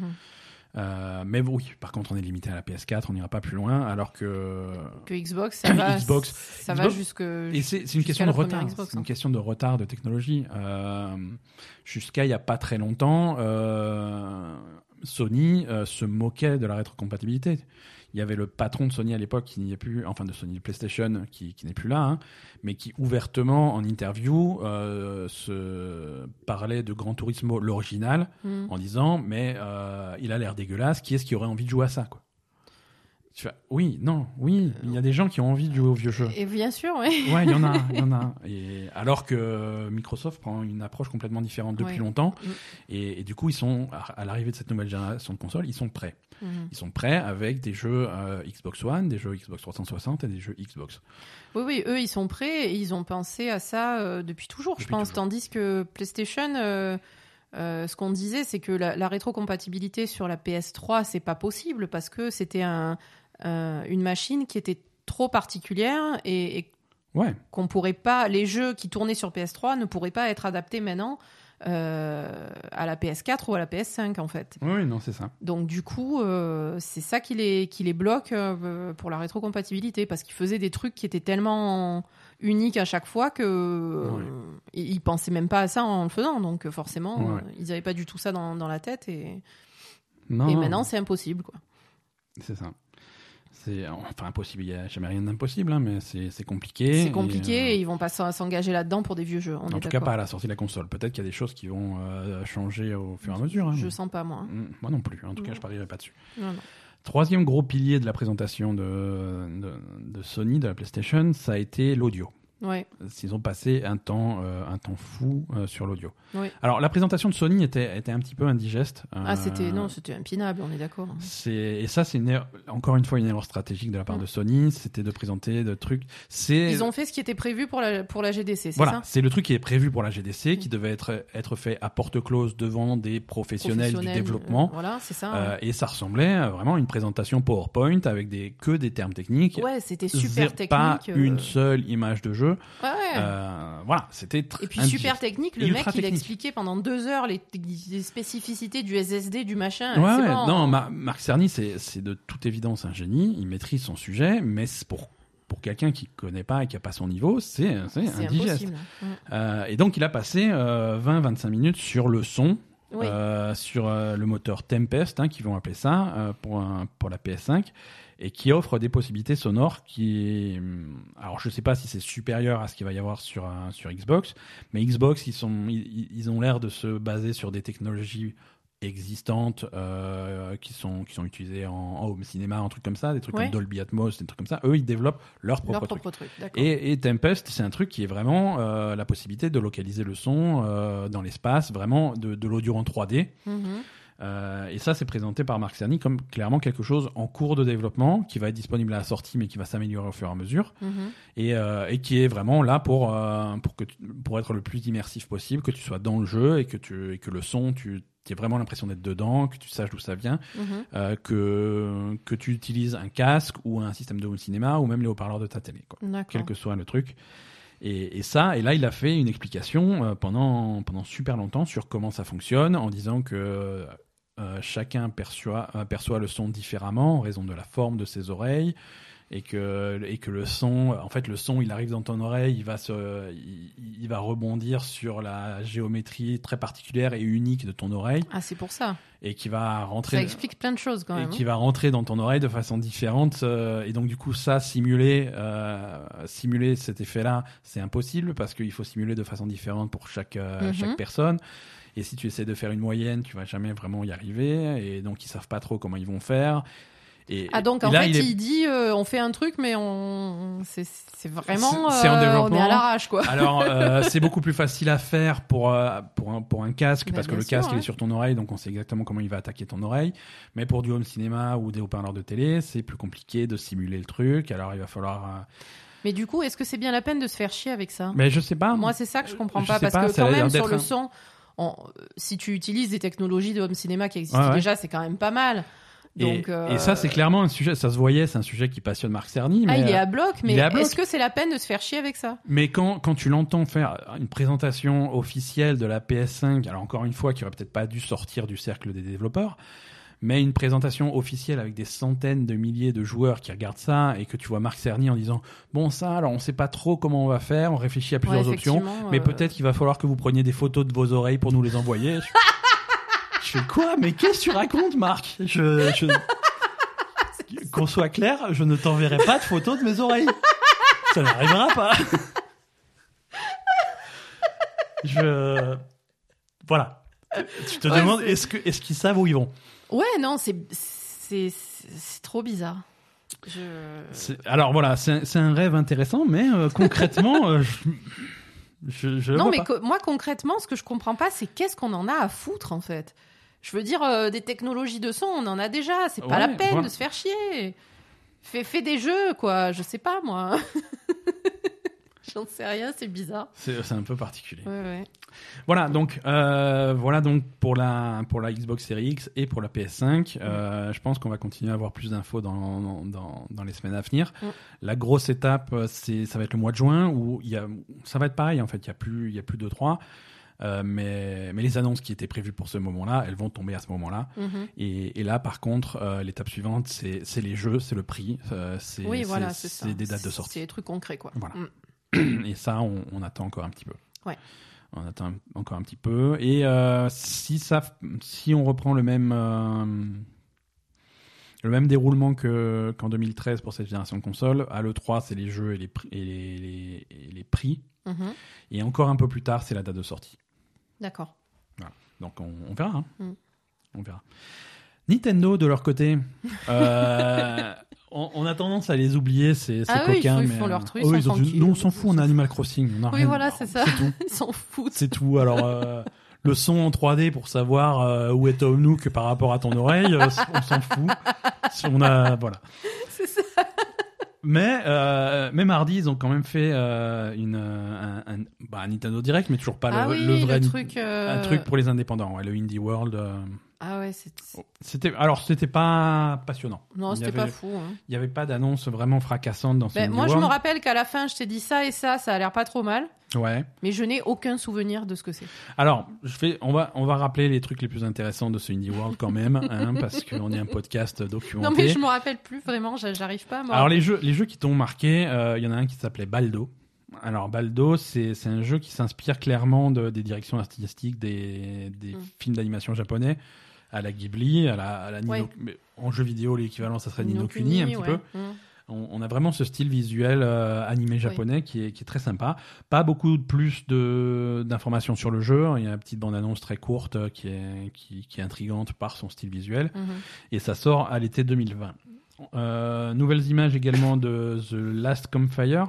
Euh, mais oui, par contre, on est limité à la PS4, on n'ira pas plus loin, alors que Que Xbox, ça va, [coughs] Xbox- ça va jusque. Et c'est c'est une question de retard. Xbox, C'est une hein. question de retard de technologie. Euh, Jusqu'à il n'y a pas très longtemps, euh, Sony se moquait de la rétrocompatibilité. Il y avait le patron de Sony à l'époque qui n'y est plus, enfin de Sony PlayStation qui, qui n'est plus là, hein, mais qui ouvertement en interview euh, se parlait de Gran Turismo l'original Mhm. en disant mais euh, il a l'air dégueulasse. Qui est-ce qui aurait envie de jouer à ça quoi? Tu Oui, non, oui, il y a des gens qui ont envie de jouer au vieux jeu. Et bien sûr, oui. Ouais, il y en a, il y en a. [laughs] Et alors que Microsoft prend une approche complètement différente depuis Ouais. longtemps, Mm. et, et du coup ils sont à l'arrivée de cette nouvelle génération de consoles, ils sont prêts. Mhm. Ils sont prêts avec des jeux euh, Xbox One, des jeux Xbox 360 et des jeux Xbox. Oui, oui, eux, ils sont prêts et ils ont pensé à ça euh, depuis toujours, je pense. toujours. Tandis que PlayStation, euh, euh, ce qu'on disait, c'est que la, la rétrocompatibilité sur la PS3, c'est pas possible parce que c'était un, un- une machine qui était trop particulière et, et Ouais, qu'on pourrait pas, les jeux qui tournaient sur PS3 ne pourraient pas être adaptés maintenant euh, à la PS4 ou à la PS5 en fait. oui, non, c'est ça. Donc du coup, euh, c'est ça qui les, qui les bloque euh, pour la rétrocompatibilité, parce qu'ils faisaient des trucs qui étaient tellement uniques à chaque fois que euh, ils, pensaient même pas à ça en le faisant. Donc euh, forcément, euh, ils n'avaient pas du tout ça dans, dans la tête. Et, Non, et non, maintenant, c'est impossible. Quoi. c'est ça. C'est enfin impossible. Il n'y a jamais rien d'impossible, hein, mais c'est compliqué. C'est compliqué et, euh, et ils vont pas s'en- s'engager là-dedans pour des vieux jeux. On en est tout cas, pas à la sortie de la console. Peut-être qu'il y a des choses qui vont euh, changer au fur et à mesure. hein, Je mais- sens pas moi. Mm, Moi non plus. En tout cas, je parierais pas dessus. Non, non. Troisième gros pilier de la présentation de, de, de Sony, de la PlayStation, ça a été l'audio. Ouais. Ils ont passé un temps, euh, un temps fou euh, sur l'audio. Alors, la présentation de Sony était, était un petit peu indigeste. Ah, Euh, c'était non, c'était impinable. On est d'accord. c'est et ça, c'est une encore une fois une erreur stratégique de la part Mm. de Sony. C'était de présenter de trucs. C'est Ils ont fait ce qui était prévu pour la pour la GDC, c'est voilà, ça c'est le truc qui est prévu pour la GDC, qui devait être être fait à porte close devant des professionnels, du développement. voilà, c'est ça. Et ça ressemblait à vraiment une présentation PowerPoint avec des que des termes techniques. ouais, c'était super technique. Pas une seule image de jeu. Ouais, ouais. Euh, voilà, c'était tr- Et puis super technique, le mec il technique. expliquait pendant deux heures les, les spécificités du SSD, du machin. Ouais, c'est ouais, bon. non, Ma- Marc Cerny, c'est de toute évidence un génie. Il maîtrise son sujet, mais pour pour quelqu'un qui connaît pas et qui a pas son niveau, c'est indigeste. Euh, et donc il a passé 20-25 minutes sur le son, Oui. euh, sur euh, le moteur Tempest, hein, qui vont appeler ça euh, pour un- pour la PS5, et qui offre des possibilités sonores qui, hum, alors je sais pas si c'est supérieur à ce qu'il va y avoir sur un- sur Xbox, mais Xbox ils sont ils, ils ont l'air de se baser sur des technologies existantes euh, qui sont qui sont utilisées en, en home cinéma, un truc comme ça, des trucs Ouais. comme Dolby Atmos, des trucs comme ça. Eux ils développent leur propre Leur truc. propre truc, d'accord. Et, et Tempest, c'est un truc qui est vraiment euh, la possibilité de localiser le son euh, dans l'espace, vraiment de, de l'audio en 3D. Mhm. Euh, et ça, c'est présenté par Marc Cerny comme clairement quelque chose en cours de développement, qui va être disponible à la sortie, mais qui va s'améliorer au fur et à mesure, Mhm. et, euh, et qui est vraiment là pour, euh, pour, que tu- pour être le plus immersif possible, que tu sois dans le jeu et que, tu, et que le son, tu aies vraiment l'impression d'être dedans, que tu saches d'où ça vient, Mhm. que, que tu utilises un casque ou un système de home cinéma ou même les haut-parleurs de ta télé. Quoi quel que soit le truc. Et, et ça, et là, il a fait une explication euh, pendant, pendant super longtemps sur comment ça fonctionne, en disant que euh, chacun perçoit, euh, perçoit le son différemment en raison de la forme de ses oreilles. Et que, et que le son, en fait, le son, il arrive dans ton oreille, il va, se, il, il va rebondir sur la géométrie très particulière et unique de ton oreille, Ah, c'est pour ça. et qui va rentrer Ça explique plein de choses quand et même. qui hein. va rentrer dans ton oreille de façon différente. euh, et donc, du coup, ça, simuler, euh, simuler cet effet-là, c'est impossible parce qu'il faut simuler de façon différente pour chaque, Mhm. chaque personne. Et si tu essaies de faire une moyenne, tu vas jamais vraiment y arriver. Et donc, ils savent pas trop comment ils vont faire. Et, Ah donc et en là, fait il dit euh, on fait un truc mais on c'est vraiment C'est- en euh, on est développement. à l'arrache quoi. Alors, euh, [laughs] c'est beaucoup plus facile à faire pour, pour, un, pour un casque, Bah, parce que le sûr, casque, il est sur ton oreille, donc on sait exactement comment il va attaquer ton oreille. Mais pour du home cinéma ou des haut-parleurs de télé, c'est plus compliqué de simuler le truc. Alors, il va falloir... Mais du coup est-ce que c'est bien la peine de se faire chier avec ça? Mais je sais pas. Moi c'est ça que je comprends je pas parce pas, que quand même sur le son on- si tu utilises des technologies de home cinéma qui existent Ouais, ouais. déjà c'est quand même pas mal. Et, Donc, euh, et ça, c'est clairement un sujet, ça se voyait, c'est un sujet qui passionne Marc Cerny. Ah, mais, il est euh, à bloc, mais il est à bloc. est-ce que c'est la peine de se faire chier avec ça? Mais quand, quand tu l'entends faire une présentation officielle de la PS5, alors encore une fois, qui aurait peut-être pas dû sortir du cercle des développeurs, mais une présentation officielle avec des centaines de milliers de joueurs qui regardent ça et que tu vois Marc Cerny en disant bon ça alors on sait pas trop comment on va faire, on réfléchit à plusieurs Ouais, options, mais euh, peut-être qu'il va falloir que vous preniez des photos de vos oreilles pour nous les envoyer. je... fais [laughs] quoi? Mais qu'est-ce que tu racontes Marc? Je, je... [laughs] qu'on soit clair, je ne t'enverrai pas de photos de mes oreilles. Ça n'arrivera pas. Je voilà. Tu te Ouais, demandes est-ce que est-ce qu'ils savent où ils vont? Ouais, non, c'est c'est c'est trop bizarre. Je Alors voilà, c'est un, un rêve intéressant, mais euh, concrètement, euh, je, je, je le Non, mais co- moi concrètement, ce que je comprends pas, c'est qu'est-ce qu'on en a à foutre en fait? Je veux dire, euh, des technologies de son, on en a déjà. C'est pas Ouais, la peine voilà. de se faire chier. Fais, fais des jeux, quoi. Je sais pas moi. [laughs] J'en sais rien, c'est bizarre. C'est c'est un peu particulier. Ouais, ouais. Voilà donc euh, voilà donc pour la pour la Xbox Series X et pour la PS5, euh, je pense qu'on va continuer à avoir plus d'infos dans, dans, dans les semaines à venir. La grosse étape, euh, c'est ça va être le mois de juin où il y a ça va être pareil en fait, il y a plus il y a plus de trois. Euh, mais, mais les annonces qui étaient prévues pour ce moment-là, elles vont tomber à ce moment-là. Mhm. Et, et là, par contre, euh, l'étape suivante, c'est c'est les jeux, c'est le prix, euh, c'est Oui, c'est- voilà, c'est ça. c'est des dates de C'est sortie. des trucs concrets, quoi. Voilà. Mm. Et ça, on, on attend encore un petit peu. Ouais. On attend encore un petit peu. Et euh, si ça, si on reprend le même euh, le même déroulement que qu'en 2013 pour cette génération de consoles, à l'E3, c'est les jeux et les, prix- et les, les- et les prix. Mhm. Et encore un peu plus tard, c'est la date de sortie. D'accord. Donc on, on verra. hein. Mm. On verra. Nintendo, de leur côté, [laughs] euh, on, on a tendance à les oublier, ces, ces Ah oui, ils coquins. ils font leur euh, truc, oh, ils ont dit, tranquilles. nous, on s'en fout, on a Animal Crossing. on a Oui, rien- voilà, c'est ça. Tout. [laughs] Ils s'en foutent. C'est tout. Alors, euh, le son en 3D pour savoir euh, où est Tom Nook par rapport à ton oreille, euh, on s'en fout. Si On a, voilà. [laughs] C'est ça. Mais, euh, mais mardi, ils ont quand même fait euh, une, un, un- bah, un Nintendo Direct, mais toujours pas ah le, oui, le vrai le truc. euh, un truc pour les indépendants, ouais, le Indie World. Euh, Ah ouais. C'était alors c'était pas passionnant. Non, c'était pas fou. hein. Il n'y avait pas d'annonce vraiment fracassante dans ce Ben, moi, je me rappelle qu'à la fin, je t'ai dit ça et ça, ça a l'air pas trop mal, Ouais. mais je n'ai aucun souvenir de ce que c'est. Alors, je fais, on va, on va rappeler les trucs les plus intéressants de ce Indie World quand même, hein, [laughs] parce qu'on est un podcast documenté. Non, mais je me rappelle plus vraiment, j'a- j'arrive pas me Alors les jeux, les jeux qui t'ont marqué, euh, il y en a un qui s'appelait Baldo. Alors Baldo, c'est un jeu qui s'inspire clairement de, des directions artistiques des, des Mm. films d'animation japonais, à la Ghibli, à la, à la Nino- Ouais. mais en jeu vidéo l'équivalent ça serait Nino Kuni un petit ouais. peu. Mm. On, on a vraiment ce style visuel euh, animé japonais qui, est, qui est très sympa. Pas beaucoup de plus de d'informations sur le jeu. Il y a une petite bande-annonce très courte euh, qui est, qui, qui est intrigante par son style visuel. Mhm. Et ça sort à l'été 2020. Euh, nouvelles images également de The Last Campfire.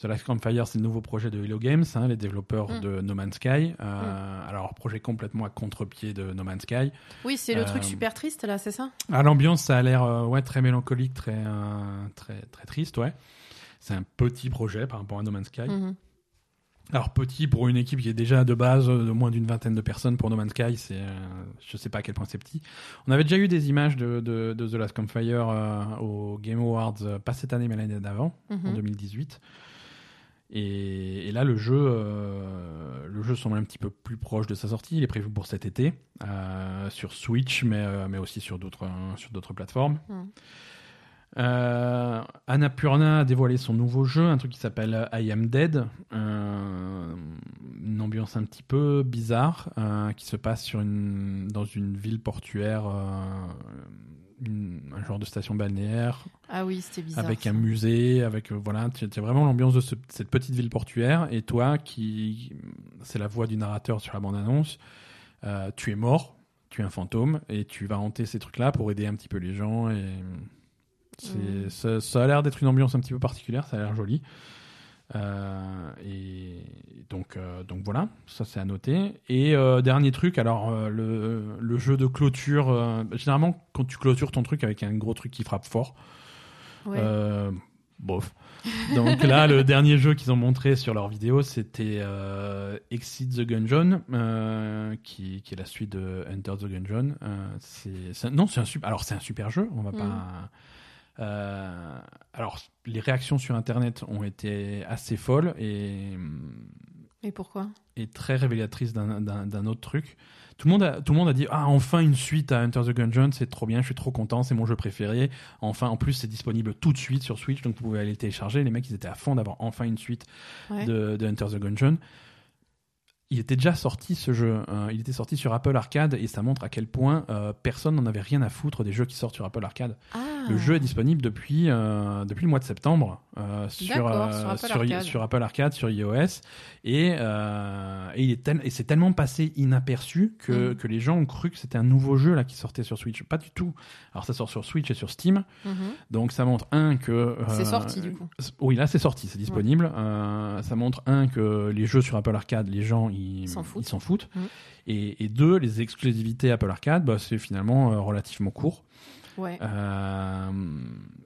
The Last Campfire, c'est le nouveau projet de Hello Games, hein, les développeurs Mm. de No Man's Sky. Euh, Alors, projet complètement à contre-pied de No Man's Sky. Oui, c'est le Euh, truc super triste là, c'est ça? À l'ambiance, ça a l'air euh, ouais, très mélancolique, très, euh, très, très triste, ouais. C'est un petit projet par rapport à No Man's Sky. Mhm. Alors petit pour une équipe qui est déjà de base euh, de moins d'une vingtaine de personnes pour No Man's Sky, c'est euh, je sais pas à quel point c'est petit. On avait déjà eu des images de, de, de The Last Campfire euh, au Game Awards, euh, pas cette année mais l'année d'avant, en Mhm. 2018. Et, et là le jeu, euh, le jeu semble un petit peu plus proche de sa sortie. Il est prévu pour cet été euh, sur Switch, mais euh, mais aussi sur d'autres sur d'autres plateformes. Euh, Annapurna a dévoilé son nouveau jeu, un truc qui s'appelle I Am Dead, une ambiance un petit peu bizarre qui se passe sur une, dans une ville portuaire, une- un genre de station balnéaire Ah oui, c'était bizarre. avec ça. un musée, avec euh, voilà, tu as vraiment l'ambiance de ce- cette petite ville portuaire et toi qui, c'est la voix du narrateur sur la bande annonce, tu es mort, tu es un fantôme et tu vas hanter ces trucs-là pour aider un petit peu les gens et C'est, Mm. ça, ça a l'air d'être une ambiance un petit peu particulière, ça a l'air joli. Euh, et donc, euh, donc voilà, ça c'est à noter. Et euh, dernier truc, alors le, le jeu de clôture, généralement quand tu clôtures ton truc avec un gros truc qui frappe fort, Ouais. bof. Donc là, le dernier jeu qu'ils ont montré sur leur vidéo, c'était Exit the Gungeon, qui, qui est la suite de Enter the Gungeon. C'est, non, c'est un. Alors c'est un super jeu. On va Mhm. pas. Euh, alors les réactions sur Internet ont été assez folles et Et pourquoi? et très révélatrices d'un, autre truc. Tout le monde a, tout le monde a dit ah enfin une suite à Enter the Gungeon, c'est trop bien, je suis trop content, c'est mon jeu préféré. Enfin en plus c'est disponible tout de suite sur Switch, donc vous pouvez aller le télécharger. Les mecs ils étaient à fond d'avoir enfin une suite Ouais. de, de Enter the Gungeon. Il était déjà sorti ce jeu. euh, il était sorti sur Apple Arcade et ça montre à quel point euh, personne n'en avait rien à foutre des jeux qui sortent sur Apple Arcade. Ah. Le jeu est disponible depuis, euh, depuis le mois de septembre euh, sur, euh, sur Apple sur, Arcade. sur Apple Arcade, sur iOS. Et, euh, et, il est tel- et c'est tellement passé inaperçu que, Mm. que les gens ont cru que c'était un nouveau jeu là qui sortait sur Switch. Pas du tout. Alors ça sort sur Switch et sur Steam. Mhm. Donc ça montre un que... C'est sorti du coup. oui, là c'est sorti, c'est disponible. Ça montre un que les jeux sur Apple Arcade, les gens ils S'en foutent. ils s'en foutent. Mhm. Et, et deux, les exclusivités Apple Arcade, bah, c'est finalement relativement court. Ouais. Euh,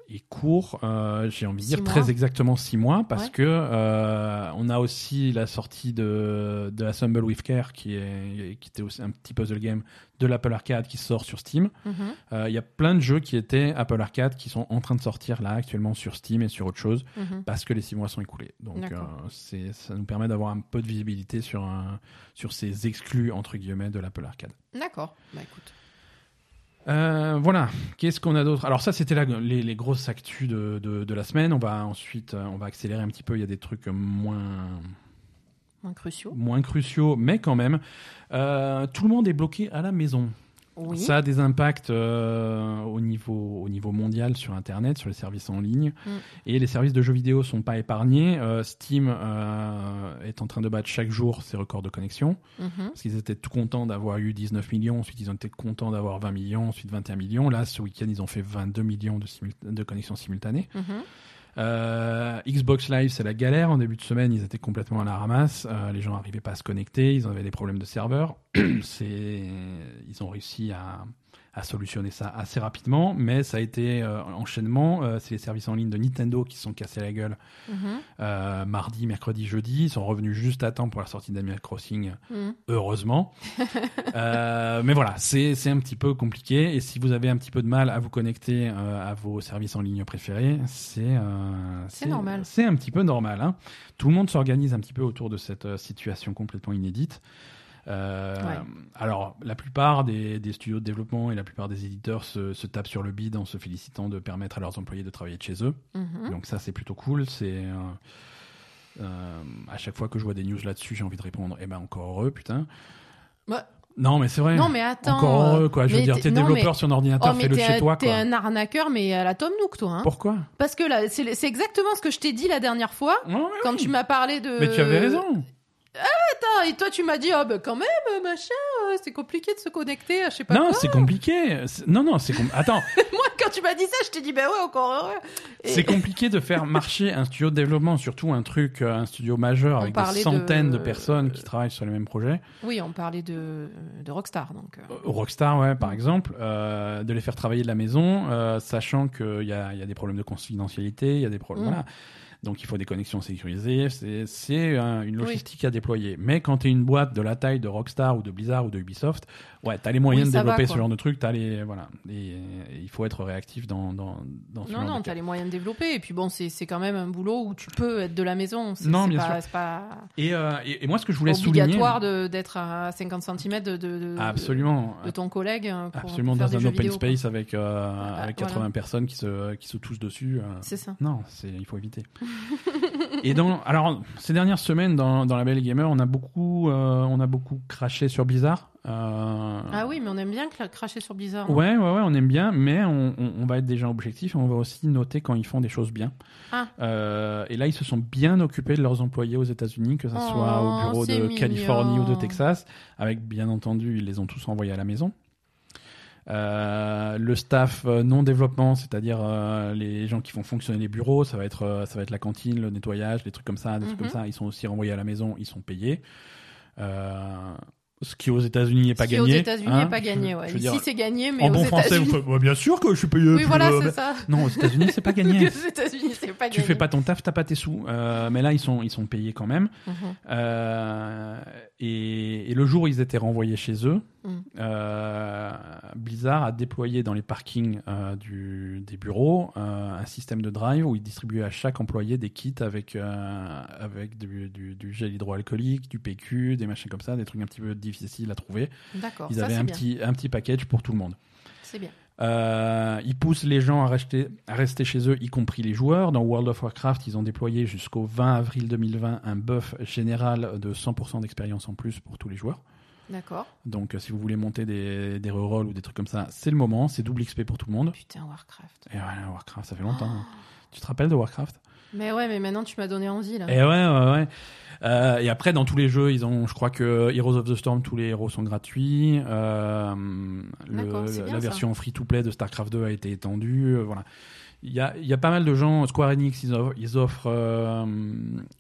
et court, euh, j'ai envie de dire mois. très exactement six mois, parce Ouais. que euh, on a aussi la sortie de, de Assemble with Care, qui, est, qui était aussi un petit puzzle game de l'Apple Arcade qui sort sur Steam. Mhm. Euh, Il y a plein de jeux qui étaient Apple Arcade qui sont en train de sortir là actuellement sur Steam et sur autre chose Mhm. parce que les six mois sont écoulés. Donc ça nous permet d'avoir un peu de visibilité sur, un, sur ces exclus entre guillemets de l'Apple Arcade. D'accord. Bah écoute. Euh, voilà, qu'est-ce qu'on a d'autre? Alors ça, c'était les, les grosses actus de, de, de la semaine. On va ensuite, euh, on va accélérer un petit peu. Il y a des trucs moins Moins cruciaux. moins cruciaux, mais quand même, Euh, tout le monde est bloqué à la maison. Oui. Ça a des impacts euh, au, niveau, au niveau mondial sur Internet, sur les services en ligne. Mm. Et les services de jeux vidéo sont pas épargnés. Euh, Steam euh, est en train de battre chaque jour ses records de connexion. Mhm. Parce qu'ils étaient tout contents d'avoir eu 19 millions, ensuite ils ont été contents d'avoir 20 millions, ensuite 21 millions. Là, ce week-end, ils ont fait 22 millions de, connexions simultanées. Mhm. Euh, Xbox Live, c'est la galère. En début de semaine, ils étaient complètement à la ramasse. Euh, les gens n'arrivaient pas à se connecter. Ils avaient des problèmes de serveur. [clears throat] ils ont réussi à, à solutionner ça assez rapidement, mais ça a été euh, enchaînement. Euh, c'est les services en ligne de Nintendo qui se sont cassés la gueule Mhm. euh, mardi, mercredi, jeudi. Ils sont revenus juste à temps pour la sortie d'Animal Crossing Mhm. heureusement. [laughs] Mais voilà, c'est un petit peu compliqué. Et si vous avez un petit peu de mal à vous connecter à vos services en ligne préférés, c'est C'est normal. C'est un petit peu normal. Hein. Tout le monde s'organise un petit peu autour de cette situation complètement inédite. Euh, Ouais. Alors, la plupart des, des studios de développement et la plupart des éditeurs se, se tapent sur le bide en se félicitant de permettre à leurs employés de travailler de chez eux. Mhm. Donc ça, c'est plutôt cool. C'est euh, euh, à chaque fois que je vois des news là-dessus, j'ai envie de répondre. Eh ben encore heureux, putain. Non, mais c'est vrai. Non, mais attends. encore heureux, quoi. Je veux dire, t'es- t'es développeur mais- sur un ordinateur, Oh, fais-le t'es chez toi, T'es quoi. un arnaqueur, mais à la Tom Nook, toi. Hein. Pourquoi? Parce que là, c'est exactement ce que je t'ai dit la dernière fois Non, mais quand oui. tu m'as parlé de. Mais tu avais raison. Attends, et toi, tu m'as dit, oh, bah quand même, euh, machin, euh, c'est compliqué de se connecter à je sais pas Non, quoi. c'est compliqué. C'est- Non, non, c'est com- attends, [laughs] Moi, quand tu m'as dit ça, je t'ai dit, bah ouais, encore heureux. Et- c'est compliqué de faire marcher un studio de développement, surtout un truc, euh, un studio majeur On avec des parlait de- centaines de... personnes qui travaillent sur les mêmes projets. Oui, on parlait de, de Rockstar, donc. euh, Euh, Rockstar, ouais, par exemple, euh, de les faire travailler de la maison, euh, sachant qu'il y a, il y a des problèmes de confidentialité, il y a des problèmes, Mm. voilà. Donc il faut des connexions sécurisées, c'est une Oui. logistique à déployer. Mais quand tu es une boîte de la taille de Rockstar ou de Blizzard ou de Ubisoft, ouais, tu as les moyens Oui, de va, développer ce genre de truc, t'as les voilà, et, et il faut être réactif dans dans, dans ce Non, genre non, de t'as cas. les moyens de développer. Et puis bon, c'est quand même un boulot où tu peux être de la maison. Non, bien pas, sûr. pas Et, euh, et, et moi ce que je voulais souligner, obligatoire d'être à 50 cm de, de, de, absolument, de ton collègue euh, pour, absolument pour dans un open vidéo, quoi. space avec euh, Ah, avec voilà. 80 personnes qui se qui se touchent dessus. euh, C'est ça. Non, il faut éviter. [laughs] et dans alors ces dernières semaines dans, dans la Belle Gamer, on a beaucoup euh, on a beaucoup craché sur Blizzard. Euh, Ah oui, mais on aime bien cracher sur Blizzard. hein. Ouais, ouais, ouais, on aime bien, mais on, on- on va être des gens objectifs et on va aussi noter quand ils font des choses bien. Ah. Euh, et là, ils se sont bien occupés de leurs employés aux États-Unis, que ce Oh, soit au bureau c'est de mignon. Californie ou de Texas, avec bien entendu, ils les ont tous envoyés à la maison. Euh, le staff euh, non développement, c'est-à-dire euh, les gens qui font fonctionner les bureaux, ça va être euh, ça va être la cantine, le nettoyage, des trucs comme ça, des trucs Mhm. comme ça. Ils sont aussi renvoyés à la maison, ils sont payés. Ce qui aux États-Unis n'est pas Ce qui gagné. aux États-Unis hein. n'est pas gagné. Ouais. Ici, c'est gagné, mais en aux bon français, Bah, bien sûr que je suis payé. Oui, voilà, c'est ça. Non, aux États-Unis, c'est pas [laughs] gagné. aux États-Unis, c'est pas tu gagné. fais pas ton taf, t'as pas tes sous. Mais là, ils sont, ils sont payés quand même. Mhm. Et, et le jour où ils étaient renvoyés chez eux, Mm. euh, Blizzard a déployé dans les parkings euh, du, des bureaux euh, un système de drive où ils distribuaient à chaque employé des kits avec, avec du, du- du gel hydroalcoolique, du PQ, des machins comme ça, des trucs un petit peu difficiles à trouver. D'accord, Ils ça avaient un bien. petit, un petit package pour tout le monde. C'est bien. Euh, ils poussent les gens à rester, à rester chez eux, y compris les joueurs. Dans World of Warcraft, ils ont déployé jusqu'au 20 avril 2020 un buff général de 100% d'expérience en plus pour tous les joueurs. D'accord. Donc, euh, si vous voulez monter des, des rerolls ou des trucs comme ça, c'est le moment. C'est double XP pour tout le monde. Putain, Warcraft. Et voilà, Warcraft, ça fait longtemps. hein. Tu te rappelles de Warcraft? Mais ouais, mais maintenant tu m'as donné envie là. Et ouais, ouais, ouais. Euh, et après, dans tous les jeux, ils ont, je crois que Heroes of the Storm, tous les héros sont gratuits. Euh, le- la version free-to-play de StarCraft 2 a été étendue. euh, voilà. Il y a, y a pas mal de gens. Square Enix, ils offrent, ils offrent, euh,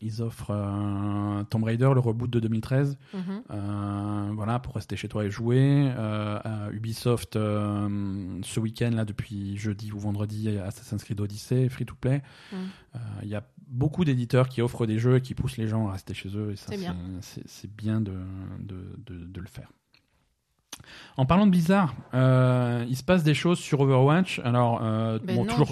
ils offrent euh, Tomb Raider, le reboot de 2013. Mhm. Euh, voilà, pour rester chez toi et jouer. À Ubisoft, ce week-end, là, depuis jeudi ou vendredi, Assassin's Creed Odyssey, free to play. Mm. Euh, Il y a beaucoup d'éditeurs qui offrent des jeux et qui poussent les gens à rester chez eux. Et ça, C'est bien. bien de, de, de, de le faire. En parlant de Blizzard, euh, il se passe des choses sur Overwatch. Alors, euh, Ben bon, non,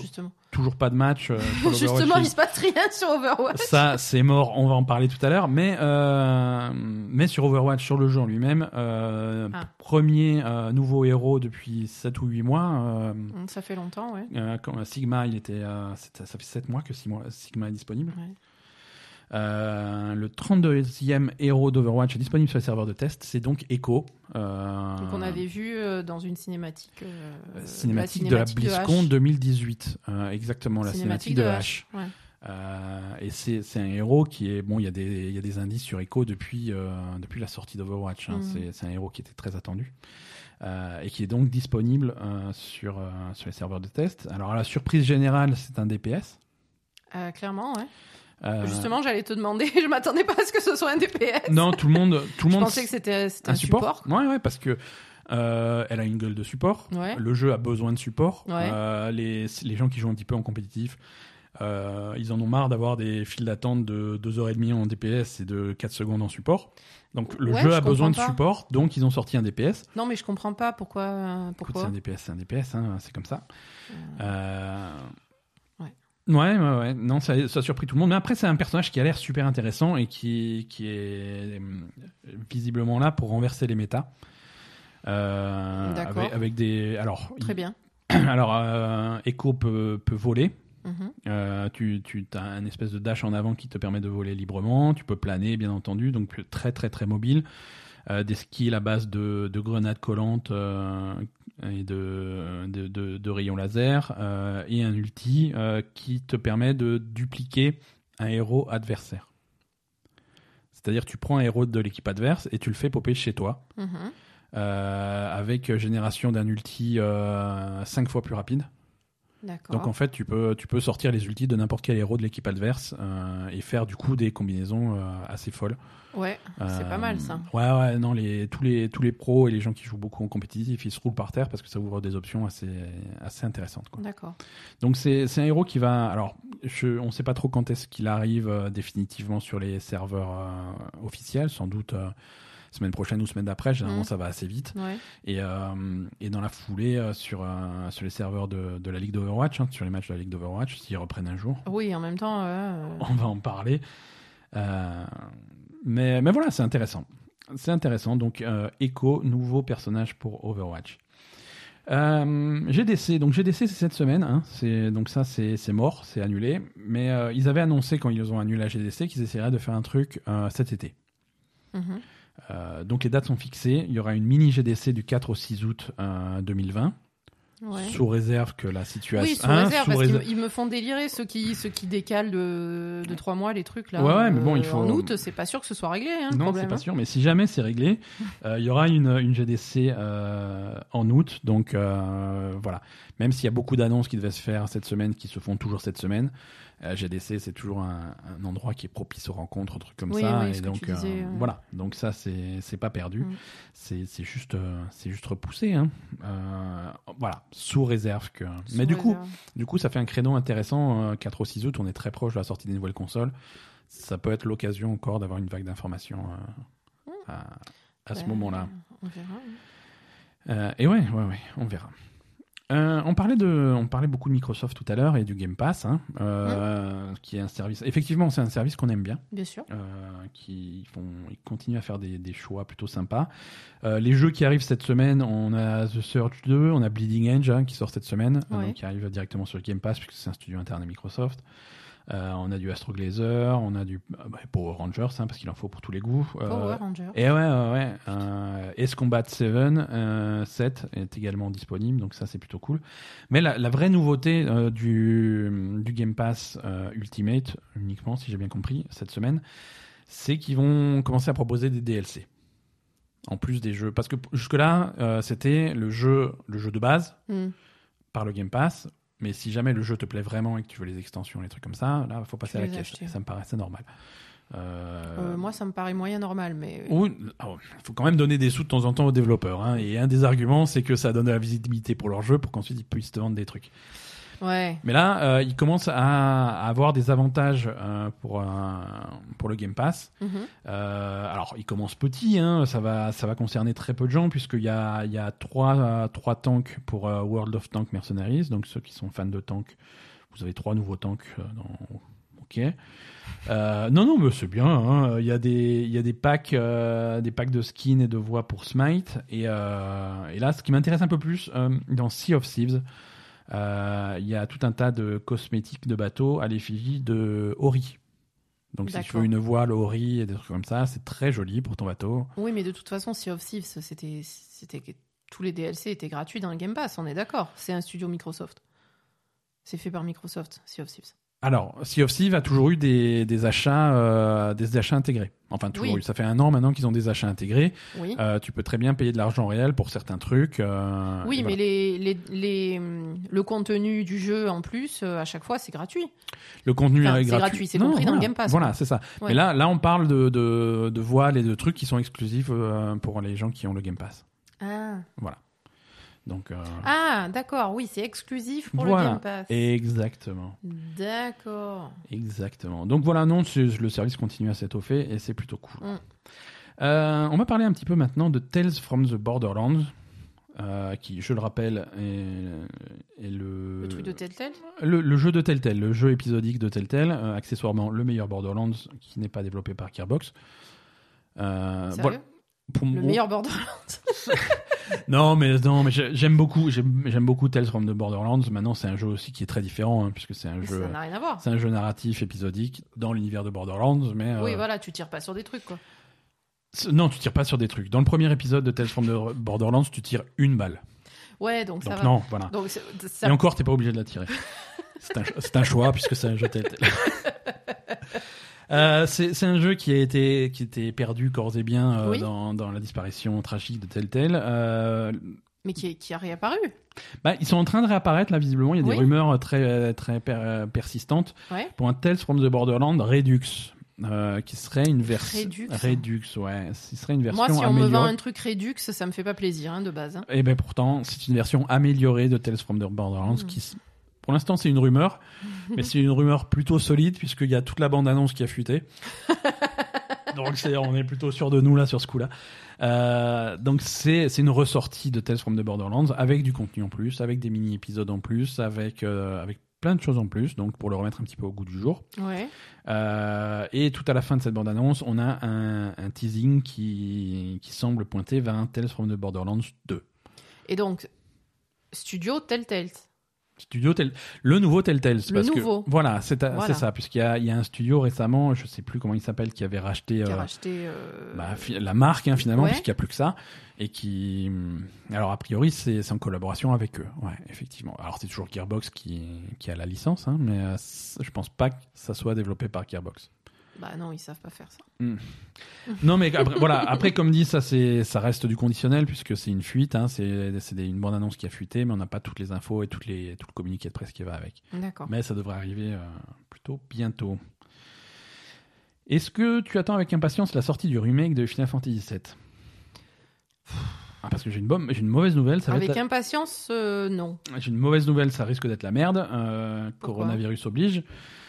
toujours, pas de match. euh, [laughs] sur Justement, il se passe rien [laughs] sur Overwatch. ça, c'est mort, on va en parler tout à l'heure. Mais, euh, mais sur Overwatch, sur le jeu en lui-même, Ah. premier nouveau héros depuis 7 ou 8 mois. Ça fait longtemps, ouais. quand Sigma, il était, ça fait 7 mois que Sigma, Sigma est disponible. Ouais. Euh, le 32e héros d'Overwatch est disponible sur les serveurs de test. C'est donc Echo. euh, Donc on avait vu euh, dans une cinématique. euh, cinématique de la BlizzCon H. 2018. euh, exactement, la cinématique, de, H. Ouais. Euh, et c'est un héros qui est bon. Il y a des y a des indices sur Echo depuis euh, depuis la sortie d'Overwatch. Hein. Mhm. C'est c'est un héros qui était très attendu euh, et qui est donc disponible sur sur les serveurs de test. Alors à la surprise générale, c'est un DPS. Clairement, ouais. Euh, Justement, j'allais te demander, [laughs] je m'attendais pas à ce que ce soit un DPS. non, tout le monde tout le je monde pensais que c'était un un support. support. Ouais ouais parce que euh, elle a une gueule de support. Ouais. Le jeu a besoin de support. Ouais. Euh, les, les gens qui jouent un petit peu en compétitif, euh, ils en ont marre d'avoir des files d'attente de 2h30 en DPS et de 4 secondes en support. Donc le Ouais, jeu je a besoin de support, donc ils ont sorti un DPS. Non, mais je comprends pas pourquoi. pourquoi. c'est un DPS, c'est un DPS, hein, c'est comme ça. Ouais. Ouais. Non, ça, ça a surpris tout le monde. Mais après, c'est un personnage qui a l'air super intéressant et qui, qui est euh, visiblement là pour renverser les méta. Euh, D'accord. avec, avec des. Alors, Très bien. [clears throat] alors euh, Echo peut, peut voler. Mhm. Euh, tu tu as un espèce de dash en avant qui te permet de voler librement. Tu peux planer, bien entendu, donc très très très mobile. Des skills à base de, de grenades collantes et de, de, de- de rayons laser euh, et un ulti euh, qui te permet de dupliquer un héros adversaire. C'est-à-dire tu prends un héros de l'équipe adverse et tu le fais popper chez toi Mhm. euh, avec génération d'un ulti 5 fois plus rapide. Donc en fait, tu peux, tu peux sortir les ultis de n'importe quel héros de l'équipe adverse euh, et faire du coup des combinaisons euh, assez folles. Ouais, c'est Euh, pas mal ça. Ouais, ouais, non, les, tous, les, tous les pros et les gens qui jouent beaucoup en compétitif, ils se roulent par terre parce que ça ouvre des options assez, assez intéressantes. Quoi. D'accord. Donc c'est c'est un héros qui va. Alors, je, on ne sait pas trop quand est-ce qu'il arrive euh, définitivement sur les serveurs euh, officiels, sans doute euh, semaine prochaine ou semaine d'après. Généralement, Mhm. ça va assez vite. Ouais. Et, euh, et dans la foulée, euh, sur, euh, sur les serveurs de, de la Ligue d'Overwatch, hein, sur les matchs de la Ligue d'Overwatch, s'ils reprennent un jour, Oui, en même temps. [laughs] on va en parler. Mais, mais voilà, c'est intéressant. C'est intéressant. Donc, Echo, nouveau personnage pour Overwatch. Euh, GDC, donc GDC c'est cette semaine, hein. c'est donc ça c'est mort, c'est annulé. Mais euh, ils avaient annoncé quand ils ont annulé la GDC qu'ils essaieraient de faire un truc euh, cet été. mhm. Euh, donc les dates sont fixées. Il y aura une mini GDC du 4 au 6 août euh, 2020. Ouais. sous réserve que la situation. Oui, sous Hein, réserve, sous parce réserve- qu'ils me- font délirer ceux qui, ceux qui décalent de, de 3 mois les trucs là. Ouais, ouais, mais bon, il Euh, faut- En août, c'est pas sûr que ce soit réglé, hein, Non, c'est pas hein. sûr, mais si jamais c'est réglé, [laughs] euh, il y aura une, une GDC euh, en août. Donc euh, voilà, même s'il y a beaucoup d'annonces qui devaient se faire cette semaine, qui se font toujours cette semaine, euh, GDC c'est toujours un, un endroit qui est propice aux rencontres, trucs comme Oui, ça. oui, et donc disais, euh, ouais. voilà, donc ça c'est pas perdu, Mm. c'est juste euh, c'est juste repoussé. Hein. Voilà, sous réserve que. Sous mais du coup, du coup, ça fait un créneau intéressant. euh, 4 au 6 août, on est très proche de la sortie des nouvelles consoles. Ça peut être l'occasion encore d'avoir une vague d'informations euh, à, à ce Ouais, moment-là. On verra. hein. Euh, et ouais, ouais, ouais, on verra. Euh, on parlait de, on parlait beaucoup de Microsoft tout à l'heure et du Game Pass, hein, euh, qui est un service. Effectivement, c'est un service qu'on aime bien, Bien sûr. euh, qui font, ils continuent à faire des, des choix plutôt sympas. Euh, les jeux qui arrivent cette semaine, on a The Surge 2, on a Bleeding Edge hein, qui sort cette semaine, Ouais. donc qui arrive directement sur le Game Pass puisque c'est un studio interne à Microsoft. Euh, on a du Astro Glazer, on a du euh, bah, Power Rangers, hein, parce qu'il en faut pour tous les goûts. Euh, Power Ranger. et ouais, ouais, ouais. Ace Combat 7, euh, 7 est également disponible, donc ça c'est plutôt cool. Mais la, la vraie nouveauté du, du Game Pass Ultimate, uniquement si j'ai bien compris, cette semaine, c'est qu'ils vont commencer à proposer des DLC. En plus des jeux. Parce que jusque-là, euh, c'était le jeu, le jeu de base Hmm. par le Game Pass. Mais si jamais le jeu te plaît vraiment et que tu veux les extensions, les trucs comme ça, là, il faut passer à la caisse. ça me paraissait normal. Euh, Euh, moi, ça me paraît moyen normal, mais. il faut quand même donner des sous de temps en temps aux développeurs. hein. Et un des arguments, c'est que ça donne de la visibilité pour leur jeu pour qu'ensuite ils puissent te vendre des trucs. Ouais. Mais là, euh, ils commencent à, à avoir des avantages euh, pour, pour le Game Pass. Mhm. Euh, alors, ils commencent petits, hein. ça, va, ça va concerner très peu de gens, puisqu'il y a, il y a trois, trois tanks pour euh, World of Tank Mercenaries. Donc, ceux qui sont fans de tanks, vous avez trois nouveaux tanks. dans... Ok. Euh, non, non, mais c'est bien. hein. Il y a des, il y a des packs, euh, des packs de skins et de voix pour Smite. Et, euh, et là, ce qui m'intéresse un peu plus, dans Sea of Thieves, il y a tout un tas de cosmétiques de bateaux à l'effigie de Ori. Donc, si tu veux une voile Ori et des trucs comme ça, c'est très joli pour ton bateau. Oui, mais de toute façon, Sea of Thieves, c'était, c'était tous les DLC étaient gratuits dans le Game Pass. On est d'accord. C'est un studio Microsoft. C'est fait par Microsoft, Sea of Thieves. Alors, Sea of Thieves a toujours eu des, des achats, euh, des achats intégrés. Enfin, toujours Oui. eu. Ça fait un an maintenant qu'ils ont des achats intégrés. Oui. Euh, tu peux très bien payer de l'argent réel pour certains trucs. euh, oui, mais voilà. les, les, les, hum, le contenu du jeu en plus, à chaque fois, c'est gratuit. le contenu enfin, est c'est gratuit. gratuit, c'est compris dans voilà. le Game Pass, Voilà, c'est ça. Ouais. Mais là, là, on parle de, de, de voiles et de trucs qui sont exclusifs pour les gens qui ont le Game Pass. Ah, Donc, euh, ah d'accord, oui, c'est exclusif pour Voilà. le Game Pass. exactement. D'accord. Exactement. Donc voilà, non, le service continue à s'étoffer et c'est plutôt cool. Mm. Euh, on va parler un petit peu maintenant de Tales from the Borderlands, euh, qui, je le rappelle, est, est le, Le truc de Telltale le, le jeu de Telltale, le jeu épisodique de Telltale, accessoirement le meilleur Borderlands qui n'est pas développé par Gearbox. Sérieux voilà. Pour Le meilleur Borderlands. [laughs] Non, mais non, mais j'ai- j'aime beaucoup, j'aime beaucoup Tales from the Borderlands. Maintenant, c'est un jeu aussi qui est très différent, hein, puisque c'est un jeu, Ça c'est un jeu narratif épisodique dans l'univers de Borderlands, mais euh, Oui, voilà, tu tires pas sur des trucs, quoi. non, tu tires pas sur des trucs. Dans le premier épisode de Tales from the Borderlands, tu tires une balle. Ouais, donc ça Donc va. non, voilà. Donc ça- Et encore, t'es pas obligé de la tirer. c'est un, un choix puisque c'est un jeu. [laughs] Euh, c'est un jeu qui a été qui était perdu corps et bien euh, Oui. dans, dans la disparition tragique de Telltale. Euh, mais qui, qui a réapparu. bah, ils sont en train de réapparaître là visiblement. Il y a des rumeurs très très per- persistantes Ouais. pour un Tales from the Borderlands Redux. euh, qui serait une version Redux. Redux, ouais, ce serait une version Moi, si on me vend un truc Redux, ça me fait pas plaisir, hein, de base. hein. Et ben pourtant, c'est une version améliorée de Tales from the Borderlands Mm. qui, pour l'instant, c'est une rumeur, [laughs] mais c'est une rumeur plutôt solide puisqu'il y a toute la bande-annonce qui a fuité. [laughs] donc c'est, on est plutôt sûr de nous là sur ce coup-là. Euh, donc c'est, c'est une ressortie de Tales from the Borderlands avec du contenu en plus, avec des mini-épisodes en plus, avec, euh, avec plein de choses en plus, donc pour le remettre un petit peu au goût du jour. Ouais. Euh, et tout à la fin de cette bande-annonce, on a un, un teasing qui, qui semble pointer vers un Tales from the Borderlands 2. Et donc, studio Telltale. Studio tel, le nouveau Telltale. Le parce nouveau. Que, voilà, c'est Voilà. ça, puisqu'il y a, il y a un studio récemment, je sais plus comment il s'appelle, qui avait racheté Qui a euh, racheté. euh, bah, la marque hein, finalement, Ouais. puisqu'il n'y a plus que ça, et qui, hum, alors a priori c'est en collaboration avec eux, ouais, effectivement. Alors c'est toujours Gearbox qui, qui a la licence, hein, mais euh, je pense pas que ça soit développé par Gearbox. Bah non, ils savent pas faire ça. Non, mais après, voilà. Après, comme dit, ça, c'est, ça reste du conditionnel puisque c'est une fuite. Hein, c'est, c'est des- une bande annonce qui a fuité, mais on n'a pas toutes les infos et toutes les, tout le communiqué de presse qui va avec. D'accord. Mais ça devrait arriver euh, plutôt bientôt. Est-ce que tu attends avec impatience la sortie du remake de Final Fantasy VII ah, parce que j'ai une, j'ai une mauvaise nouvelle. Ça va Avec être la- impatience, euh, non. J'ai une mauvaise nouvelle, ça risque d'être la merde. Euh, coronavirus oblige.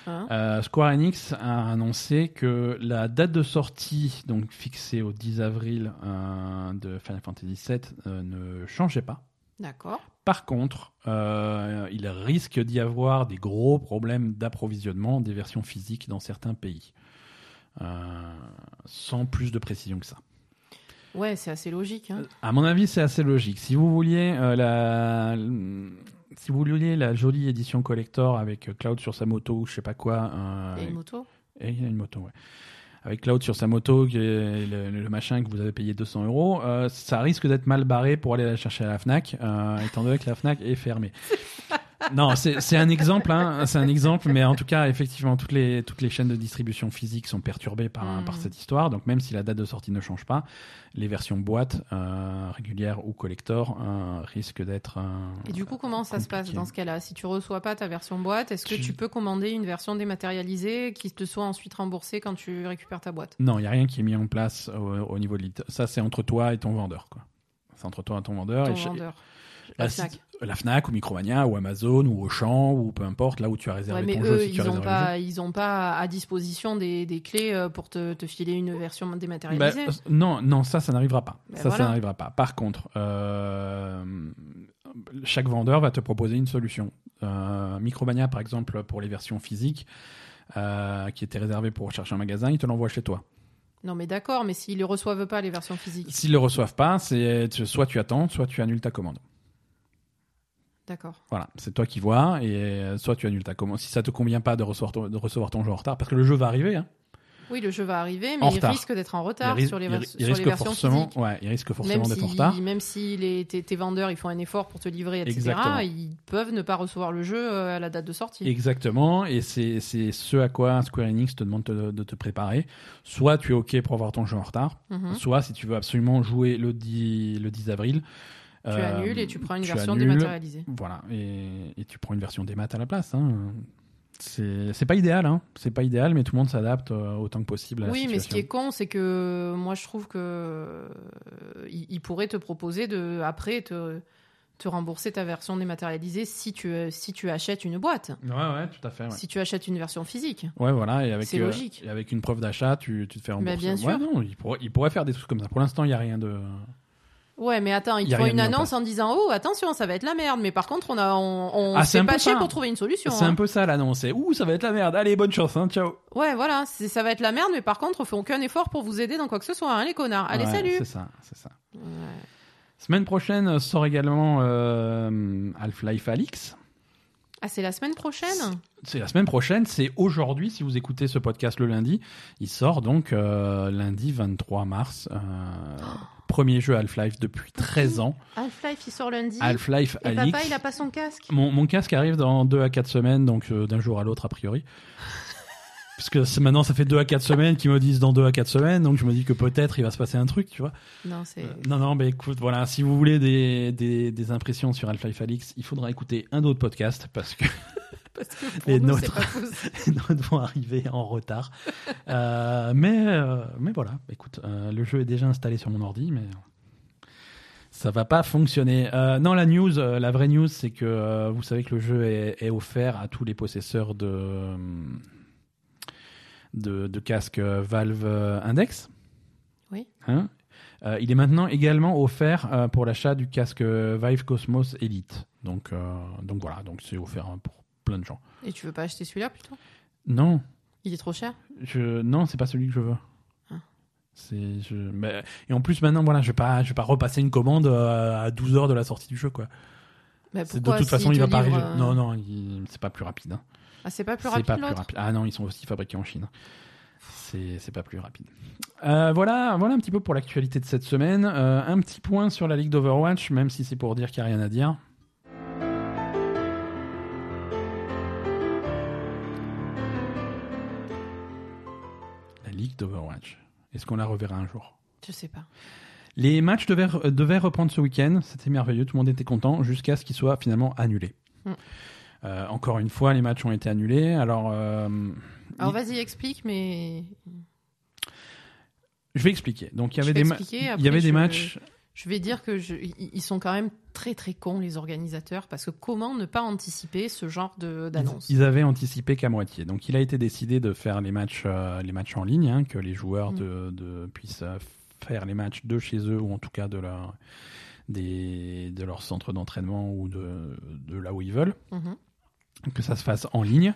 Hein Euh, Square Enix a annoncé que la date de sortie, donc fixée au 10 avril euh, de Final Fantasy VII, euh, ne changeait pas. D'accord. Par contre, il risque d'y avoir des gros problèmes d'approvisionnement des versions physiques dans certains pays. Sans plus de précision que ça. Ouais, c'est assez logique. Hein. À mon avis, c'est assez logique. Si vous vouliez la, si vous vouliez la jolie édition collector avec euh, Cloud sur sa moto ou je sais pas quoi, euh, Et une moto et il y a une moto, ouais. Avec Cloud sur sa moto, le machin que vous avez payé 200 euros, euh, ça risque d'être mal barré pour aller la chercher à la Fnac, euh, étant donné que la Fnac est fermée. [laughs] non, c'est un exemple, hein, c'est un exemple, mais en tout cas, effectivement, toutes les toutes les chaînes de distribution physique sont perturbées par Mm. par cette histoire. Donc même si la date de sortie ne change pas, les versions boîte euh, régulières ou collector euh, risquent d'être. euh, Et du coup, comment ça se passe dans ce cas-là? Si tu reçois pas ta version boîte, est-ce que Tu- tu peux commander une version dématérialisée qui te soit ensuite remboursée quand tu récupères ta boîte? Non, il n'y a rien qui est mis en place au, au niveau de l'IT. Ça, c'est entre toi et ton vendeur. C'est entre toi et ton vendeur. Ton et chez- vendeur. La, La Fnac. la Fnac ou Micromania ou Amazon ou Auchan ou peu importe, là où tu as réservé Ouais, mais ton eux, jeu. Si tu as ils ont réservé le jeu. pas, ils ont pas à disposition des, des clés euh, pour te, te filer une version Bah, dématérialisée. euh, non, non, ça, ça n'arrivera pas. Ben ça, ça n'arrivera pas. Par contre, euh, chaque vendeur va te proposer une solution. Euh, Micromania, par exemple, pour les versions physiques, euh, qui étaient réservées pour chercher un magasin, ils te l'envoient chez toi. Non, mais d'accord, mais s'ils ne reçoivent pas les versions physiques, S'ils le reçoivent pas, c'est soit tu attends, soit tu annules ta commande. D'accord. Voilà, c'est toi qui vois, et euh, soit tu annules ta commande. Si ça te convient pas de recevoir ton, de recevoir ton jeu en retard, parce que le jeu va arriver, hein. Oui, le jeu va arriver, mais En il retard. risque d'être en retard il, sur les, il sur versions forcément, physiques. ouais, il risque forcément d'être en retard. même si les, tes, tes vendeurs ils font un effort pour te livrer, etc., Exactement. ils peuvent ne pas recevoir le jeu euh, à la date de sortie. Exactement, et c'est ce à quoi Square Enix te demande te- de te préparer. Soit tu es OK pour avoir ton jeu en retard, Mhm. soit si tu veux absolument jouer le 10, le 10 avril. Tu euh, annules et tu prends une tu version annules, dématérialisée. Voilà, et, et tu prends une version démat à la place. Hein. C'est pas idéal, hein. c'est pas idéal, mais tout le monde s'adapte euh, autant que possible à la Oui, mais ce situation. qui est con, c'est que moi je trouve que euh, ils ils pourraient te proposer de après te, te rembourser ta version dématérialisée si tu si tu achètes une boîte, Ouais, ouais, tout à fait. Ouais, si tu achètes une version physique. Ouais, voilà, et avec, C'est euh, logique. et avec une preuve d'achat, tu, tu te fais rembourser. bien Ouais, sûr. non, il pourrait, il pourrait faire des trucs comme ça. Pour l'instant, il n'y a rien de. Ouais, mais attends, ils font une annonce en disant oh attention, ça va être la merde. Mais par contre, on a on, on Ah, s'est pas chier pour trouver une solution. C'est hein. un peu ça l'annonce. C'est ouh, ça va être la merde. Allez, bonne chance, hein, ciao. Ouais, voilà, ça va être la merde. Mais par contre, on fait aucun effort pour vous aider dans quoi que ce soit, hein, les connards. Allez, Ouais, salut. C'est ça, c'est ça. Ouais. Semaine prochaine sort également euh, Half-Life Alix. Ah, c'est la semaine prochaine? C'est la semaine prochaine, c'est aujourd'hui, si vous écoutez ce podcast le lundi. Il sort donc euh, lundi 23 mars. euh, premier jeu Half-Life depuis 13 ans. Half-Life, il sort lundi. Half-Life Et Alix. papa, il a pas son casque. Mon, mon casque arrive dans 2 à 4 semaines, donc euh, d'un jour à l'autre a priori. [laughs] Parce que maintenant ça fait 2 à 4 semaines qu'ils me disent dans 2 à 4 semaines, donc je me dis que peut-être il va se passer un truc, tu vois. Non, c'est. Euh, non, non, mais écoute, voilà, si vous voulez des, des, des impressions sur Half-Life Alix, il faudra écouter un autre podcast parce que [laughs] Parce que pour les nous, nôtres. [laughs] les vont arriver en retard. Euh, mais, euh, mais voilà, écoute, euh, le jeu est déjà installé sur mon ordi, mais ça va pas fonctionner. Non, la news, la vraie news, c'est que vous savez que le jeu est, est offert à tous les possesseurs de, de, de casques Valve Index. Oui. Hein Euh, il est maintenant également offert euh, pour l'achat du casque Vive Cosmos Elite. Donc, euh, donc voilà, donc c'est offert hein, pour plein de gens. Et tu veux pas acheter celui-là plutôt? Non, Il est trop cher? Je non, c'est pas celui que je veux. Ah. C'est je mais- et en plus maintenant voilà, je vais pas je vais pas repasser une commande euh, à 12 heures de la sortie du jeu quoi. Mais de pourquoi, toute façon, il va pas euh, Non, non, il- c'est pas plus rapide. hein. Ah, c'est pas plus rapide pas plus rapide. Ah non, ils sont aussi fabriqués en Chine. C'est c'est pas plus rapide. Euh, voilà, voilà un petit peu pour l'actualité de cette semaine. Euh, un petit point sur la ligue d'Overwatch, même si c'est pour dire qu'il n'y a rien à dire. d'Overwatch. Est-ce qu'on la reverra un jour? Je sais pas. Les matchs devaient, devaient reprendre ce week-end, c'était merveilleux, tout le monde était content, jusqu'à ce qu'ils soient finalement annulés. Mm. Euh, encore une fois, les matchs ont été annulés. Alors, euh, Alors il- vas-y, explique, mais je vais expliquer. Donc, il y avait des, ma- il y avait des matchs. Je vais dire que je- ils sont quand même très très cons les organisateurs parce que comment ne pas anticiper ce genre de d'annonce? Ils, ils avaient anticipé qu'à moitié. Donc, il a été décidé de faire les matchs, euh, les matchs en ligne, hein, que les joueurs Mm. de, de- puissent euh, faire les matchs de chez eux ou en tout cas de leur, des, de leur centre d'entraînement ou de, de là où ils veulent. Mhm. que ça se fasse en ligne.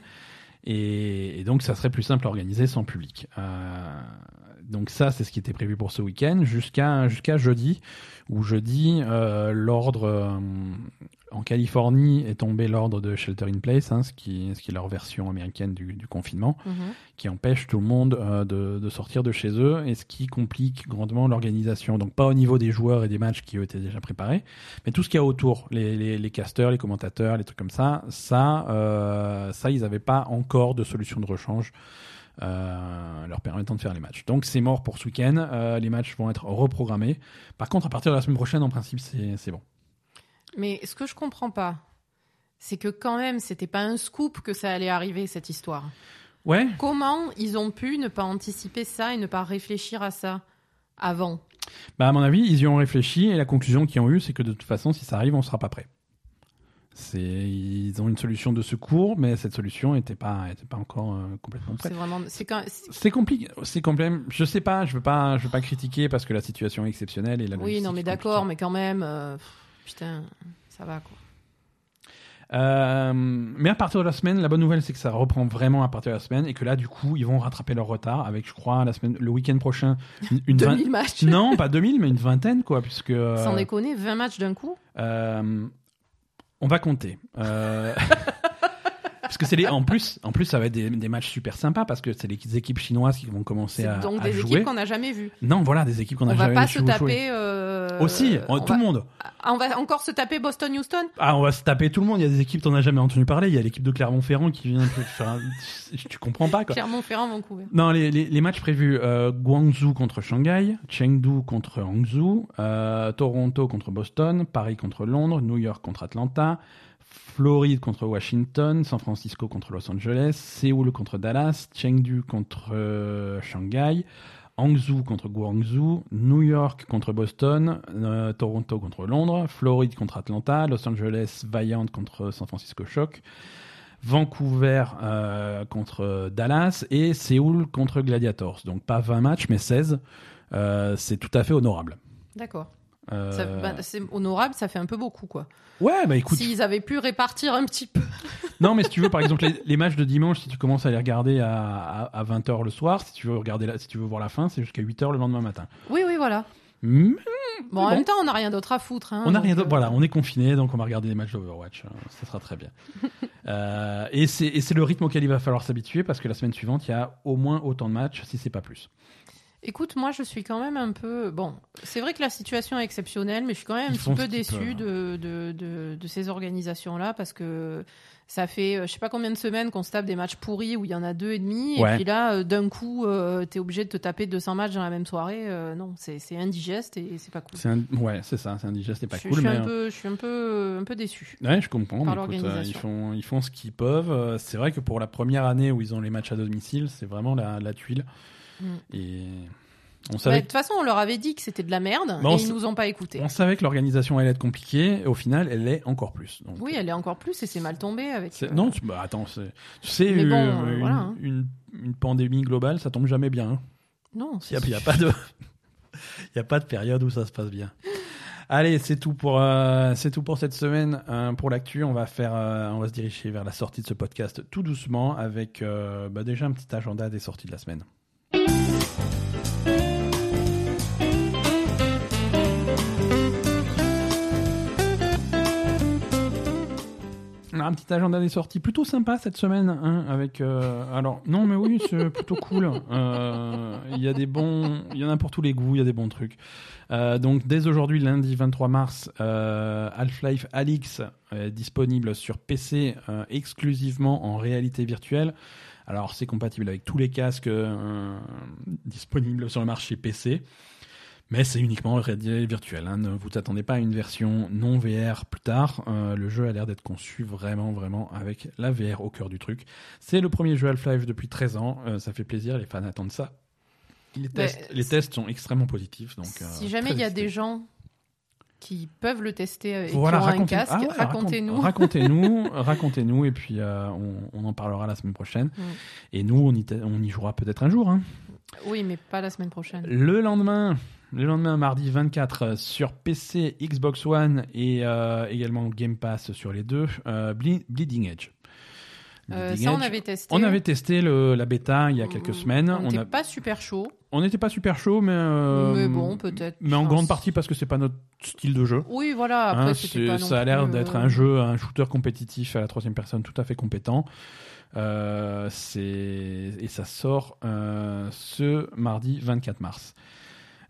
Et, et donc, ça serait plus simple à organiser sans public. Euh, donc ça, c'est ce qui était prévu pour ce week-end jusqu'à jusqu'à jeudi, où jeudi, euh, l'ordre euh, en Californie est tombé l'ordre de shelter in place, hein, ce, qui, ce qui est leur version américaine du, du confinement, Mhm. qui empêche tout le monde euh, de, de sortir de chez eux et ce qui complique grandement l'organisation. Donc pas au niveau des joueurs et des matchs qui eux étaient déjà préparés, mais tout ce qu'il y a autour, les, les, les casteurs, les commentateurs, les trucs comme ça, ça, euh, ça ils n'avaient pas encore de solution de rechange. Euh, leur permettant de faire les matchs. Donc c'est mort pour ce week-end. Euh, les matchs vont être reprogrammés. Par contre, à partir de la semaine prochaine, en principe, c'est c'est bon. Mais ce que je comprends pas, c'est que quand même, c'était pas un scoop que ça allait arriver cette histoire. Ouais. Comment ils ont pu ne pas anticiper ça et ne pas réfléchir à ça avant? Bah à mon avis, ils y ont réfléchi et la conclusion qu'ils ont eue, c'est que de toute façon, si ça arrive, on sera pas prêt. C'est ils ont une solution de secours, mais cette solution n'était pas était pas encore euh, complètement C'est prête. vraiment, c'est quand, c'est- C'est compliqué, c'est complet. Je sais pas, je veux pas, je veux pas critiquer parce que la situation est exceptionnelle et la oui, non, mais d'accord, mais quand même, euh, putain, ça va quoi. Euh, mais à partir de la semaine, la bonne nouvelle c'est que ça reprend vraiment à partir de la semaine et que là, du coup, ils vont rattraper leur retard avec, je crois, la semaine, le week-end prochain, une, une 2000 [laughs] vingt- matchs. Non, pas 2000, mais une vingtaine, quoi, puisque. Sans déconner, 20 matchs d'un coup? Euh, on va compter. Euh, [laughs] parce que c'est les, en plus, en plus, ça va être des, des matchs super sympas parce que c'est les équipes chinoises qui vont commencer à, donc à des jouer. équipes qu'on n'a jamais vues. Non, voilà, des équipes qu'on a On va jamais pas se taper. euh, Aussi, on tout le monde. On va encore se taper Boston-Houston Ah, on va se taper tout le monde. Il y a des équipes, t'en as jamais entendu parler. Il y a l'équipe de Clermont-Ferrand qui vient. Enfin, [laughs] tu comprends pas quoi. Clermont-Ferrand, Vancouver. Non, les, les, les matchs prévus euh, Guangzhou contre Shanghai, Chengdu contre Hangzhou, euh, Toronto contre Boston, Paris contre Londres, New York contre Atlanta, Floride contre Washington, San Francisco contre Los Angeles, Séoul contre Dallas, Chengdu contre euh, Shanghai, Hangzhou contre Guangzhou, New York contre Boston, euh, Toronto contre Londres, Floride contre Atlanta, Los Angeles Vaillant contre San Francisco Shock, Vancouver euh, contre Dallas et Séoul contre Gladiators. Donc pas 20 matchs, mais 16. Euh, c'est tout à fait honorable. D'accord. Euh, Ça- bah, c'est honorable, ça fait un peu beaucoup, quoi. Ouais, bah écoute. S'ils avaient pu répartir un petit peu. [laughs] Non, mais si tu veux, par exemple, les, les matchs de dimanche, si tu commences à les regarder à, à, 20h le soir, si tu veux regarder la- si tu veux voir la fin, c'est jusqu'à 8h le lendemain matin. Oui, oui, voilà. Bon, en Bon. même temps, on n'a rien d'autre à foutre. hein, On n'a rien d'autre. euh, Voilà, on est confiné, donc on va regarder les matchs d'Overwatch. Euh, Ça sera très bien. [laughs] Euh, et c'est et c'est le rythme auquel il va falloir s'habituer parce que la semaine suivante, il y a au moins autant de matchs, si c'est pas plus. Écoute, moi, je suis quand même un peu. Bon, c'est vrai que la situation est exceptionnelle, mais je suis quand même un petit peu déçu peuvent. de, de, de, de ces organisations-là parce que ça fait euh, je sais pas combien de semaines qu'on se tape des matchs pourris où il y en a deux et demi, Ouais. et puis là, euh, d'un coup, euh, t'es obligé de te taper 200 matchs dans la même soirée. euh, non, c'est c'est indigeste et c'est pas cool. C'est un, ouais, c'est ça, c'est indigeste et pas je, je cool, suis mais un euh, peu, je suis un peu, un peu déçu. Ouais, je comprends. par écoute, ils, font, ils font ce qu'ils peuvent. C'est vrai que pour la première année où ils ont les matchs à domicile, c'est vraiment la, la tuile. Mm. Et on Bah, savait, De toute façon, on leur avait dit que c'était de la merde Bah, et ils nous ont pas écoutés. on savait que l'organisation allait être compliquée. Et au final, elle l'est encore plus. Donc, Oui, elle est encore plus et c'est mal tombé avec. euh, Non, tu, bah, attends, c'est- bon, euh, une, voilà, hein. une, une pandémie globale, ça tombe jamais bien. hein. Non, Il n'y a, pas de, [laughs] il y a pas de période où ça se passe bien. Allez, c'est tout pour euh, c'est tout pour cette semaine euh, pour l'actu. On va faire, euh, on va se diriger vers la sortie de ce podcast tout doucement avec bah, déjà un petit agenda des sorties de la semaine. Un petit agenda des sorties plutôt sympa cette semaine, hein, avec. euh, alors non, mais oui, c'est [laughs] plutôt cool. Euh, Il y a des bons, il y en a pour tous les goûts, il y a des bons trucs. Euh, donc dès aujourd'hui, lundi 23 mars, Half-Life Alix est disponible sur PC exclusivement en réalité virtuelle. Alors c'est compatible avec tous les casques euh, disponibles sur le marché PC. Mais c'est uniquement réalité virtuelle. hein. Ne vous attendez pas à une version non VR plus tard. Euh, le jeu a l'air d'être conçu vraiment, vraiment avec la VR au cœur du truc. C'est le premier jeu Half-Life depuis 13 ans. Euh, ça fait plaisir, les fans attendent ça. Les Ben, tests, les c'est- tests sont extrêmement positifs. Donc, euh, si jamais il y a excité. des gens qui peuvent le tester et Voilà, qui ont un casque, ah ouais, racontez-nous. raconte- Racontez-nous, [laughs] racontez-nous, et puis euh, on, on en parlera la semaine prochaine. Mm. Et nous, on y, te- on y jouera peut-être un jour. hein. Oui, mais pas la semaine prochaine. Le lendemain, le lendemain, mardi 24, euh, sur PC, Xbox One et euh, également Game Pass sur les deux, euh, Ble- Bleeding Edge. Euh, ça, on avait testé. On avait testé le- la bêta il y a quelques Mm, semaines. On n'était a- pas super chaud. on n'était pas super chaud, mais, euh, mais bon, peut-être. mais en Enfin, grande partie parce que c'est pas notre style de jeu. Oui, voilà. Après, Hein, c'était c'est- pas non ça a l'air d'être euh, un jeu, un shooter compétitif à la troisième personne tout à fait compétent. Euh, et ça sort ce mardi 24 mars.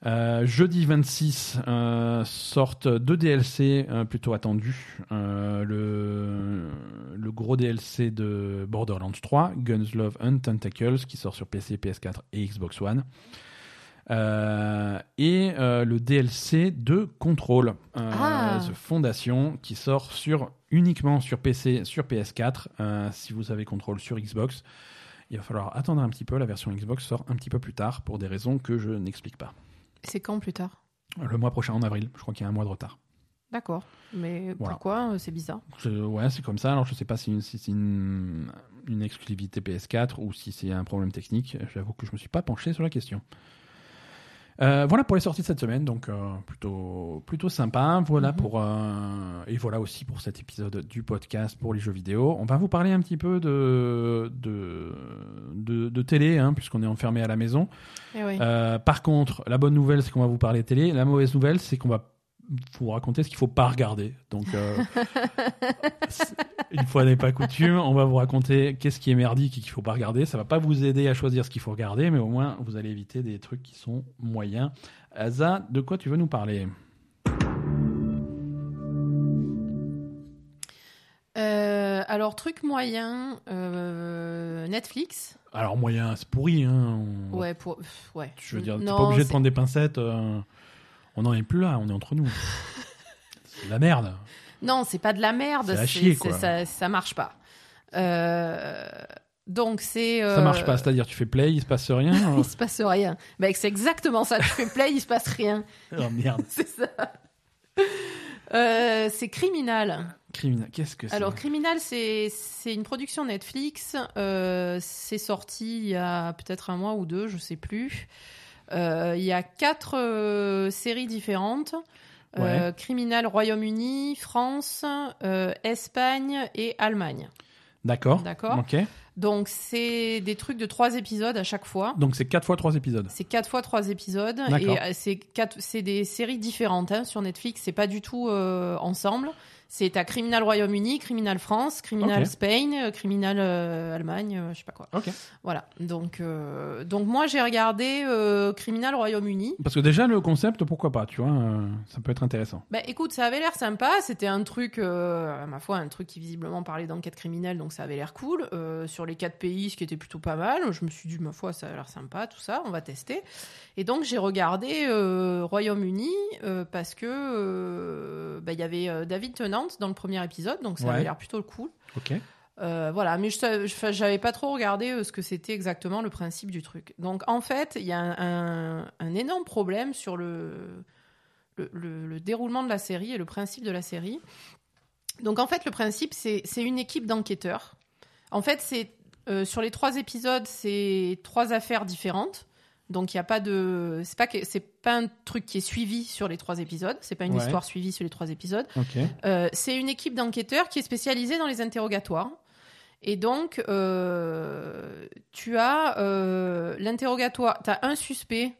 Euh, jeudi 26 euh, sortent deux DLC euh, plutôt attendus. Euh, le, le gros DLC de Borderlands 3, Guns, Love and Tentacles, qui sort sur PC, PS4 et Xbox One. Et le DLC de Control, Ah. The Foundation, qui sort sur, uniquement sur PC, sur PS4. Euh, si vous avez Control sur Xbox, il va falloir attendre un petit peu. La version Xbox sort un petit peu plus tard pour des raisons que je n'explique pas. C'est quand plus tard Le mois prochain, en avril, je crois qu'il y a un mois de retard. D'accord. Mais Voilà. pourquoi euh, C'est bizarre. Je- ouais, c'est comme ça. Alors, je sais pas si, c'est une, une exclusivité PS4 ou si c'est un problème technique. J'avoue que je me suis pas penché sur la question. Euh, voilà pour les sorties de cette semaine, donc euh, plutôt plutôt sympa. Voilà Mhm. pour euh, et voilà aussi pour cet épisode du podcast pour les jeux vidéo. On va vous parler un petit peu de de de, de télé, hein, puisqu'on est enfermé à la maison. Eh oui. Par contre, la bonne nouvelle, c'est qu'on va vous parler télé. La mauvaise nouvelle, c'est qu'on va vous raconter ce qu'il faut pas regarder. Donc, [laughs] [laughs] une fois n'est pas coutume, on va vous raconter qu'est-ce qui est merdique et qu'il faut pas regarder. Ça va pas vous aider à choisir ce qu'il faut regarder, mais au moins, vous allez éviter des trucs qui sont moyens. Asa, de quoi tu veux nous parler? Euh, alors, truc moyen, euh, Netflix. Alors, moyen, c'est pourri. Hein. On- Ouais, pour. Ouais. Je veux dire, t'es pas obligé de prendre des pincettes. euh, On n'en est plus là, on est entre nous. [laughs] c'est de la merde. Non, c'est pas de la merde. C'est chier, quoi. Ça, ça marche pas. Euh, donc, c'est. Ça euh, marche pas, c'est-à-dire tu fais play, il se passe rien. [laughs] Il se passe rien. C'est exactement ça. Tu fais play, il se passe rien. [laughs] oh merde. [laughs] C'est ça. Euh, c'est Criminal. Criminal, qu'est-ce que c'est Alors, Criminal, c'est c'est une production Netflix. Euh, c'est sorti il y a peut-être un mois ou deux, je sais plus. Euh, il y a quatre euh, séries différentes. Euh, Criminal Royaume-Uni, France, euh, Espagne et Allemagne. D'accord. D'accord. Ok. Donc, c'est des trucs de trois épisodes à chaque fois. Donc c'est 4 fois 3 épisodes. C'est quatre fois trois épisodes et euh, c'est quatre, c'est des séries différentes hein, sur Netflix. C'est pas du tout euh, ensemble. C'est à Criminal Royaume-Uni, Criminal France, Criminal Ok. Spain, euh, Criminal euh, Allemagne, euh, je sais pas quoi. Voilà. Donc, euh, donc moi j'ai regardé Criminal Royaume-Uni. Parce que déjà le concept, pourquoi pas, tu vois, ça peut être intéressant. Bah écoute, ça avait l'air sympa. C'était un truc, à ma foi, un truc qui visiblement parlait d'enquête criminelle, donc ça avait l'air cool. Sur les quatre pays, ce qui était plutôt pas mal. Je me suis dit, ma foi, ça a l'air sympa, tout ça, on va tester. Et donc j'ai regardé Royaume-Uni parce que bah, il y avait David Dans le premier épisode, donc ça Ouais. avait l'air plutôt cool. Ok. Euh, voilà, mais je j'avais pas trop regardé euh, ce que c'était exactement le principe du truc. Donc en fait, il y a un, un- un énorme problème sur le, le, le- le déroulement de la série et le principe de la série. Donc en fait, le principe, c'est c'est une équipe d'enquêteurs. En fait, c'est euh, sur les trois épisodes, c'est trois affaires différentes. Donc il y a pas de, c'est pas c'est pas un truc qui est suivi sur les trois épisodes. C'est pas une Ouais. histoire suivie sur les trois épisodes. Euh, c'est une équipe d'enquêteurs qui est spécialisée dans les interrogatoires. Et donc, euh, tu as euh, l'interrogatoire, tu as un suspect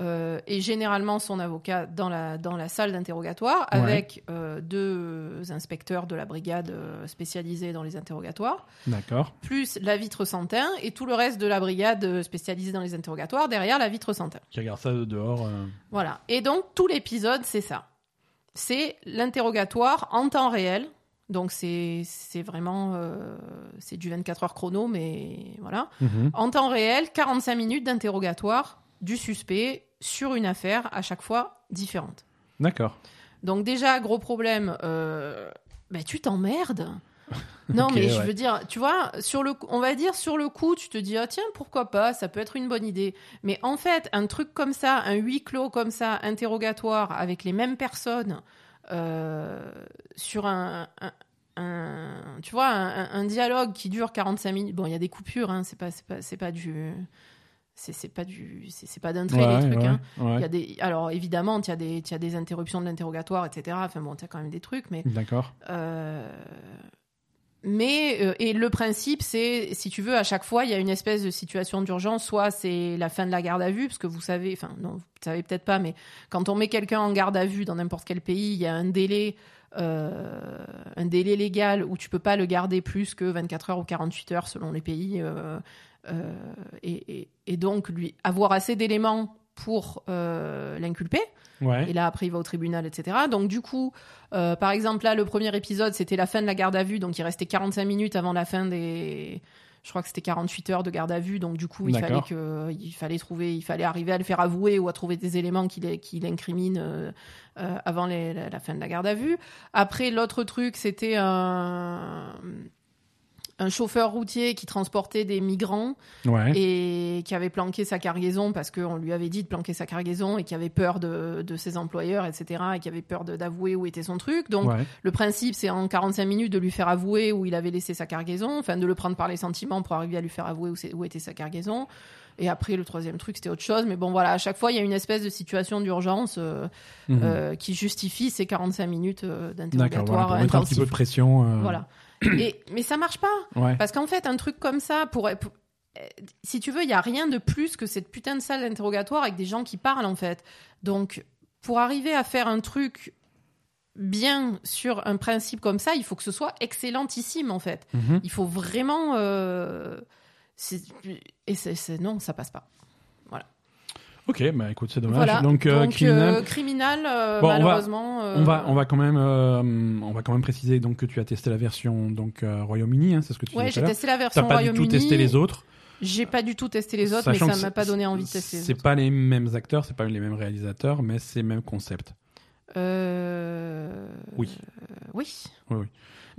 euh, et généralement son avocat dans la, dans la salle d'interrogatoire Ouais. avec euh, deux inspecteurs de la brigade euh, spécialisée dans les interrogatoires, D'accord. plus la vitre Santin et tout le reste de la brigade spécialisée dans les interrogatoires derrière la vitre Santin. Qui regarde ça de dehors. euh, Voilà. Et donc, tout l'épisode, c'est ça. C'est l'interrogatoire en temps réel. Donc, c'est vraiment... euh, c'est du 24 heures chrono, mais voilà. mhm. En temps réel, 45 minutes d'interrogatoire du suspect sur une affaire, à chaque fois différente. D'accord. Donc déjà, gros problème, euh, ben, tu t'emmerdes. [laughs] Non, mais je ouais. veux dire, tu vois, sur le, on va dire sur le coup, tu te dis, ah, tiens, pourquoi pas, ça peut être une bonne idée. Mais en fait, un truc comme ça, un huis clos comme ça, interrogatoire, avec les mêmes personnes, euh, sur un, un- un- tu vois, un, un dialogue qui dure 45 minutes. Bon, il y a des coupures, hein, c'est pas, c'est pas, c'est pas du, c'est pas du, c'est pas d'un trait Ouais, les trucs. ouais, hein. ouais. Il y a des, alors évidemment, il y a des, y a des interruptions de l'interrogatoire, etc. Enfin bon, il y a quand même des trucs, mais D'accord. euh, mais euh, et le principe, c'est si tu veux, à chaque fois, il y a une espèce de situation d'urgence. Soit c'est la fin de la garde à vue, parce que vous savez, enfin non, vous savez peut-être pas, mais quand on met quelqu'un en garde à vue dans n'importe quel pays, il y a un délai. euh, un délai légal où tu peux pas le garder plus que 24 heures ou 48 heures selon les pays et, et- et donc lui avoir assez d'éléments pour euh, l'inculper Ouais. et là, après, il va au tribunal, etc. Donc, du coup, euh, par exemple, là, le premier épisode, c'était la fin de la garde à vue. Donc, il restait 45 minutes avant la fin des. Je crois que c'était 48 heures de garde à vue. Donc, du coup, il fallait, que, il fallait trouver, il fallait arriver à le faire avouer ou à trouver des éléments qui l'in- qui l'incriminent euh, euh, avant les- la, la fin de la garde à vue. Après, l'autre truc, c'était un. Un chauffeur routier qui transportait des migrants Ouais. et qui avait planqué sa cargaison parce qu'on lui avait dit de planquer sa cargaison et qui avait peur de, de ses employeurs, etc. et qui avait peur d'avouer où était son truc. Donc Ouais. le principe, c'est en 45 minutes de lui faire avouer où il avait laissé sa cargaison, enfin de le prendre par les sentiments pour arriver à lui faire avouer où, était sa cargaison. Et après, le troisième truc, c'était autre chose. Mais bon, voilà, à chaque fois, il y a une espèce de situation d'urgence euh, Mhm. euh, qui justifie ces 45 minutes euh, D'accord. d'interrogatoire Voilà, pour mettre un petit peu de pression. euh, Voilà. Et, [clears throat] mais ça marche pas. Ouais. Parce qu'en fait, un truc comme ça, pour, pour- euh, si tu veux, il y a rien de plus que cette putain de salle d'interrogatoire avec des gens qui parlent, en fait. Donc, pour arriver à faire un truc bien sur un principe comme ça, il faut que ce soit excellentissime, en fait. Mhm. Il faut vraiment... euh, et non, ça passe pas. Ok, bah écoute, c'est dommage. Voilà. Donc, euh, criminal. euh, criminal, euh, Bon, on va- malheureusement... euh, On va, on va quand même, on va quand même préciser donc que tu as testé la version donc Royaume-Uni, hein, c'est ce que tu Ouais, j'ai testé la T'as version pas du Royaume-Uni. tout testé les autres. J'ai pas du tout testé les autres, sachant mais ça m'a pas donné envie de tester C'est pas les mêmes acteurs, c'est pas les mêmes réalisateurs, mais c'est le même concept. Oui. oui. Oui,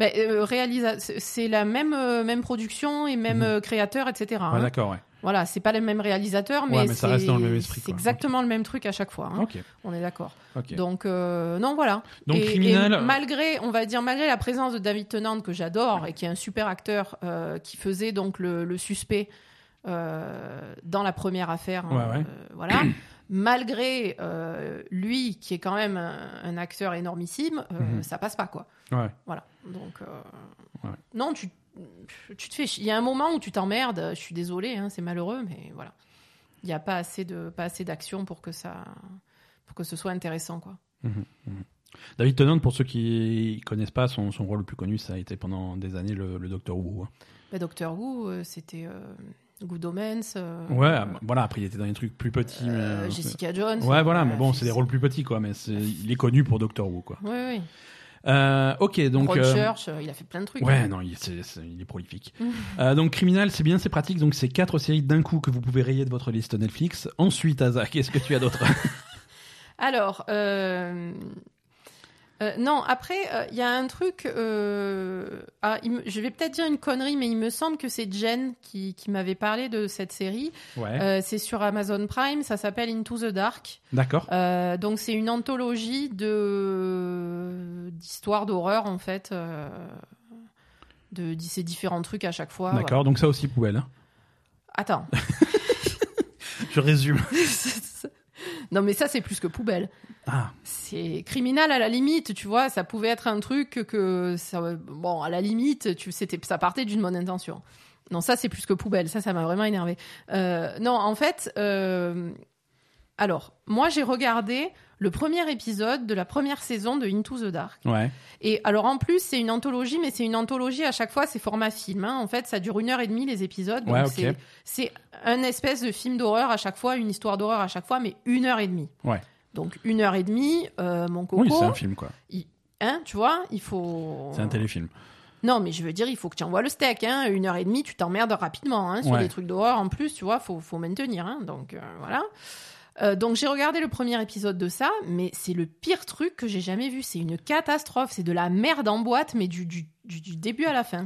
euh, réalisa- c'est- la même, euh, même production et même Mhm. euh, créateur, etc. Ah, hein. d'accord, ouais. Voilà, c'est pas le même réalisateur, mais, Ouais, mais ça c'est- reste dans le même esprit, C'est exactement le même truc à chaque fois. hein. On est d'accord. Donc, euh, non, voilà. Donc, et, et malgré, on va dire, malgré la présence de David Tennant que j'adore et qui est un super acteur euh, qui faisait donc le, le suspect euh, dans la première affaire, Ouais, euh, ouais. voilà. Malgré euh, lui qui est quand même un, un acteur énormissime, euh, Mhm. ça passe pas quoi. Ouais. Voilà. Donc, euh, Ouais. non, tu, tu te fais. Il y a un moment où tu t'emmerdes. Je suis désolée, hein, c'est malheureux, mais voilà. Il n'y a pas assez de pas assez d'action pour que ça pour que ce soit intéressant quoi. David Tennant, pour ceux qui connaissent pas, son, son rôle le plus connu, ça a été pendant des années le, le Docteur Who. hein. Bah, Doctor Who, c'était Good Omens. euh, Ouais, euh, bah, voilà, après il était dans des trucs plus petits. mais, euh, euh, Jessica Jones. Ouais, voilà, mais bon, c'est des rôles plus petits, quoi, mais c'est- il est connu pour Doctor Who, quoi. Oui, oui. Euh, ok, donc. euh, il a fait plein de trucs. Ouais, hein. non, il, est prolifique. [laughs] Euh, donc, Criminal, c'est bien, c'est pratique. Donc, c'est quatre séries d'un coup que vous pouvez rayer de votre liste Netflix. Ensuite, Asa, [laughs] qu'est-ce que tu as d'autre? [laughs] Alors, euh, non, après, euh, il y a un truc. euh, ah, me- je vais peut-être dire une connerie, mais il me semble que c'est Jen qui, qui m'avait parlé de cette série. Ouais. C'est sur Amazon Prime, ça s'appelle Into the Dark. D'accord. Donc, c'est une anthologie de d'histoires d'horreur, en fait. de, de ces différents trucs à chaque fois. D'accord, donc ça aussi poubelle. hein. Attends. [laughs] Je résume. [laughs] non, mais ça, c'est plus que poubelle. Ah, C'est criminel à la limite, tu vois. Ça pouvait être un truc que, ça, bon, à la limite, tu, c'était, ça partait d'une bonne intention. Non, ça, c'est plus que poubelle. Ça, ça m'a vraiment énervé. Euh, non, en fait, euh, Alors, moi, j'ai regardé le premier épisode de la première saison de Into the Dark. Ouais. Et alors, en plus, c'est une anthologie, mais c'est une anthologie à chaque fois, c'est format film. hein. En fait, ça dure une heure et demie les épisodes. Donc, Ouais, c'est un espèce de film d'horreur à chaque fois, une histoire d'horreur à chaque fois, mais une heure et demie. Ouais. Donc, une heure et demie, euh, mon coco. Oui, c'est un film, quoi. Hein, tu vois, il faut. C'est un téléfilm. Non, mais je veux dire, il faut que tu envoies le steak. Hein. Une heure et demie, tu t'emmerdes rapidement. Hein, sur Ouais. des trucs d'horreur en plus, tu vois, faut, faut maintenir. Hein, donc euh, voilà. Euh, donc j'ai regardé le premier épisode de ça, mais c'est le pire truc que j'ai jamais vu. C'est une catastrophe. C'est de la merde en boîte, mais du, du, du, du début à la fin.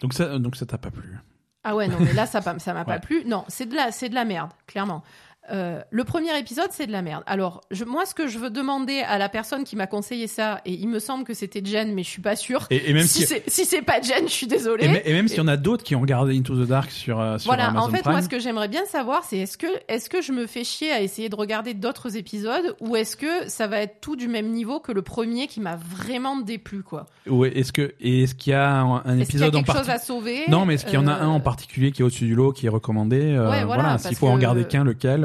Donc ça, donc ça t'a pas plu. Ah ouais, non, mais là, ça pas- [laughs] ça m'a pas plu. Non, c'est de la, c'est de la merde, clairement. Euh, le premier épisode, c'est de la merde. Alors, je, moi, ce que je veux demander à la personne qui m'a conseillé ça, et il me semble que c'était Jen, mais je suis pas sûre. Et, et même si si, c'est si pas Jen, je suis désolée. et, me- et même s'il y en a d'autres qui ont regardé Into the Dark sur, euh, sur Voilà, Amazon en fait, Prime. moi, ce que j'aimerais bien savoir, c'est est-ce que, est-ce que je me fais chier à essayer de regarder d'autres épisodes ou est-ce que ça va être tout du même niveau que le premier qui m'a vraiment déplu, quoi? Ouais, est-ce que et est-ce qu'il y a un, un Est-ce qu'il y a épisode en quelque chose à sauver? Non, mais est-ce qu'il y en a Euh, un en particulier qui est au-dessus du lot, qui est recommandé euh, Ouais, voilà, Voilà, s'il faut en garder qu'un, lequel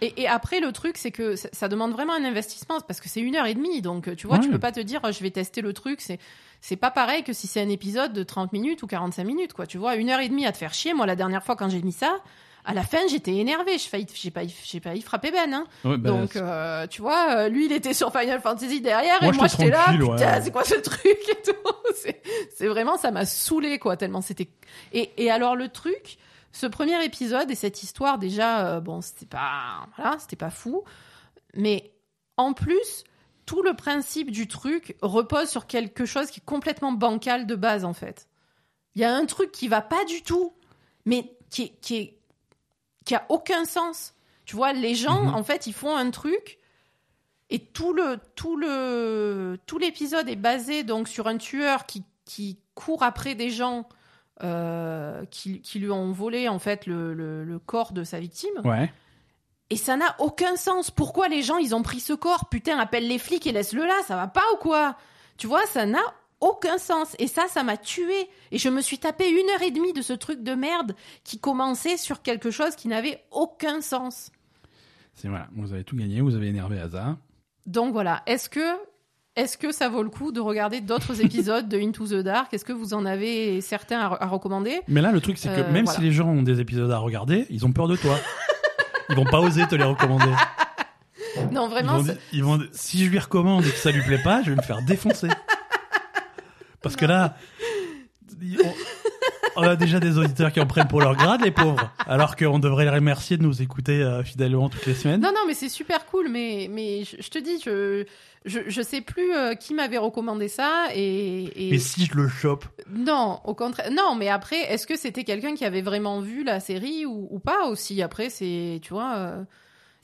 Et, et après, le truc, c'est que ça, ça demande vraiment un investissement parce que c'est une heure et demie. Donc, tu vois, Ouais. tu peux pas te dire, je vais tester le truc. C'est, c'est pas pareil que si c'est un épisode de 30 minutes ou 45 minutes, quoi. Tu vois, une heure et demie à te faire chier. Moi, la dernière fois, quand j'ai mis ça, à la fin, j'étais énervée. J'ai failli, j'ai pas, j'ai pas y frapper Ben, hein. ouais, bah, Donc, euh, tu vois, euh, lui, il était sur Final Fantasy derrière Moi, et moi, j'étais là, tranquille, putain, ouais. c'est quoi ce truc et tout. [laughs] C'est, c'est vraiment, ça m'a saoulé, quoi, tellement c'était. Et, et alors, le truc, ce premier épisode et cette histoire, déjà, euh, bon, c'était pas, voilà, c'était pas fou. Mais en plus, tout le principe du truc repose sur quelque chose qui est complètement bancal de base, en fait. Il y a un truc qui va pas du tout, mais qui est, qui est, qui a aucun sens. Tu vois, les gens, Mhm. en fait, ils font un truc et tout le tout le tout l'épisode est basé donc sur un tueur qui qui court après des gens euh, qui, qui lui ont volé en fait le, le, le corps de sa victime. ouais. Et ça n'a aucun sens. Pourquoi les gens ils ont pris ce corps? Putain, appelle les flics et laisse-le là. Ça va pas ou quoi? Tu vois, ça n'a aucun sens. Et ça, ça m'a tué. Et je me suis tapé une heure et demie de ce truc de merde qui commençait sur quelque chose qui n'avait aucun sens. C'est voilà, vous avez tout gagné, vous avez énervé Hazard. Donc voilà, est-ce que est-ce que ça vaut le coup de regarder d'autres [laughs] épisodes de Into the Dark? Est-ce que vous en avez certains à, à recommander? Mais là, le truc, c'est que Euh, même voilà. si les gens ont des épisodes à regarder, ils ont peur de toi. ils vont pas oser te les recommander. [laughs] Non, Ils vraiment, vont, ils vont, si je lui recommande et que ça lui plaît pas, je vais me faire défoncer. Parce que là, on, on a déjà des auditeurs qui en prennent pour leur grade, les pauvres. Alors qu'on devrait les remercier de nous écouter euh, fidèlement toutes les semaines. non, non, mais c'est super cool. Mais mais je, je te dis, je je, je sais plus euh, qui m'avait recommandé ça et, et- Mais si je le chope, non, au contraire, non. Mais après, est-ce que c'était quelqu'un qui avait vraiment vu la série ou, ou pas aussi? Après, c'est tu vois. euh,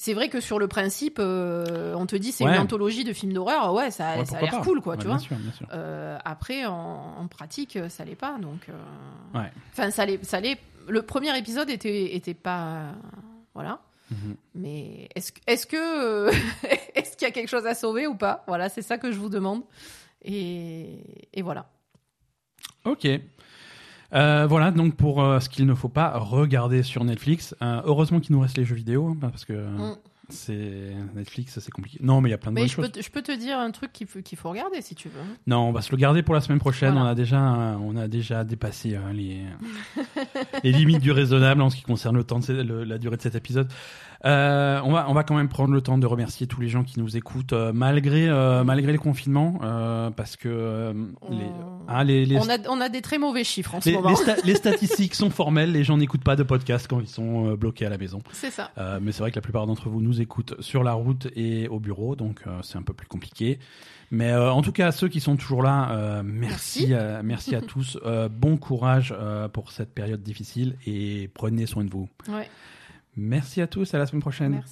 c'est vrai que sur le principe, euh, on te dit c'est Ouais. une anthologie de films d'horreur, ouais, ça, ouais, ça a l'air cool, quoi, Ouais, tu vois. sûr. Euh, après, en, en pratique, ça l'est pas. Donc, euh, enfin, ça l'est, ça l'est. Le premier épisode était, était pas, voilà. Mhm. Mais est-ce, est-ce que, [laughs] est-ce qu'il y a quelque chose à sauver ou pas? Voilà, c'est ça que je vous demande. Et, et voilà. Ok. Euh, voilà donc pour euh, ce qu'il ne faut pas regarder sur Netflix. Euh, heureusement qu'il nous reste les jeux vidéo hein, parce que Mm. c'est Netflix, c'est compliqué. Non, mais il y a plein de Mais bonnes je choses. peux, te- je peux te dire un truc qu'il faut, regarder si tu veux. Non, on va se le garder pour la semaine prochaine. Voilà. On a déjà, on a déjà dépassé les, [laughs] les limites du raisonnable en ce qui concerne le temps de le- la durée de cet épisode. Euh, on va, on va quand même prendre le temps de remercier tous les gens qui nous écoutent euh, malgré, euh, malgré les confinements, euh, parce que euh, les, On- ah, les, les, On a, on a des très mauvais chiffres en ce moment. les sta- les [laughs] statistiques sont formelles. Les gens n'écoutent pas de podcast quand ils sont bloqués à la maison. C'est ça. Euh, mais c'est vrai que la plupart d'entre vous nous écoutent sur la route et au bureau, donc euh, c'est un peu plus compliqué. Mais euh, en tout cas, ceux qui sont toujours là, euh, merci, Merci. à, merci à [laughs] tous. Euh, bon courage euh, pour cette période difficile et prenez soin de vous. Ouais. Merci à tous, à la semaine prochaine.